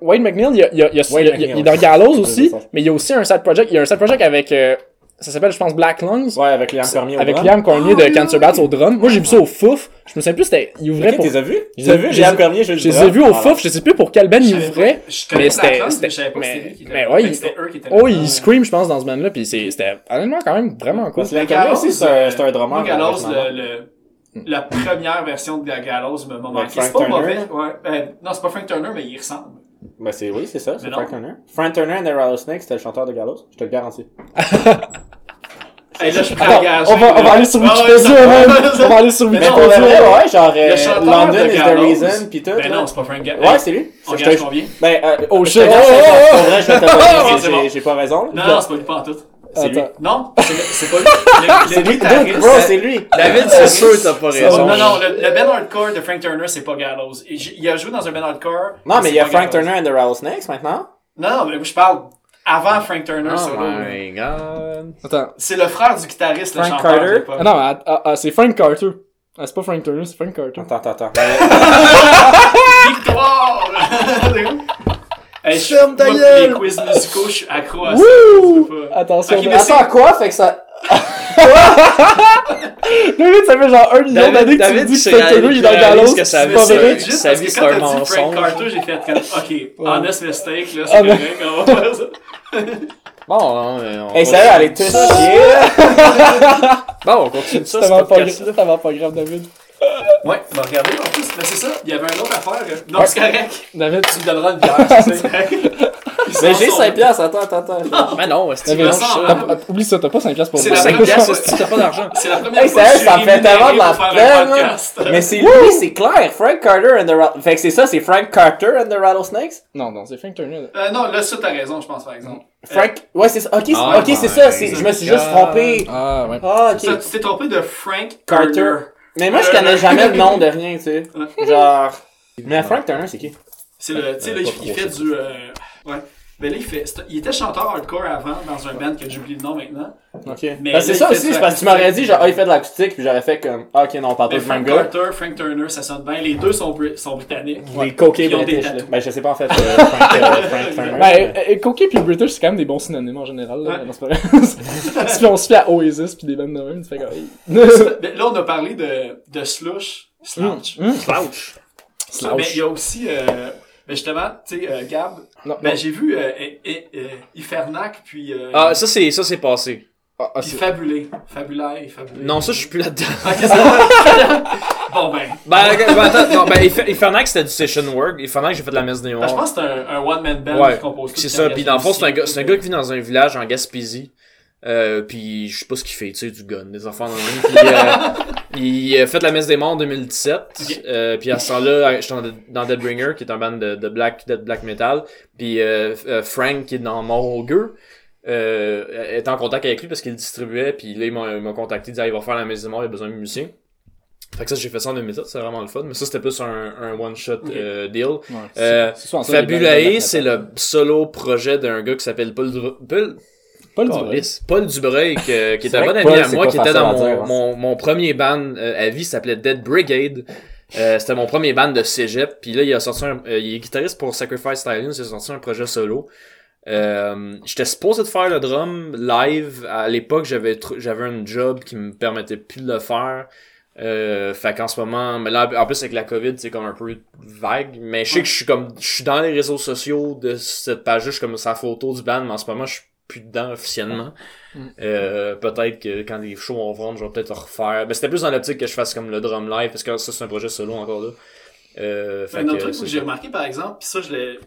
Wade, McNeil, il, il, il, il, est dans Gallows aussi, mais il y a aussi un side project. Il y a un side project avec euh, ça s'appelle, je pense, Black Lungs. Ouais, avec Liam Cormier au Avec drum. Liam Cormier de ah Cancer Bats au drum. Moi, j'ai vu ça au Fouf. Je me souviens plus, c'était, il ouvrait pour. Tu les as vus? Je les ai vus, Liam Cormier, je les ai vus au ah Fouf. Je sais plus pour quel band il ouvrait. Mais c'était, mais, mais ouais, oh, il scream, je pense, dans ce band-là. Puis c'était, honnêtement, quand même vraiment cool. Liam Cormier aussi, c'est un drummer. La première version de Gallows me manqué. C'est pas mauvais. Ben, non, c'est pas Frank Turner, mais il ressemble. Ben c'est, oui, c'est ça, c'est Frank Turner. Frank Turner and the Rattlesnake, c'était le chanteur de Gallows, je te le garantis. On, va, aller sur Wikipédia, On va aller sur Wikipédia, genre, euh, London is the reason, pis tout. Ben non, c'est pas Frank Ouais, c'est lui. On combien? Ben, euh, oh shit! Oh, oh, oh, oh, oh, oh, oh, oh, non, c'est pas lui. Le, le guitariste. Bro, euh, c'est lui. David, c'est sûr que t'as pas raison. Non, non, le, le ben hardcore de Frank Turner, c'est pas Gallows. Il, a joué dans un band hardcore. Non, mais il y a Frank Turner and the Rattlesnakes maintenant. Non, mais je parle avant Frank Turner. Oh my god. Attends. C'est le frère du guitariste, Frank. Carter? Ah non, ah, ah, c'est Frank Carter. C'est pas Frank Turner, c'est Frank Carter. Attends, attends, attends. Victoire! Hey, Ferme ta gueule! Les quiz musicaux, je suis accro à ça. Wouh! Pas... Attention, okay, mais attends, à quoi? Fait que ça... Quoi? le ça fait genre un million d'années que tu me dis que Frank Carter, il est dans Gallows. que ça vrai. Juste parce que quand t'as dit Frank Carter, j'ai fait comme, ok, honest mistake, là, c'est ah, correct, on va faire ça. Bon, hein, on... Hey, sérieux, allez tous chier, là! Bon, on continue ça, c'est pas grave. C'est pas grave, David. Ouais, bah, tu m'as regardé en plus. Mais c'est ça, il y avait une autre affaire. Euh, non, c'est correct. David, tu me donneras une bière, je sais. Mais j'ai 5 piastres, attends, attends, attends. Mais non, c'est Oublie ça, t'as pas 5 piastres pour moi. C'est 5 piastres, si t'as pas d'argent. C'est la première fois que ça fait tellement de. Hein. Mais c'est lui, c'est clair. Frank Carter and the Rattlesnakes. Fait que c'est ça, c'est Frank Carter and the Rattlesnakes? Non, non, c'est Frank Turner. Euh, non, là, ça, t'as raison, je pense, par exemple. Mm. Frank, ouais, c'est ça. Ok, c'est ah, ça. Je me suis juste trompé. Ah, ouais. Ah. Tu t'es trompé de Frank Carter. Mais moi, je connais jamais le nom de rien, tu sais. Genre. Mais Frank Turner, c'est qui? C'est le. Tu sais, là, il fait du. Euh, ouais. Ben là, il, fait, c'est- il était chanteur hardcore avant dans un band que j'oublie le nom maintenant. Ok. Mais Ben, c'est ça aussi, parce que tu m'aurais dit, genre, ah, il fait de l'acoustique, puis j'aurais fait comme, ah, ok, non, on parle pas Mais du même Frank gars. Carter, Frank Turner, ça sonne bien. Les deux sont, bri- sont britanniques. Les des british. Ben, je sais pas, en fait, euh, Frank, euh, Frank Turner. Ben, euh, Coquet puis British, c'est quand même des bons synonymes en général. Là. Ouais. Pas si on se fait à Oasis puis des bandes de même, tu fais comme... Ben, Là, on a parlé de, de Slush. Slouch. Hum, Slouch. Ça, ben, il y a aussi, euh, ben, justement, tu sais, euh, Gab, Non, ben, non. j'ai vu euh, eh, euh, Ifernac, puis, euh, Ah, ça c'est, ça c'est passé. Ah, ah, puis c'est- Fabulé. Fabulaire et Fabulé. Non, ça je suis plus là-dedans. Vrai. bon, ben. Ben, ben, attends, non, ben, Infernac c'était du session work. Infernac j'ai fait de la messe des Ben, morts. je pense que c'est un, un one-man band Ouais, qui compose tout. C'est ça, puis dans le fond, c'est un gars, c'est un gars qui vit dans un village en Gaspésie. Euh, puis je sais pas ce qu'il fait, tu sais, du gun, des enfants dans le. Puis, euh, il a fait la messe des morts en 2017. Ok. Euh, puis à ce temps-là, j'étais dans, dans Deadbringer, qui est un band de, de black, de black metal. Puis euh, euh, Frank, qui est dans gueux, euh, était en contact avec lui parce qu'il le distribuait. Puis là, il m'a contacté, il disait, Ah, il va faire la messe des morts, il a besoin de musiciens. Fait que ça, j'ai fait ça en 2017, c'est vraiment le fun. Mais ça, c'était plus un, un one-shot euh, deal. Ouais, Euh, Fabulae, c'est le solo projet d'un gars qui s'appelle Paul, Paul, Paul, Dubreuil. Paul Dubreuil, que- qui est C'est un bon ami Paul, à moi, qui était dans à mon, dire, hein. mon, mon premier band euh, à vie, s'appelait Dead Brigade. Euh, c'était mon premier band de cégep. Puis là, il a sorti un, euh, il est guitariste pour Sacrifice Stylings, il a sorti un projet solo. Euh, j'étais supposé de faire le drum live. À l'époque, j'avais j'avais un job qui me permettait plus de le faire. Euh, fait qu'en ce moment, mais là, en plus avec la COVID, c'est comme un peu vague. Mais je sais que je suis comme, je suis dans les réseaux sociaux de cette page-là, je suis comme sa photo du band, mais en ce moment, je suis plus dedans officiellement. Euh, peut-être que quand les shows vont vendre, je vais peut-être refaire. Mais c'était plus dans l'optique que je fasse comme le drum live, parce que ça, c'est un projet solo encore là. Euh, fait Un autre que, truc que j'ai remarqué, par exemple, pis ça, je l'ai,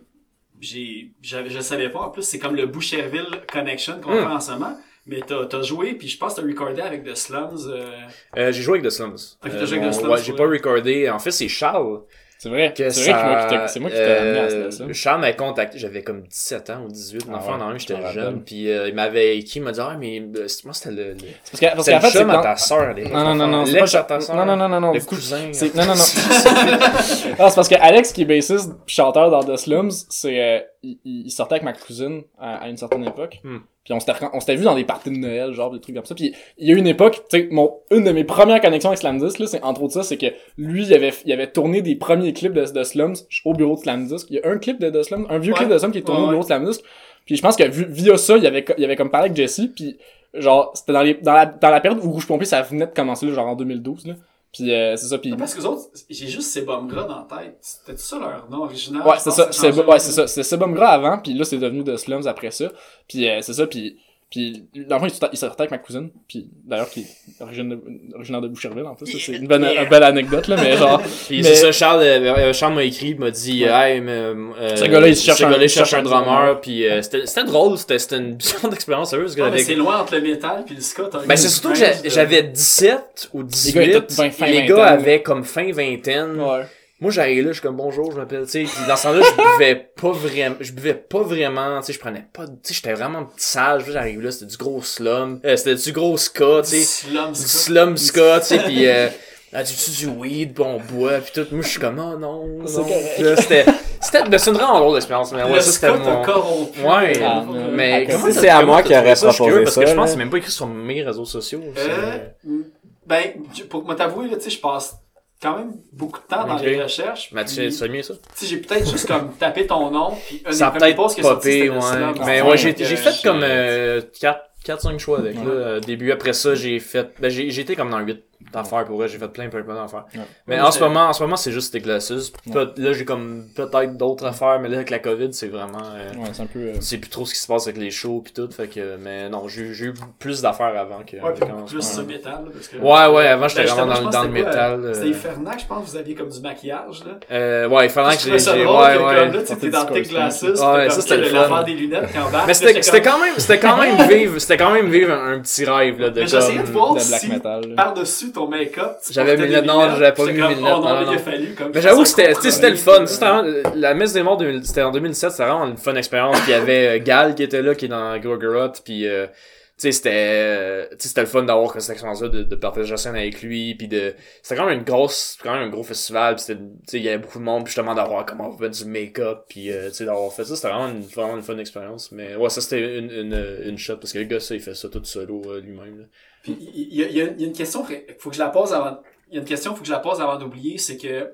j'ai, j'avais, je le savais pas, en plus, c'est comme le Boucherville Connection qu'on Hmm. fait en ce moment. Mais t'as, t'as joué, puis je pense que t'as recordé avec The Slums. Euh... Euh, j'ai joué avec The Slums. Ok, t'as Euh, joué avec The bon, Slums, Ouais, j'ai ouais. pas recordé. En fait, c'est Charles. C'est vrai. que C'est vrai que ça- moi qui t'ai- c'est moi qui t'ai amené à euh, ça. Charles m'a contacté, j'avais comme 17 ans ou 18, Ah enfant dans un, j'étais jeune, puis euh, il m'avait écrit, il m'a dit ah mais euh, c'est- moi c'était le, le C'est Parce que- parce c'était qu'en le fait, c'est chum à ta les Non, non, non, non, c'est l'ex à ta sœur, Non, non, non, non, non. le cousin. C'est, non, non, non. ah, c'est parce que Alex, qui est bassiste, pis chanteur dans The Slums, c'est, euh, il, il sortait avec ma cousine à, à une certaine époque. Hmm. Puis on s'était, on s'était vu dans des parties de Noël, genre des trucs comme ça. Puis il y a eu une époque, tu sais, mon, une de mes premières connexions avec Slamdisc, là, c'est entre autres ça, c'est que lui, il avait, il avait tourné des premiers clips de, de Slums au bureau de Slamdisc. Il y a un clip de Slums, un vieux Ouais. clip de Slums qui est tourné Ouais, au bureau de Slamdisc. Puis je pense que vu- via ça, il avait, il avait comme parlé avec Jesse, puis genre, c'était dans les, dans la, dans la période où Rouge Pompier, ça venait de commencer, là, genre en 2012, là. Puis euh, c'est ça, puis... Parce que les autres, j'ai juste bombes gras dans la tête. C'était ça leur nom original? Ouais, c'est ça, c'est ouais, c'est ça, c'est Sebum Gras avant, puis là c'est devenu de Slums après ça. Puis euh, c'est ça, puis puis dans le fond, il sortait- avec ma cousine, puis d'ailleurs qui est originaire de Boucherville en plus, ça, c'est une belle anecdote là, mais genre Puis Mais- c'est ça, Charles, euh, euh, Charles m'a écrit, il m'a dit, hey, mais, euh, Ce gars-là, il cherche ce un- gars-là, il cherche un un drummer, drummer. puis euh, c'était c'était drôle, c'était c'était une bizarre d'expérience Ouais, mais j'avais- c'est loin entre le métal puis le ska. t'as Ben c'est surtout que j'avais 17 ou gars 18, étaient tous fin- fin les gars avaient comme fin vingtaine. ouais. Moi j'arrive là, je suis comme bonjour, je m'appelle, tu sais, puis dans ce temps-là, je buvais pas vraiment, je buvais pas vraiment, tu sais, je prenais pas, tu sais, j'étais vraiment sage, j'arrive là, c'était du gros slum, euh, c'était du gros ska, tu sais, Slum slum ska, tu sais, puis euh, ah, tu du weed, puis on boit, puis tout, moi je suis comme oh non, C'est non. c'était, c'était, ben, c'est une vraiment drôle d'expérience, mais ouais, Le ça c'était t'a mon... corrompu. Ouais, Ah, Euh, mais à comment C'est à moi qui aurait ça? Je suis proposé curieux, parce que ça, je pense que c'est même pas écrit sur mes réseaux sociaux. c'est- Euh, ben, pour me t'avouer, là, tu sais, je passe quand même beaucoup de temps dans les recherches. Mathieu, fais mieux ça? Tu sais, j'ai peut-être juste comme tapé ton nom, puis un Ça des peut-être popé, c'était ouais. Mais ouais, j'ai j'ai euh, fait comme 4-5 choix avec Ouais. là. euh, Début, après ça, j'ai fait. Ben, j'ai j'ai été comme dans 8 d'affaires pour vrai, j'ai fait plein, plein, plein d'affaires. Ouais. Mais Ouais, en ce moment, en ce moment, c'est juste Éclasus. Peut- Là, j'ai comme peut-être d'autres affaires, mais là, avec la COVID, c'est vraiment. euh, Ouais, c'est un peu euh, C'est plus trop ce qui se passe avec les shows pis tout, fait que, mais non, j'ai eu plus d'affaires avant que. Ouais, puis ce plus sur métal, là, parce que... Ouais, ouais, avant, j'étais Ben, vraiment dans, dans le c'était métal. C'était euh, Fernac, je pense que vous aviez comme du maquillage, là. Euh, ouais, trouvais j'ai. Ouais, ouais. là, tu Sortez étais dans tes glasses, Ouais, ça, c'était le des lunettes. Mais c'était c'était quand même, c'était quand même vivre, c'était quand même vivre un, petit rêve, là, de Mais j'essayais de voir si, black metal. là. par-dessus ton make-up, J'avais mis le- non, lunettes, j'avais pas mis mes lunettes, Oh non, non, fallu comme... Mais j'avoue que c'était, c'était le fun. la messe des morts, 2000 c'était en 2007, c'était vraiment une fun expérience. Puis il y avait euh, Gal qui était là, qui est dans Gorgoroth, puis euh, tu sais, c'était, euh, c'était le fun d'avoir cette expérience-là de, de partager la scène avec lui, puis de, c'était quand même une grosse, quand même un gros festival, puis il y avait beaucoup de monde, puis justement d'avoir comment on fait du make-up, puis euh, tu sais, d'avoir fait ça, c'était vraiment une, vraiment une fun expérience. Mais ouais, ça c'était une, une, une shot, parce que le gars, ça, il fait ça tout solo euh, lui-même. Puis il y, y y a une question, faut que je la pose avant. Il y a une question, faut que je la pose avant d'oublier, c'est que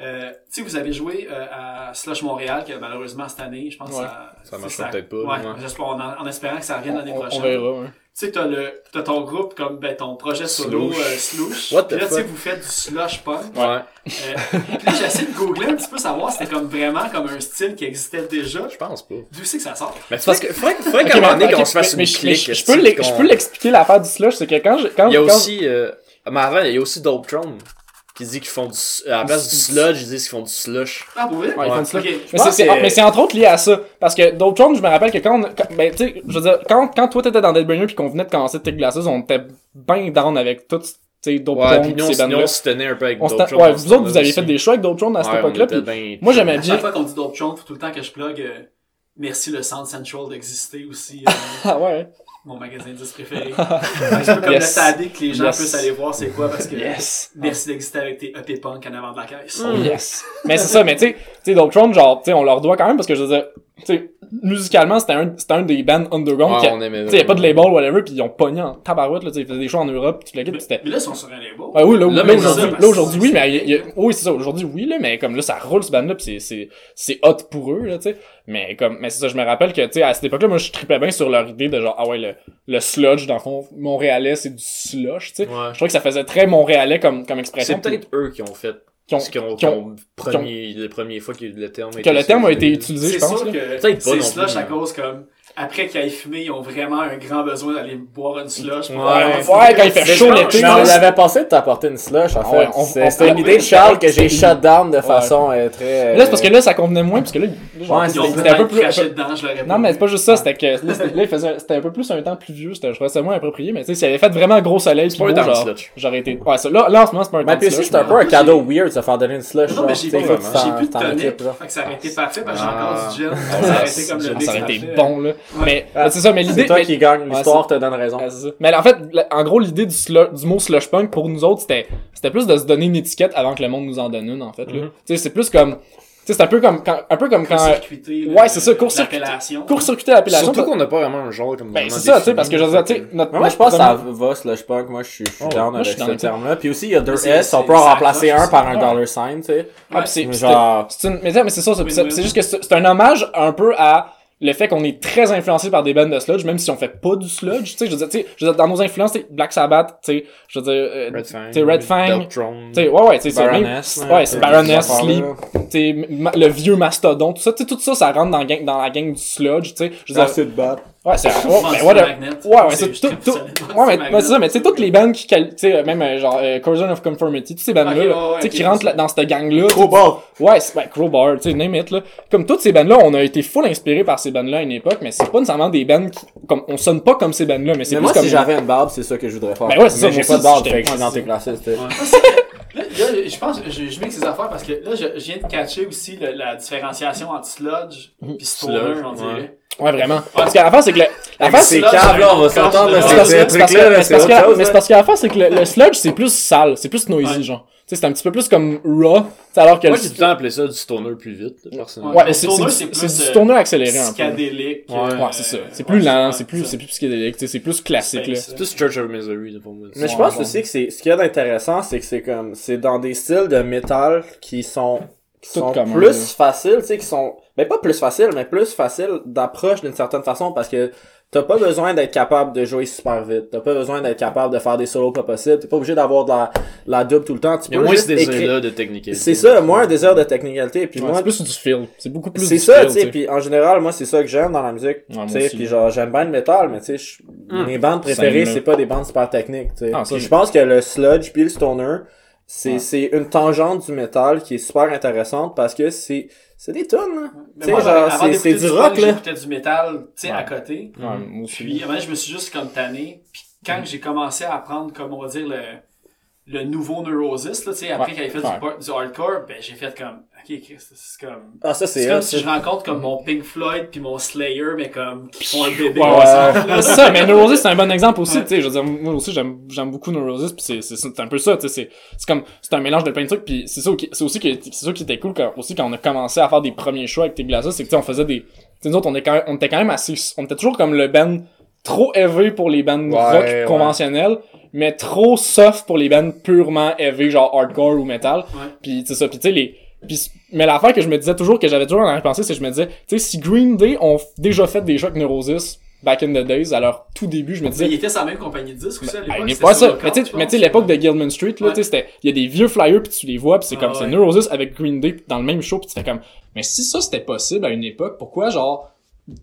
euh, tu sais, vous avez joué euh, à Slush Montréal, que malheureusement cette année, je pense, Ouais. ça, Ça c'est marchera peut-être pas, Ouais, ouais. j'espère- en, en espérant que ça revienne l'année prochaine. on verra, ouais. Tu sais, t'as le, t'as ton groupe comme, ben, ton projet solo, Slush. euh, Slush. What Puis the là, tu sais, vous faites du slush punk. Ouais. Euh, puis là, j'ai essayé de googler un petit peu, savoir si c'était comme vraiment comme un style qui existait déjà. Je pense pas. D'où c'est que ça sort? Mais parce que, faudrait, qu'à un moment mais- donné, qu'on se fasse une clique. je, peux l'expliquer l'affaire du slush, c'est que quand je, quand, Il y a aussi, euh, mais avant, il y a aussi Dope Throne, qui dit qu'ils font du, à la place du sludge, ils disent qu'ils font du slush. Ah, pour vrai? Ouais, ils font du slush. Je Mais c'est, c'est- que- mais c'est entre autres lié à ça. Parce que d'autres choses, je me rappelle que quand on, quand- ben, tu sais, je veux dire, quand, quand toi t'étais dans Deadbringer puis qu'on venait de commencer Take Glasses, on était bien down avec tout, tu sais, d'autres Ouais, Throne puis ces nous, on se tenait un peu avec Dope ouais, vous autres, vous avez fait des shows avec d'autres Throne à cette époque-là. moi, j'aimais À bien. chaque fois qu'on dit Dope Throne, faut tout le temps que je plug euh, merci le Sound Central d'exister aussi. euh, Ah ouais. Mon magasin de disques préféré. un petit peu comme Yes. le TAD que les gens Yes. puissent aller voir c'est quoi parce que Yes. merci d'exister avec tes EP punk en avant de la caisse. Oh, yes. Mais c'est ça, mais tu sais, tu sais, d'autres Throne, genre, tu sais, on leur doit quand même parce que je veux dire, tu sais, musicalement, c'était un, c'était un des bands underground Ouais, qui a- on aimait tu sais, y a pas de label, whatever, pis ils ont pogné en tabarouette, là, tu sais, ils faisaient des shows en Europe, pis tu le Mais, quittes, c'était, mais là, ils sont sur un label. Ouais, oui, là, Là, là, mais aujourd'hui, là, aujourd'hui, oui, mais il y a- oui, c'est ça, aujourd'hui, oui, là, mais comme là, ça roule, ce band-là, pis c'est, c'est, c'est hot pour eux, là, tu sais. Mais comme, mais c'est ça, je me rappelle que, tu sais, à cette époque-là, moi, je tripais bien sur leur idée de genre, ah ouais, le, le sludge, dans le fond, montréalais, c'est du slush, tu sais. Ouais. Je trouvais que ça faisait très montréalais comme, comme expression. C'est peut-être eux qui ont fait, qui ont, qui ont, qui qui ont- ont, premier, la première fois que le terme que le terme a été utilisé, C'est je pense, sûr là. que c'est slush à cause comme après qu'ils aient fumé, ils ont vraiment un grand besoin d'aller boire une slush. pour Ouais. Ouais, quand il fait Mais chaud l'été, on là, avait pensé de t'apporter une slush, en Ah fait. ouais, on- C'est- on- C'était une idée de Charles que j'ai shut down de façon euh, très... Là, c'est parce que là, ça convenait moins, parce que là, Ouais, c'était un peu plus, dedans, je l'aurais Non, mais c'est pas juste ça, c'était que, là, c'était- là, il faisait, c'était un peu plus un temps plus vieux, c'était, je trouvais ça moins approprié, mais tu sais, s'il avait fait vraiment gros soleil, pis pas genre, slush. j'aurais été, ouais, ça, là, là, en ce moment, c'est pas un temps Mais aussi, c'est un peu un cadeau weird de se faire donner une slush. Non, mais j'ai plus de tonic. ça aurait été parfait parce que j'ai Ah. encore du gin. Ah, Ça aurait été comme le ça aurait été bon, là. Mais, mais c'est ça, mais l'idée, C'est toi mais- qui gagne, l'histoire Ouais, te donne raison. Ouais, c'est ça. Mais en fait, en gros, l'idée du, slu- du mot slush punk pour nous autres, c'était, c'était plus de se donner une étiquette avant que le monde nous en donne une, en fait, là. Mm-hmm. Tu sais, c'est plus comme, tu sais, c'est un peu comme quand, un peu comme quand, Court-circuiter, Ouais, c'est ça, court-circuiter. l'appellation. court-circuiter l'appellation. Surtout qu'on n'a pas vraiment un genre comme Ben, c'est ça, tu sais, parce que je veux dire, tu sais, notre, moi, je pense ça va, slush punk. Moi, je suis, Oh, down moi, je avec ce ça. terme-là. Puis aussi, il y a deux C'est- S, on c'est- peut en ça remplacer un par un dollar sign, tu sais. Ah, pis c'est, genre- c'est une, mais, mais c'est ça, c'est, juste que c'est, c'est un hommage un peu à le fait qu'on est très influencé par des bands de sludge, même si on fait pas du sludge, tu sais, je veux dire, tu sais, je veux dire, dans nos influences, Black Sabbath, tu sais, je veux dire, euh, Red Fang, tu sais, Red Fang, tu sais, ouais, ouais, tu sais, ça, même- Baroness. ouais, c'est Baroness, Sleep, tu le vieux Mastodon, tout ça, tu sais, tout ça, ça rentre dans, la gang- dans la gang du sludge, tu sais, je veux dire, Acid Bat. Ouais, c'est, ouais. Magnet. Ouais, ouais, C'est tout, tout, ouais, mais, mais c'est ça, mais tu sais, toutes les bands qui, tu sais, même, euh, genre, euh, Corrosion of Conformity, toutes ces bandes-là, ouais, ouais, tu sais, qui rentrent c'est- là- dans cette gang-là. Crowbar. Ouais, c'est, ben, Crowbar, tu sais, name it, là. Comme toutes ces bandes-là, on a été full inspirés par ces bandes-là à une époque, mais c'est pas nécessairement des bandes qui, comme, on sonne pas comme ces bandes-là, mais c'est Mais plus moi, comme... si j'avais une barbe, c'est ça que je voudrais faire. Ben ouais, c'est ça, Mais j'ai pas de barbe, fait que je suis ouais, dans c'est tes sais. Là, là, je pense, je, je mixe ces affaires parce que là, je, je viens de catcher aussi le- la différenciation entre sludge et stoner, Sludge, on dirait. Ouais, vraiment. Parce que l'affaire, c'est que le, l'affaire, C'est on va c'est- s'entendre, c'est- parce c'est que- mais c'est parce que l'affaire, c'est que le, le sludge, c'est plus sale, c'est plus noisy, Ouais. genre. Tu sais, c'est un petit peu plus comme raw, alors que Moi, le- j'ai tout le temps appelé ça du stoner plus vite, personnellement. Ouais, Le c'est, du euh, stoner accéléré un peu. Psychédélique. Ouais, euh, Ouais, c'est ça. C'est ouais, plus lent, ouais, c'est plus, ça. c'est plus psychédélique, c'est plus classique, là. C'est plus Church of Misery, pour moi. Mais je Ouais, pense ouais. aussi que c'est, ce qu'il y a d'intéressant, c'est que c'est comme, c'est dans des styles de métal qui sont, qui Tout sont commun, plus là. faciles, tu sais, qui sont, ben pas plus faciles, mais plus faciles d'approche d'une certaine façon parce que t'as pas besoin d'être capable de jouer super vite. T'as pas besoin d'être capable de faire des solos pas possibles. T'es pas obligé d'avoir de la, la double tout le temps. Tu Il y a peux moins juste ce écrire- désir-là de technique. C'est ça, moins un désir de technicalité. Puis Ouais, moi, c'est plus du feel. C'est beaucoup plus c'est ça, tu sais. Puis en général, moi, c'est ça que j'aime dans la musique. Ouais, tu sais, puis genre, j'aime bien le métal, mais tu sais, je- mes bandes préférées, c'est pas des bandes super techniques, tu sais. Ah, ça, Puis je- je pense que le sludge puis le stoner, c'est Ouais. c'est une tangente du métal qui est super intéressante parce que c'est c'est des tonnes, là. Sais, moi, genre, c'est du rock, là. J'écoutais du métal, tu sais, Ouais. à côté. Ouais, moi aussi. Puis, je me suis juste comme tanné. Puis, quand j'ai commencé à apprendre, comme on va dire, le, le nouveau Neurosis, là, tu sais, après Ouais. qu'il avait fait Ouais. du, hardcore, ben, j'ai fait comme, ok, c'est comme, Ah, ça, c'est comme si ça. je rencontre comme mon Pink Floyd puis mon Slayer, mais comme, qui font un bébé c'est ça, mais Neurosis, c'est un bon exemple aussi, Ouais. tu sais, je veux dire, moi aussi, j'aime, j'aime beaucoup Neurosis, pis c'est, un peu ça, tu sais, c'est, c'est comme, c'est un mélange de plein de trucs, pis c'est ça, c'est aussi que, c'est ça qui était cool quand, aussi quand on a commencé à faire des premiers shows avec tes glaces, c'est que, tu sais, on faisait des, tu sais, nous autres, on, est quand même, on était quand même assez, on était toujours comme le band trop heavy pour les bands rock conventionnels, mais trop soft pour les bands purement heavy, genre hardcore ou metal. Ouais. Puis c'est ça, puis tu sais les puis mais l'affaire que je me disais toujours que j'avais toujours en arrière-pensée, c'est que je me disais, tu sais si Green Day ont déjà fait des chocs Neurosis back in the days à leur tout début, je me Mais disais il était la même compagnie de disques aussi à ah, l'époque. pas ça. Lookout, Mais tu sais, mais l'époque de Gilman Street, là, Ouais. tu sais, c'était, il y a des vieux flyers puis tu les vois puis c'est Ah, comme, c'est ouais. Neurosis avec Green Day dans le même show puis tu fais comme, mais si ça c'était possible à une époque, pourquoi genre,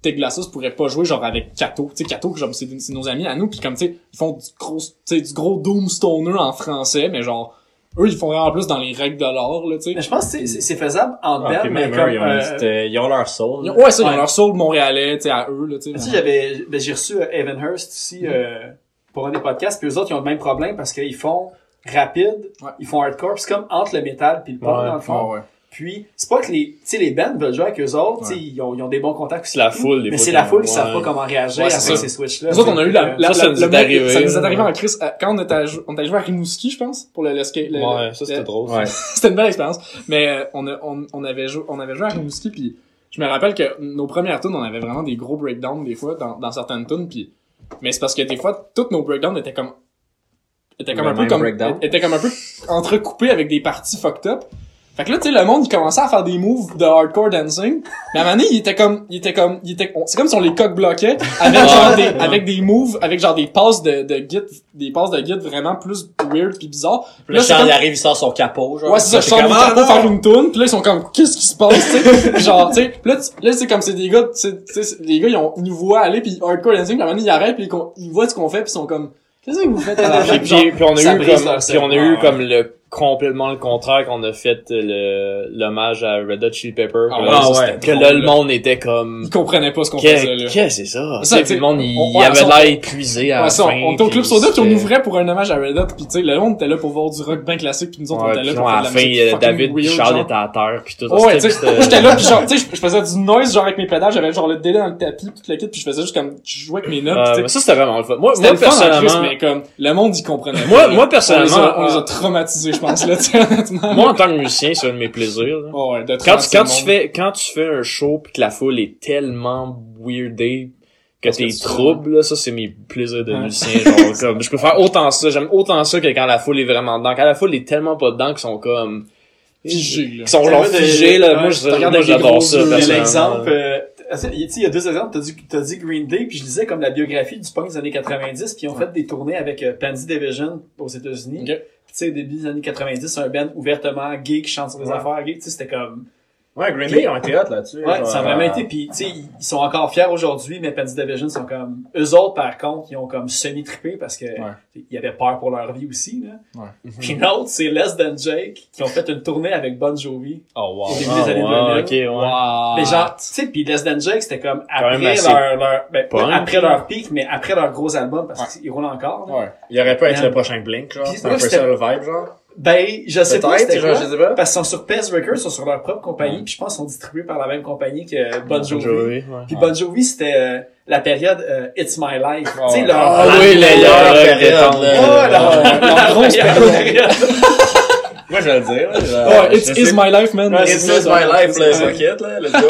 Ted Glasses pourrait pas jouer genre avec Kato, tu sais, Kato, genre, c'est, c'est nos amis à nous puis comme, tu sais, ils font du gros, tu sais, du gros Doom Stoner en français, mais genre, eux, ils font vraiment plus dans les règles de l'art, là, tu sais. Mais je pense que c'est- faisable en Ah, puis mais même comme, eux, ils ont, euh, euh, ils ont leur soul. Ils ont- Ouais, ça, ils ont Ouais. leur soul montréalais, tu sais, à eux, là, tu sais. Tu sais, j'avais, ben, j'ai reçu euh, Evan Hurst ici, Mm-hmm. euh, pour un des podcasts, puis eux autres, ils ont le même problème parce qu'ils font rapide, Ouais. ils font hardcore, c'est comme entre le métal puis le punk, Ouais. dans le fond. Puis, c'est pas que les, tu sais, les bands veulent jouer avec eux autres, tu sais, Ouais. ils ont, ils ont des bons contacts aussi. C'est la foule, des Mais fois, c'est la foule qui savent ouais. pas comment réagir Ouais, avec c'est ça. ces switches-là. Nous autres, on a eu la, la, Ça, ça la- nous est arrivé, ça nous est ouais. arrivé en Chris, euh, quand on était, à, jou- on était jouer à Rimouski, je pense, pour le, le, skate- le- Ouais, ça c'était le- drôle. Ouais. C'était une belle expérience. Mais euh, on, a, on, on, avait joué, on avait joué à Rimouski, puis je me rappelle que nos premières tunes, on avait vraiment des gros breakdowns des fois dans, dans certaines tunes, puis mais c'est parce que des fois, toutes nos breakdowns étaient comme étaient comme Le un peu même comme breakdown? étaient comme un peu entrecoupés avec des parties fucked up. Fait que là, tu sais, le monde, il commençait à faire des moves de hardcore dancing. Mais à un moment donné, il était comme, il était comme, il était, c'est comme si on les coq bloquait avec genre des, avec des moves, avec genre des passes de, de git, des passes de git vraiment plus weird pis bizarre. Puis là, c'est Charles comme- il arrive, il sort son capot, genre. Ouais, c'est ça, je sors mon capot faire une tourne, pis là, ils sont comme, qu'est-ce qui se passe, tu sais? genre, tu sais, pis là, tu- là, c'est comme, c'est des gars, tu sais, tu sais, les gars, ils, ont, ils nous voient aller, pis hardcore dancing, pis à un moment donné, ils arrêtent, pis ils, voient ce qu'on fait, pis ils sont comme, qu'est-ce que vous faites à la Puis, puis, puis on a ça eu brise comme, leur puis on a cerveau. eu comme le complètement le contraire qu'on a fait le l'hommage à Red Hot Chili Pepper Ah que, ouais, là, que là le monde était comme ils comprenaient pas ce qu'on faisait, qu'est-ce là. que c'est ça, Ça, puis le monde il, on- ouais, avait l'air épuisé à Ouais, la ça, fin on était au puis Club Soda pis on ouvrait pour un hommage à Red Hot pis tu sais, le monde était là pour voir du rock bien classique pis nous autres, on Ouais, était là puis pour à la fin euh, David puis weird, Charles genre. étaient à terre puis tout Oh, ouais, j'étais là pis genre, tu sais, je- faisais du noise genre avec mes pédales, j'avais genre le délai dans le tapis pis tout le kit pis je faisais juste comme, je jouais avec mes notes, Euh, ça c'était vraiment le fun. Moi, personnellement, mais comme, le monde y comprenait Moi- personnellement, on les a, on les a euh, traumatisés, je pense, là, tu sais, honnêtement. moi en tant que musicien, c'est un de mes plaisirs. là. Oh, ouais, de quand tu, quand tu fais quand tu fais un show pis que la foule est tellement weirdée que t'es trouble là, ça c'est mes plaisirs de Ouais. musicien genre comme je peux faire autant ça j'aime autant ça que quand la foule est vraiment dedans quand la foule est tellement pas dedans qu'ils sont comme Figés, là. ils sont genre figés là moi ouais, je moi, j'adore ça yeux, Il y a personnellement. l'exemple, euh, tu sais, il y a deux exemples, t'as dit, t'as dit Green Day, puis je lisais comme la biographie du punk des années 90, puis ils ont fait des tournées avec euh, Pansy Division aux États-Unis. Ok. Tu sais, début des années 90, c'est un band ouvertement gay qui chante sur des Ouais. affaires gays, tu sais, c'était comme, Ouais, Green Day, ils ont été hot là-dessus. ouais, genre, ça a vraiment euh, été, puis tu sais, ils sont encore fiers aujourd'hui, mais Pansy Division sont comme, eux autres, par contre, ils ont comme semi-trippé parce que, ils avaient peur pour leur vie aussi, là. Ouais. Puis l'autre, c'est Less Than Jake, qui ont fait une tournée avec Bon Jovi. oh wow Au début Ah, des années ouais, 2000. ok ouais Wow. Mais genre, tu sais, puis Less Than Jake, c'était comme après leur, leur ben, après leur pic, mais après leur gros album, parce qu'ils roulent encore. là. Ouais. Il aurait pu être le prochain Blink, genre. C'est un peu ça le vibe, genre. Ben, je sais pas c'était quoi, je sais pas. parce qu'ils sont sur Pez Records, ils sont sur leur propre compagnie, puis je pense qu'ils sont distribués par la même compagnie que Bon Jovi. ouais. Puis Bon Jovi, c'était euh, la période euh, It's My Life. Oh. Tu sais, leur... ah leur- oui période, période. Oh, leur- leur leur grosse meilleure période. Moi, je vais le dire, là. Ouais, it's, sais- my life, man. Ouais, It's my life, là, là, let's go.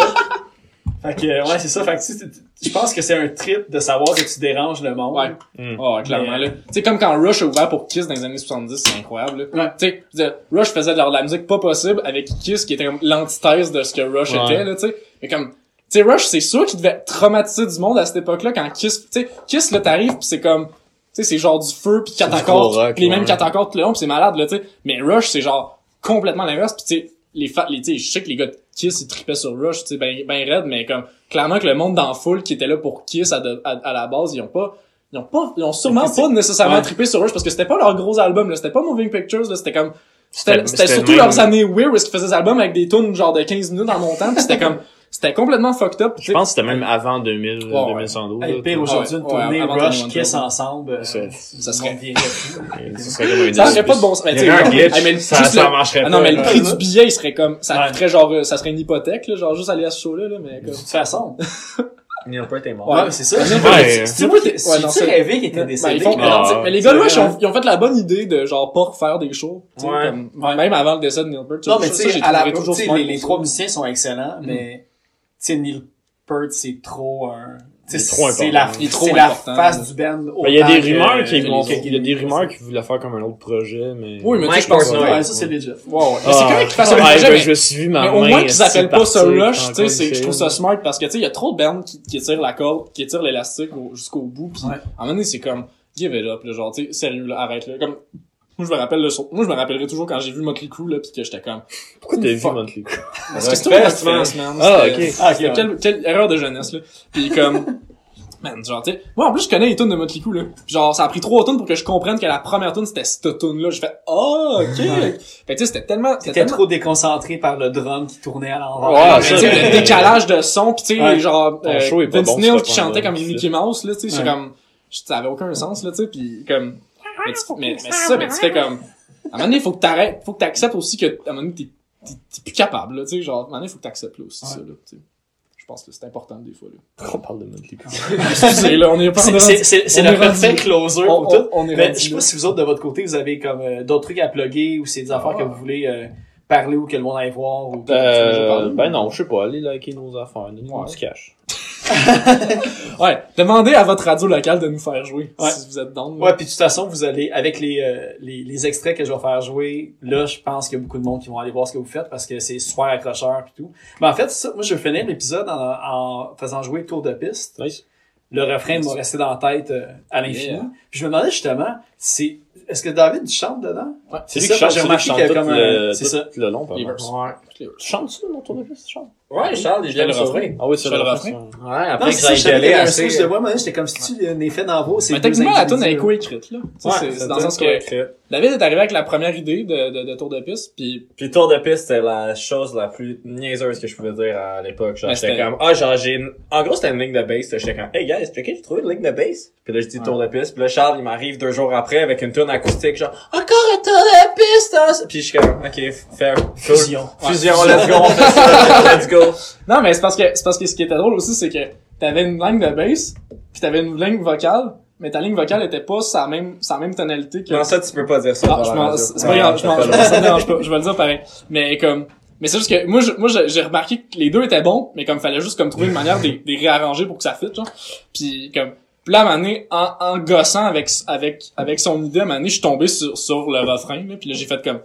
Fait que, euh, ouais, c'est ça. Fait que, tu sais, je pense que c'est un trip de savoir que tu déranges le monde. Ouais. Mm. Oh, clairement, Mais- là. Tu sais, comme quand Rush a ouvert pour Kiss dans les années 70, c'est incroyable, là. Ouais. Tu sais, Rush faisait de la, de la musique pas possible avec Kiss qui était comme l'antithèse de ce que Rush Ouais. était, là, tu sais. Mais comme, tu sais, Rush, c'est sûr qu'il devait traumatiser du monde à cette époque-là quand Kiss, tu sais, Kiss, là, t'arrives pis c'est comme, tu sais, c'est genre du feu pis rock, pis les mêmes quatre accords tout le long pis c'est malade, là, tu sais. Mais Rush, c'est genre complètement l'inverse pis tu sais, les fa les, tu sais, je sais que les gars Kiss, ils tripaient sur Rush, tu sais, ben, ben raide, mais comme, clairement que le monde dans foule qui était là pour Kiss à, de- à, à la base, ils ont pas, ils ont pas, ils ont sûrement pas nécessairement ouais. trippé sur Rush parce que c'était pas leur gros album, là, c'était pas Moving Pictures, là, c'était comme, c'était, surtout leurs années weird où qu'ils faisaient des albums avec des tunes genre de 15 minutes en montant pis c'était comme, c'était complètement fucked up. Je pense que c'était même avant 2000, Ouais, ouais. 2112. Hey, là, le pire aujourd'hui, une ouais, tournée Rush 2012. Kiss ensemble, euh, Ça- ça serait- serait un Ça aurait pas de bon sens. Mais hey, mais ça, marcherait Ah pas. non, mais le prix du billet, il serait comme, ça Ouais. coûterait genre, euh, ça serait une hypothèque, là, genre juste aller à ce show-là, là, mais De comme. toute façon. Neil Peart est mort. Ouais, mais c'est ça. Ouais. Si moi, t'es- Ouais, si non, tu c'est- rêvé qu'il était Ben, décédé? font, mais mais, Ah, non, mais les gars, là, ils hein. ont, ils ont fait la bonne idée de, genre, pas refaire des shows. Ouais. comme, même avant le décès de Neil Peart. Non, mais tu sais, j'ai à la toujours les, les trois musiciens sont excellents, mais, tu sais, Neil Peart, c'est trop un, trop c'est la, c'est la face du band. Ben, il y a des que- rumeurs qui que il y a des rumeurs qui voulaient faire comme un autre projet, mais... Oui, mais tu sais, Mike je pense. Ouais, ça, c'est legit. Ouais, ouais. Mais Ah, c'est correct qu'ils fassent un ouais, projet, ben, mais- je me suis vu ma Mais au moins qu'ils c'est appellent pas ça rush, tu sais, je trouve ça smart parce que, tu sais, il y a trop de bands qui, qui tirent la corde, qui tirent l'élastique au- jusqu'au bout pis à un moment donné, c'est comme, give it up, là, genre, tu sais, sérieux, là, arrête, là, comme, moi, je me rappelle, le son- moi, je me rappellerai toujours quand j'ai vu Motley Crue, là, pis que j'étais comme, Pourquoi t'as vu. Motley Crue? parce que c'était Fest, une man. Ah, C'était- ok. Ah, ok, c'était ouais. quelle, quelle erreur de jeunesse, là. Pis comme, man, genre, tu sais, moi, en plus, je connais les tunes de Motley Crue, là. Pis genre, ça a pris trois tunes pour que je comprenne que la première tune, c'était cette tune-là. Je fais, ah, ok. Fait que, tu sais, c'était tellement, c'était T'étais tellement trop déconcentré par le drum qui tournait à l'envers. Ouais, tu sais, le décalage de son, pis tu sais, Ouais. genre, Ton euh, show est pas Vince bon, Neil qui chantait comme Mickey Mouse, là, tu sais, c'est comme, ça avait aucun sens, là, tu sais, pis comme, mais, tu- mais, mais c'est ça, mais tu fais comme, à un moment donné, faut que t'arrêtes, faut que t'acceptes aussi que, à un moment donné, t'es, t'es, t'es plus capable, là, tu sais, genre, à un moment donné, faut que t'acceptes, là, aussi, Ouais. ça, là, tu sais. Je pense que c'est important, des fois, là. On parle de Motley. Excusez, là, on est pas C'est- C'est c'est- c'est on est le parfait closer on- pour tout. on- on est Mais rendu je sais pas si vous autres, de votre côté, vous avez comme euh, d'autres trucs à plugger ou c'est des affaires que vous voulez euh, parler ou que le monde aille voir ou que Euh, ben non, je sais pas, allez liker nos affaires, donnez-nous Ouais. du cash. Ouais, demandez à votre radio locale de nous faire jouer, Ouais. si vous êtes dans. Ouais, puis de toute façon, vous allez, avec les, euh, les, les extraits que je vais faire jouer, là, je pense qu'il y a beaucoup de monde qui vont aller voir ce que vous faites parce que c'est super accrocheur puis tout. Mais en fait, ça, moi, je finir l'épisode en, en faisant jouer Tour de piste. Le refrain m'a resté dans la tête euh, à l'infini. Yeah. Puis je me demandais justement, c'est, est-ce que David tu chantes dedans? Ouais, C'est C'est lui ça, qui chante, j'ai remarqué qui chante qu'il y a comme le, un- c'est tout ça. le long, verses. Tu chantes ça dans ton office, tu chantes? Ouais, Charles, je le l'aime refrain. Ah oui, c'est Je fais le le refrain. Ouais, après que ça, je un assez. switch de voix, mais j'étais comme si tu un effet voix, c'est Mais techniquement, la tune est là. co-écrite, là. Tu sais, Ouais, c'est, dans le sens que. David est arrivé avec la première idée de, de, de tour de piste, puis Puis tour de piste, c'était la chose la plus niaiseuse que je pouvais dire à l'époque. Genre, Ouais, j'étais comme, ah, genre, j'ai une... En gros, c'était une ligne de base. J'étais comme, hey guys, checké, j'ai trouvé une ligne de base. Puis là, je dis tour de piste. Puis là, Charles, il m'arrive deux jours après avec une tune acoustique, genre, encore un tour de piste! hein? Puis je suis comme, ok, fair. Cool. Fusion. Fusion, let's go, on fait ça, let's go. Non, mais c'est parce que c'est parce que ce qui était drôle aussi, c'est que t'avais une ligne de bass, puis t'avais une ligne vocale, mais ta ligne vocale était pas sa même sa même tonalité que. Non, ça, tu peux pas dire ça. Ah, je m'en, c'est pas grave, je m'en, ça me dérange pas, je vais le dire pareil. Mais comme, mais c'est juste que moi, je- moi, j'ai j'ai remarqué que les deux étaient bons, mais comme fallait juste comme trouver une manière de de les réarranger pour que ça fitte, genre. Puis comme, puis là, à un moment donné, en, en gossant avec avec avec son idée, à un moment je suis tombé sur sur le refrain, là, puis là, j'ai fait comme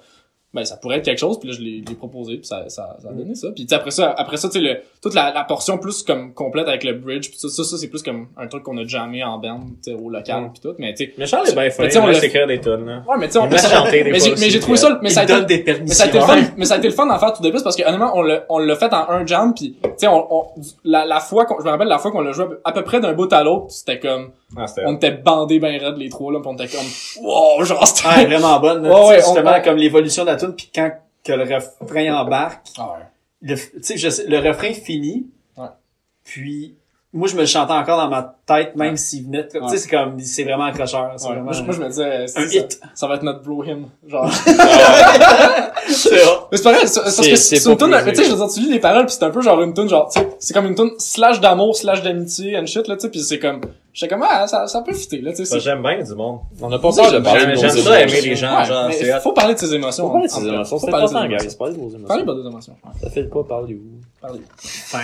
ben ça pourrait être quelque chose puis là je l'ai proposé puis ça ça, ça a donné ça. Puis tu sais, après ça après ça tu sais le toute la, la portion plus comme complète avec le bridge puis ça ça, ça c'est plus comme un truc qu'on a jamais en band tu sais au local Mm. puis tout. Mais tu sais Mais Charles est bien il écrire des tunes, là. ouais mais tu sais on chanter des mais j'ai trouvé ça mais ça a été mais ça a été le fun mais ça a été le fun d'en faire tout de plus parce que honnêtement on l'a on l'a fait en un jam puis tu sais on, on la, la fois qu'on je me rappelle la fois qu'on l'a joué à peu près d'un bout à l'autre c'était comme Ah, on était bandés ben raides les trois là puis on était comme wow genre c'était Ouais, vraiment bonne. là. Ouais, justement, on- comme l'évolution de la tune, puis quand que le refrain embarque, Ah ouais. le, je le refrain finit, Ouais. puis moi, je me le chantais encore dans ma tête, même s'il venait, de- tu Ouais. sais, c'est comme, c'est vraiment accrocheur. Vraiment moi, je, moi, je me disais, c'est un ça, hit. ça va être notre bro him, genre. C'est. Mais c'est pas vrai, c'est parce C'est- que c'est c'est une tune, tu sais, je veux dire, tu lis les paroles pis c'est un peu genre une tune genre, tu sais, c'est comme une tune slash d'amour, slash d'amitié and shit, là, tu sais, pis c'est comme, j'étais comme, ah, ça, ça peut fitter, là, tu sais, Ça, c'est- J'aime bien du monde. On n'a pas peur de parler de J'aime nos j'aime émotions. ça aimer les gens, Ouais, genre, mais c'est faut parler de ses émotions. Faut parler de en- ses émotions, faut c'est parler de important, guys. émotions. Parlez de vos émotions. Parlez pas des émotions. ouais. Ça fait pas, parlez-vous? Parlez. Fin.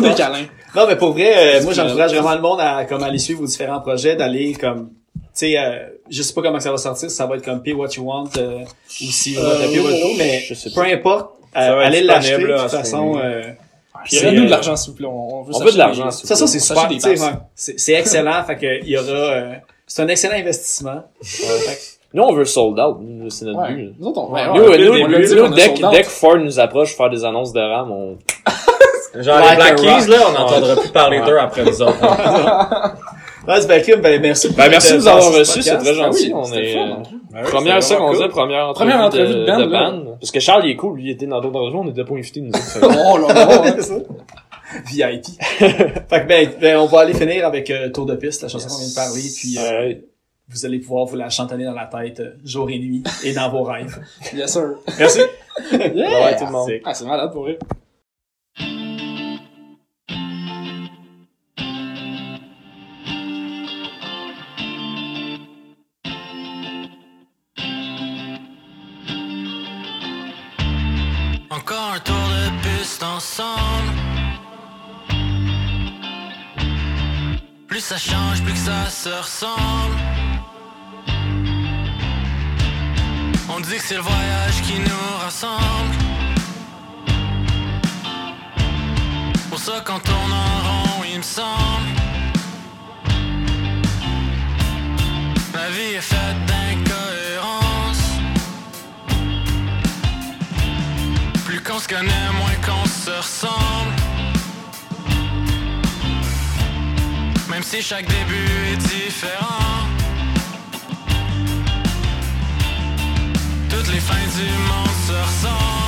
Des câlins. Non, mais pour vrai, euh, moi, j'encourage vraiment le monde à, comme, aller suivre vos différents projets, d'aller, comme, tu sais, euh, je sais pas comment ça va sortir, si ça va être comme Pay What You Want, euh, ou si vous Euh, votre mais peu importe, allez l'acheter, de toute façon, euh, Puis, C'est, nous euh, de l'argent, s'il vous plaît. On, veut on s'acheter veut de l'argent, ça, ça, c'est super, c'est c'est excellent, fait que, il y aura, euh, c'est un excellent investissement. Nous, on veut sold out. Nous, C'est notre Ouais. but. Nous autres, on, Ouais, Nous, ouais, nous, on nous, dès, que- out. dès que Ford nous approche pour faire des annonces de RAM, on... Genre, Like les Black Keys, là, on n'entendra plus parler d'eux après nous autres. Ouais, bien cool. Ben, merci. Ben, merci de nous avoir reçus, c'est très gentil. oui, on est, euh, hein. Ben première, cool. première entrevue, Première entrevue de band. Parce que Charles, il est cool, lui, il était dans d'autres entrevues, on n'était pas invités, nous autres. Oh là là, ouais, c'est ça. VIP. fait que ben, ben, on va aller finir avec euh, Tour de piste, la chanson qu'on vient de parler, puis euh, vous allez pouvoir vous la chantonner dans la tête euh, jour et nuit et dans vos rêves. Yes, sir. Merci. Yeah! Ouais, tout le monde. Ah, c'est malade pour eux. Plus ça change, plus que ça se ressemble. On dit que c'est le voyage qui nous rassemble. Pour ça qu'on tourne en rond, il me semble. La vie est faite d'incohérences. Plus qu'on se connaît, moins qu'on se. Même si chaque début est différent. Toutes les fins du monde